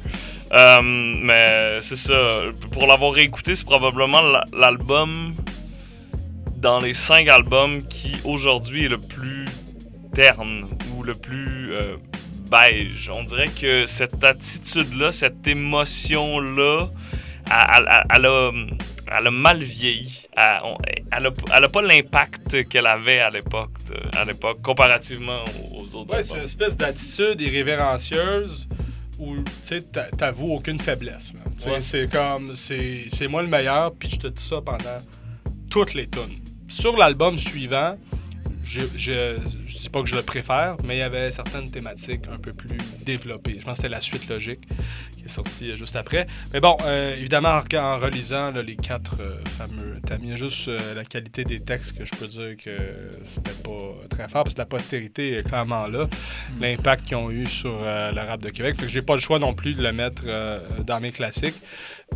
Euh, mais c'est ça. Pour l'avoir réécouté, c'est probablement la- l'album dans les cinq albums qui aujourd'hui est le plus terne ou le plus beige. On dirait que cette attitude-là, cette émotion-là, elle, elle- elle a, elle a mal vieilli. Elle, on- elle a, elle a pas l'impact qu'elle avait à l'époque, euh, à l'époque, comparativement aux, autres Ouais, c'est une espèce d'attitude irrévérencieuse où tu t'avoues aucune faiblesse. Ouais. C'est comme, c'est moi le meilleur, puis je te dis ça pendant toutes les tunes. Sur l'album suivant, je, je, je dis pas que je le préfère, mais il y avait certaines thématiques un peu plus développées. Je pense que c'était la suite logique qui est sortie euh, juste après. Mais bon, euh, évidemment, en, relisant là, les quatre euh, fameux thèmes, il y a juste euh, la qualité des textes que je peux dire que c'était pas très fort, parce que la postérité est clairement là. L'impact qu'ils ont eu sur le rap de Québec. Fait que j'ai pas le choix non plus de le mettre dans mes classiques.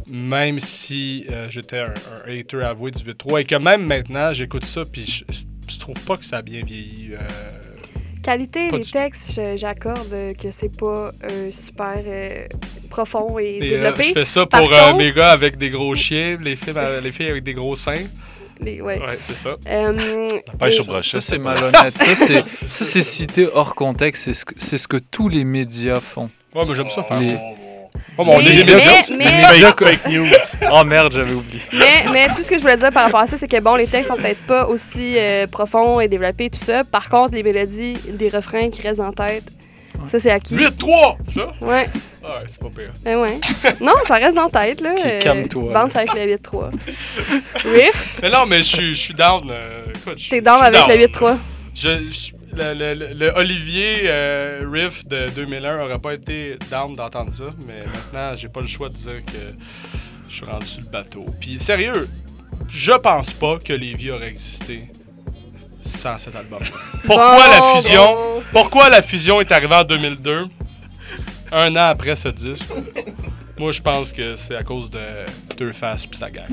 Même si euh, j'étais un, un hater avoué du 8-3 et que même maintenant, j'écoute ça, puis je, trouve pas que ça a bien vieilli. euh, Qualité des du- texte, je- j'accorde que c'est pas euh, super euh, profond et, Et, euh, développé. je fais ça Par pour euh, contre, mes gars avec des gros chiens, les filles, les filles avec des gros seins. les- ouais. c'est ça. Euh, pêche et- au brochet, Ça, c'est malhonnête. ça, c'est ça, c'est cité hors contexte. C'est ce, que- c'est ce que tous les médias font. Ouais, mais j'aime ça faire Les- ça. Oh, mais on Mais- est des mais- médias aussi. mais- Les médias Fake- news. Oh merde, j'avais oublié. mais, mais tout ce que je voulais dire par rapport à ça, c'est que bon, les textes sont peut-être pas aussi euh, profonds et développés, tout ça. Par contre, les mélodies, des refrains qui restent en tête, ça c'est acquis. 8-3! Ça? Ouais. Ah, ouais, c'est pas pire. Ben ouais. Non, ça reste dans la tête, là. Euh, calme-toi, Bounce avec le 8-3. Riff, Mais non, mais je suis- down. euh, écoute, t'es down avec le 8-3. Je, je- le, le- le- le Olivier euh, Riff de 2001 aurait pas été down d'entendre ça, mais maintenant, j'ai pas le choix de dire que je suis rendu sur le bateau. Puis, sérieux, je pense pas que Lévi aurait existé sans cet album. Pourquoi la fusion. Pourquoi la fusion est arrivée en 2002, un an après ce disque? Moi, je pense que c'est à cause de Deux Faces pis sa gang.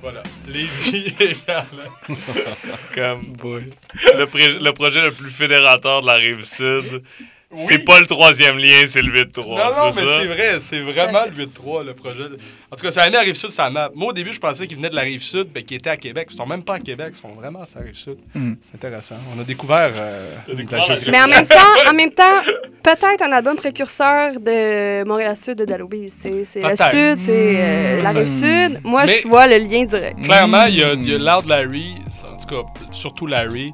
Voilà. Lévi est là. Comme le, pré- le projet le plus fédérateur de la rive sud. C'est pas le troisième lien, c'est le 8-3. Non, non, c'est mais c'est vrai, c'est vraiment le 8-3, le projet. En tout cas, ça a mis à Rive-Sud, ça map. Moi, au début, je pensais qu'ils venaient de la Rive-Sud, mais qu'ils étaient à Québec. Ils sont même pas à Québec, ils sont vraiment à la Rive-Sud. Mm. C'est intéressant. On a découvert euh, la. Mais en même temps, en même temps, [laughs] peut-être un album précurseur de Montréal-Sud de Dalobis. C'est le. Sud, c'est euh, la Hmm. Rive-Sud. Moi, Mais- je vois le lien direct. Clairement, il y a, il y a Loud Larry, en tout cas, surtout Larry,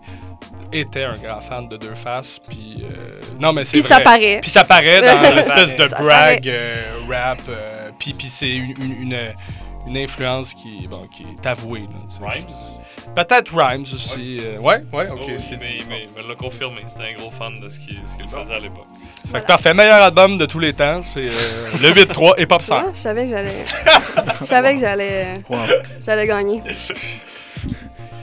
était un grand fan de Deux Faces. Puis, euh, non, mais c'est Puis ça paraît. Puis ça paraît dans [laughs] l'espèce de brag euh, rap. euh, puis puis c'est une, une, une, une influence qui, bon, qui est avouée. là, sais. Peut-être Rhymes aussi. euh, ouais, ouais, ok. Oh, c'est mais, dit. mais il me l'a confirmé. C'était un gros fan de ce qu'il faisait à l'époque. Fait que parfait, meilleur album de tous les temps, c'est euh, le 8-3 et Pop 100. Ouais, je savais que j'allais. [laughs] Je savais que j'allais. Wow. J'allais gagner. [laughs]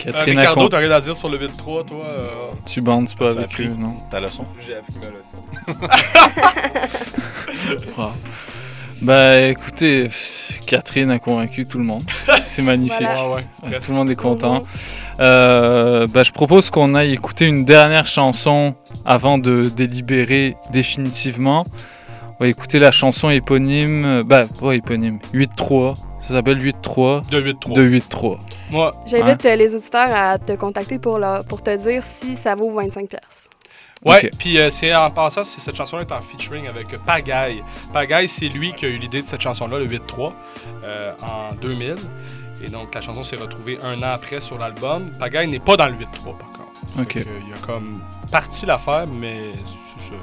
Catherine Euh, Ricardo, t'as rien à dire sur le 8-3, toi euh? Tu bandes pas avec eux, non? ta leçon. J'ai appris ma leçon. [laughs] Wow. Bah écoutez, pff, Catherine a convaincu tout le monde. [laughs] C'est magnifique. Voilà. Ouais, ouais, presque. tout le monde est content. Euh, bah, je propose qu'on aille écouter une dernière chanson avant de délibérer définitivement. On va écouter la chanson éponyme, euh, bah pas éponyme, 8-3. Ça s'appelle 8-3. De 8-3. De 8-3. Moi. J'invite euh, les auditeurs à te contacter pour, te dire si ça vaut 25$. Ouais, Ok. puis euh, c'est en passant, c'est- cette chanson-là est en featuring avec Pagaille. Pagaille, c'est lui qui a eu l'idée de cette chanson-là, le 8-3, euh, en 2000. Et donc, la chanson s'est retrouvée un an après sur l'album. Pagaille n'est pas dans le 8-3, par contre. Ok. Il a comme parti l'affaire, mais c'est ça.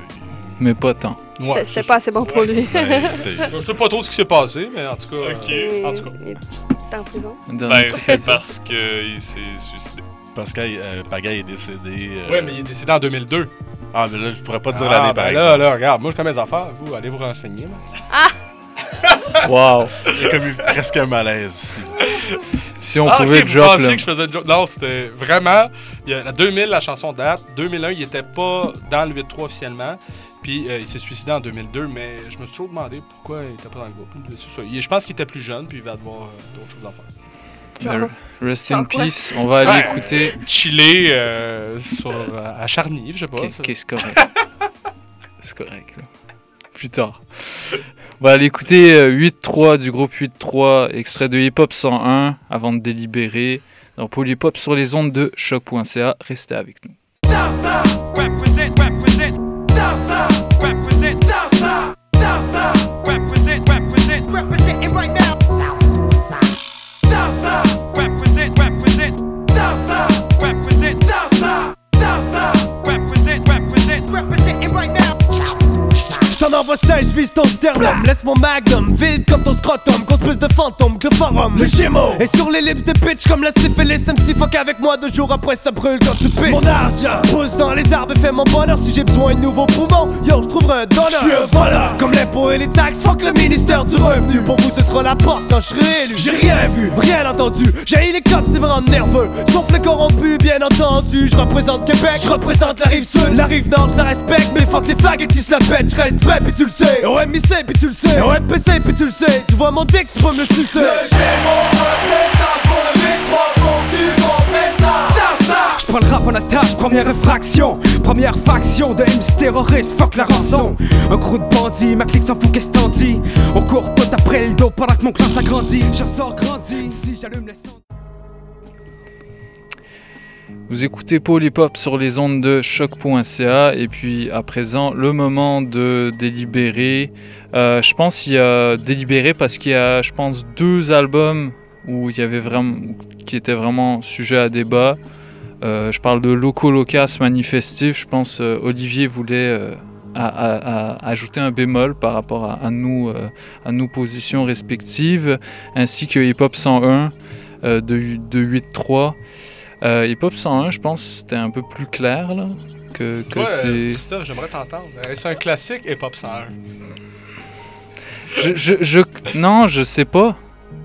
Mais pas tant. Ouais, C'était- pas assez bon pour lui. [laughs] Je sais pas trop ce qui s'est passé, mais en tout cas. Ok. euh, en tout cas. Il est en prison. Ben, c'est parce qu'il s'est suicidé. Parce que euh, Pagaille est décédé. euh, Ouais, mais il est décédé en 2002. Ah, mais là, je pourrais pas te dire Ah, l'année, par ben là, exemple. là, regarde, moi je connais mes affaires, vous allez vous renseigner. là. [laughs] Wow. Il y a comme eu presque un malaise ici. Si on Ah, pouvait ok, vous job pensiez là. que je faisais. Non, c'était vraiment. Il y a, la 2000, la chanson date. 2001, il était pas dans le 8-3 officiellement. Puis euh, il s'est suicidé en 2002, mais je me suis toujours demandé pourquoi il était pas dans le groupe. Ça. Il- je pense qu'il était plus jeune, puis il va avoir euh, d'autres choses à faire. Ben, Rest in peace. On va aller Ouais, écouter. Chiller euh, sur, euh, à Charny, je sais pas. Ok, ça. ok, c'est correct. c'est correct, là. Plus tard. On va aller écouter euh, 8-3 du groupe 8-3, extrait de Hip Hop 101, avant de délibérer. Dans Hip Hop sur les ondes de choc.ca. Restez avec nous. Southside represent Southside. J'en envoie 16, je vise ton sternum. Laisse mon magnum, vide comme ton scrotum. Plus de fantômes que le forum. Le Gémeaux. Et sur les lips de bitch comme la syphilis MC fuck avec moi deux jours après ça brûle quand tu pisses. Mon argent pousse dans les arbres et fait mon bonheur. Si j'ai besoin de nouveaux poumons, yo je trouverai un donneur. Je suis un voleur. Comme l'impôt et les taxes, fuck le ministère du revenu. Pour vous ce sera la porte quand je serai élu. J'ai rien vu, rien entendu. J'ai les cops, c'est vraiment nerveux. Sauf les corrompus, bien entendu. Je représente Québec, je représente la rive sud. La rive nord, je la respecte. Mais fuck les faggots qui se la pètent. Je reste vrai pis tu le sais. Au MIC pis tu le sais. Au MPC pis tu le sais. Tu vois mon dick, tu peux me le sucer J'prends le rap en attache, première infraction Première faction de MC terroristes, fuck la rançon. Un crew de bandits, ma clique s'en fout qu'est-ce On court tout après le dos pendant que mon clan s'agrandit. Je ressors grandi, si j'allume les Vous écoutez Hop sur les ondes de choc.ca et puis à présent le moment de délibérer. Euh, je pense qu'il y a délibéré parce qu'il y a, je pense, deux albums où il y avait vraiment, qui étaient vraiment sujet à débat. Euh, je parle de Loco Locas Manifestif. Je pense euh, Olivier voulait euh, ajouter un bémol par rapport à, nous, à nos positions respectives, ainsi que Hip Hop 101 euh, de, de 8-3. Euh, Hip Hop 101, je pense que c'était un peu plus clair là, que, que euh, c'est. Christophe, j'aimerais t'entendre. Euh, C'est un classique hip-hop 101. Je, je, je- non, je sais pas.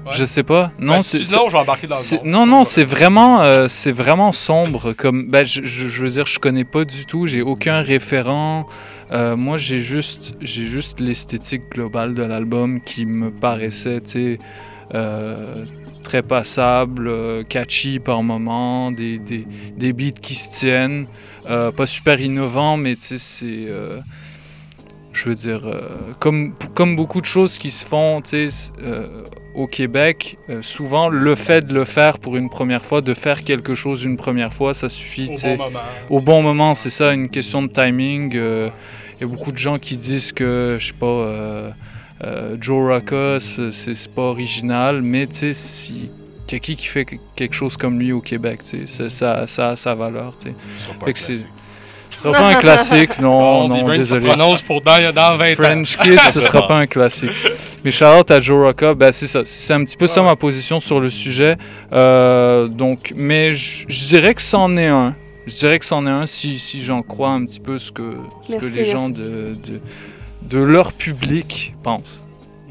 Ouais. Je sais pas. Non, Ben, c'est sinon, je vais embarquer dans le monde. Non, non, c'est vraiment, euh, c'est vraiment sombre. Comme, ben, je, je- je veux dire, je connais pas du tout. J'ai aucun référent. Euh, moi, j'ai juste, j'ai juste l'esthétique globale de l'album qui me paraissait, tu sais, euh, très passable, euh, catchy par moment, des, des, des beats qui se tiennent, euh, pas super innovant, mais tu sais, c'est euh, je veux dire, comme, comme beaucoup de choses qui se font tu sais, au Québec, souvent le fait de le faire pour une première fois, de faire quelque chose une première fois, ça suffit. Au tu sais. bon moment. Au bon moment, c'est ça, une question de timing. Il y a beaucoup de gens qui disent que, je sais pas, euh, euh, Joe Rocca, c'est c'est pas original, mais tu sais, si. Il y a qui qui fait que- quelque chose comme lui au Québec, tu sais, ça, ça, ça a sa valeur, tu sais. Ce sera pas Fait un. Ce sera pas un classique, non, Bon, [laughs] non, se désolé. prononce pour dans- dans 20 ans. French Kiss, ce sera pas un classique. [laughs] Mais shout à Joe Rocca, ben c'est ça, c'est un petit peu ça ma position sur le sujet. Euh, donc, mais je dirais que c'en est un. Je dirais que c'en est un si, si j'en crois un petit peu ce que, ce que Merci, les gens de, de leur public pensent,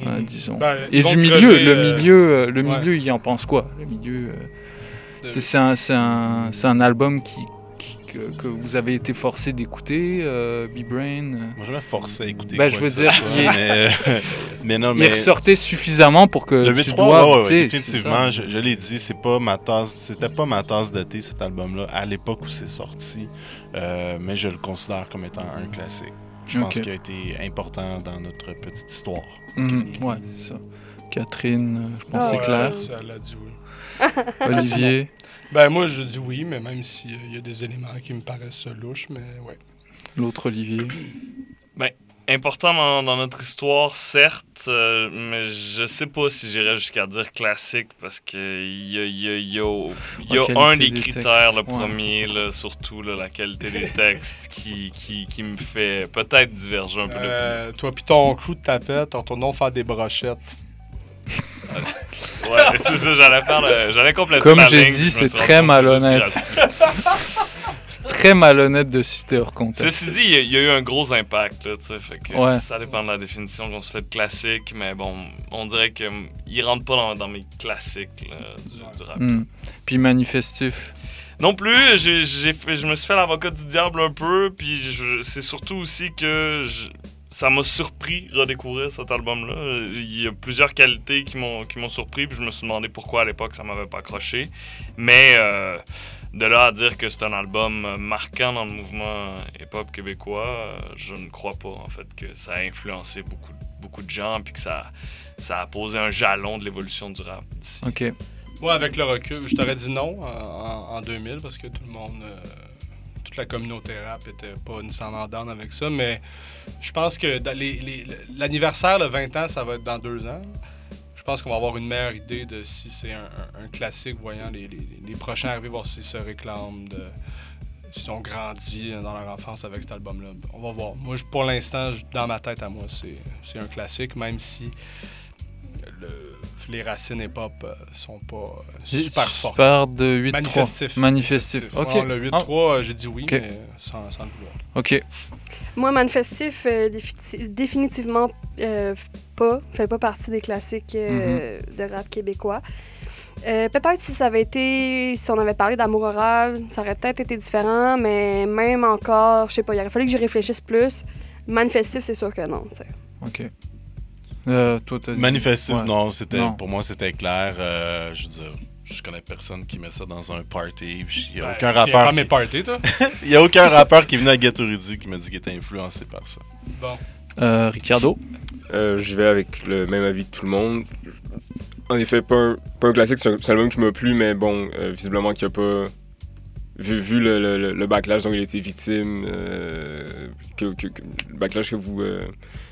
euh, Mhm. disons. Ben, Et du milieu, crevé, le euh, milieu, euh, le ouais. milieu, il en pense quoi? Le milieu, euh, De- c'est un, c'est un, c'est un album qui, qui- que, que vous avez été forcé d'écouter, euh, B-Brain. Moi, je me forcé à écouter. Ben, quoi je veux dire, il est- mais, mais non, il mais. ressortait suffisamment pour que Le tu 8-3, dois, ouais, ouais, c'est je, je l'ai dit, c'est pas ma tasse, c'était pas ma tasse de thé cet album-là à l'époque où c'est sorti, euh, mais je le considère comme étant un classique. Je pense Ok. qu'il a été important dans notre petite histoire. Mhm, ouais, c'est ça. Catherine, euh, je pense que Ah c'est ouais, clair. ça, elle a dit oui. [laughs] Olivier? Ben moi je dis oui, mais même s'il y a des éléments qui me paraissent louches, mais ouais. L'autre Olivier? Ben, important dans, dans notre histoire, certes, euh, mais je sais pas si j'irais jusqu'à dire classique parce que il y a, y a- y a- y a un des des critères, textes, le ouais. premier, là, surtout là, la qualité des textes, qui, qui, qui me fait peut-être diverger un peu de Euh, toi pis ton crew de tapette, retournons faire des brochettes. Ouais, c'est ça, j'allais faire j'allais Comme j'ai dit, c'est très malhonnête. Très malhonnête de citer hors contexte. Ceci dit, il y, a- il y a eu un gros impact, là, tu sais, fait que Ouais. ça dépend de la définition qu'on se fait de classique, mais bon, on dirait que hum, il rentre pas dans, dans mes classiques là, du, du rap. Hmm. Puis manifestif. Non plus, fait- je me suis fait l'avocat du diable un peu, puis je- c'est surtout aussi que je- ça m'a surpris redécouvrir cet album-là. Il y a plusieurs qualités qui m'ont qui m'ont surpris, puis je me suis demandé pourquoi à l'époque ça m'avait pas accroché. Mais euh, de là à dire que c'est un album marquant dans le mouvement hip-hop québécois, euh, je ne crois pas en fait que ça a influencé beaucoup beaucoup de gens, puis que ça ça a posé un jalon de l'évolution du rap d'ici. Ok. Moi, avec le recul, je t'aurais dit non en, en- en 2000 parce que tout le monde, euh, toute la communauté rap était pas nécessairement down avec ça. Mais je pense que dans les- les- l'anniversaire, le 20 ans, ça va être dans deux ans. Je pense qu'on va avoir une meilleure idée de si c'est un, un- un classique, voyant les, les- les prochains arriver, voir s'ils se réclament, de, s'ils ont grandi dans leur enfance avec cet album-là. On va voir. Moi, je- pour l'instant, dans ma tête à moi, c'est c'est un classique, même si le- les racines hip-hop euh, sont pas J'ai- super fortes. pars de 8-3. Manifestif. Manifestif. Ok. Vraiment, le 8-3, euh, j'ai dit oui, mais sans, sans le vouloir. Ok. Moi, Manifestif, euh, défi- définitivement euh, pas, fait pas partie des classiques euh, Mm-hmm. de rap québécois. Euh, peut-être si ça avait été, si on avait parlé d'amour oral, ça aurait peut-être été différent, mais même encore, je sais pas, il aurait fallu que j'y réfléchisse plus. Manifestif, c'est sûr que non, tu sais. Ok. Euh, toi, t'as dit- Manifestif, Ouais. non, c'était pour moi c'était clair. euh, je veux dire, je connais personne qui met ça dans un party. Il n'y a Ben, aucun rappeur. pas mes parties, toi? [laughs] Il y a aucun rappeur qui est venu à Ghetto Rudy qui m'a dit qu'il était influencé par ça. Bon. Euh, Ricardo Euh, je vais avec le même avis que tout le monde. En effet, pas un, classique, c'est un, album qui m'a plu, mais bon, euh, visiblement qu'il a pas. Vu, le, backlash dont il été victime, euh, le backlash que vous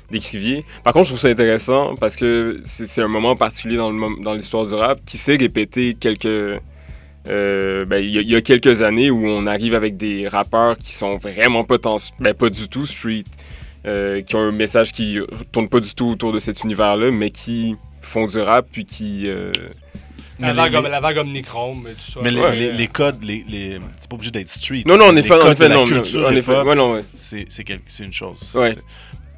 décriviez. Par contre, je trouve ça intéressant parce que c'est un moment particulier dans l'histoire du rap qui s'est répété quelques. ben, il y, a- quelques années où on arrive avec des rappeurs qui sont vraiment ben, pas du tout street, euh, qui ont un message qui tourne pas du tout autour de cet univers-là, mais qui font du rap puis qui. euh, La Mais vague, les- comme- la vague Omnichrome et tout ça. Mais les, Ouais. les- les codes, les, les- c'est pas obligé d'être street. Non, non, en effet, en effet, de la non, culture en effet, ouais, non, ouais. C'est c'est c'est une chose. c'est- Ouais. c'est-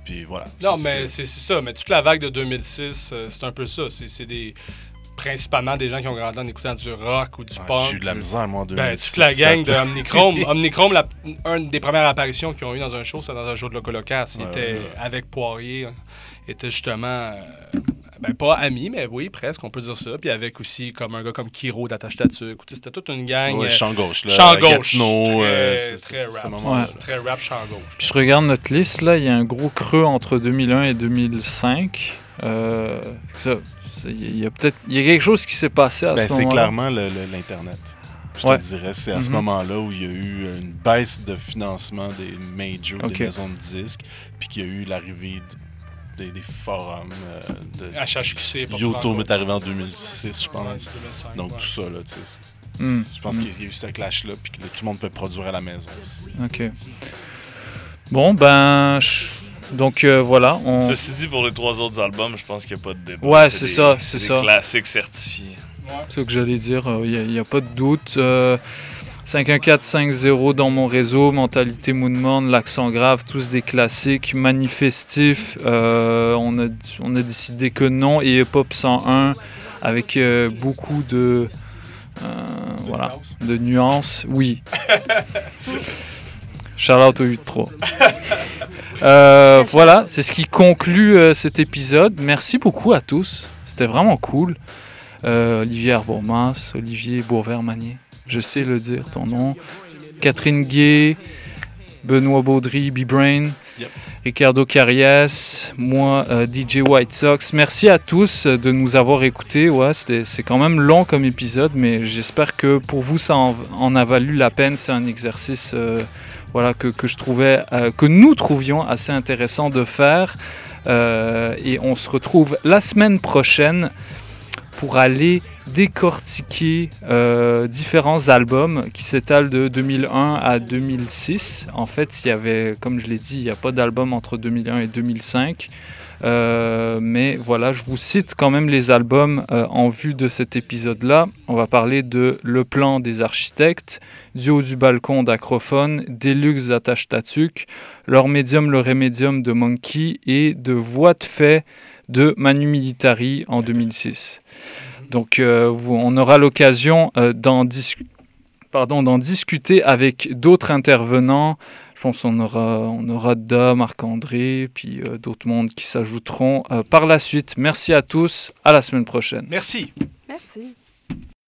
Puis voilà. Non, C'est- mais c'est c'est ça. Mais toute la vague de 2006, euh, c'est un peu ça. C'est c'est des principalement des gens qui ont grandi en écoutant du rock ou du Ouais, punk. j'ai eu de la misère, moi, en Ben, 2006, toute la gang de. Omnichrome. [laughs] Omnichrome, la, une des premières apparitions qu'ils ont eu dans un show, c'était dans un show de Locolocasse. Il Ouais, avec Poirier. hein. était justement... euh, ben, pas ami, mais oui, presque, on peut dire ça. Puis avec aussi comme un gars comme Kiro d'Attache Tatuc. C'était toute une gang. Ouais, euh, champ gauche, là, Champ gauche. Gatineau, Très, euh, c'est- très c'est- rap. Très rap, champ gauche. Puis je regarde notre liste, là, il y a un gros creux entre 2001 et 2005. Euh, ça, il y a peut-être il y a quelque chose qui s'est passé à Ben, ce c'est moment-là. clairement le- le- l'Internet. Je Ouais. te dirais, c'est à ce Mhm. moment-là où il y a eu une baisse de financement des majors, des maisons de disques, puis qu'il y a eu l'arrivée de- des, des forums. euh, de, HHQC, YouTube est arrivé en 2006, je pense. Ouais, 2005, Donc ouais. tout ça, là, tu sais. Mm. Je pense Mm. qu'il y a eu ce clash-là, puis que tout le monde peut produire à la maison aussi. Ok. Bon, ben. je- Donc euh, voilà. On... Ceci dit, pour les trois autres albums, je pense qu'il n'y a pas de débat. Ouais, c'est ça, c'est des ça. classiques certifiés. C'est ce que j'allais dire, il n'y a, pas de doute. Euh, 51450 dans mon réseau, Mentalité Moonmorn, L'accent grave, tous des classiques. Manifestif, euh, on, a, on a décidé que non. Et Hip Hop 101 avec euh, beaucoup de, euh, voilà, de nuances. Oui. [laughs] Shout out au 8-3. [laughs] Euh, voilà, c'est ce qui conclut euh, cet épisode. Merci beaucoup à tous. C'était vraiment cool. Euh, Olivier Arbourmas, Olivier Bourvert-Magnier, je sais le dire ton nom. Catherine Gay, Benoît Baudry, B-Brain, Yep. Ricardo Carias, moi, euh, DJ White Sox. Merci à tous de nous avoir écoutés. Ouais, c'était- c'est quand même long comme épisode, mais j'espère que pour vous, ça en, en a valu la peine. C'est un exercice euh, voilà, que, que je trouvais, euh, que nous trouvions assez intéressant de faire. Euh, et on se retrouve la semaine prochaine pour aller décortiquer euh, différents albums qui s'étalent de 2001 à 2006. En fait, il y avait, comme je l'ai dit, il n'y a pas d'album entre 2001 et 2005. Euh, mais voilà, je vous cite quand même les albums euh, en vue de cet épisode-là. On va parler de Le Plan des Architectes, Du haut du balcon d'Acrophone, Deluxe d'Attache Tatuc, Leur Médium, Le Rémédium de Monkey et de Voix de fait de Manu Militari en 2006. Donc euh, on aura l'occasion d'en pardon, d'en discuter avec d'autres intervenants. Je pense qu'on aura, on aura Da, Marc-André, puis euh, d'autres mondes qui s'ajouteront euh, par la suite. Merci à tous. À la semaine prochaine. Merci. Merci.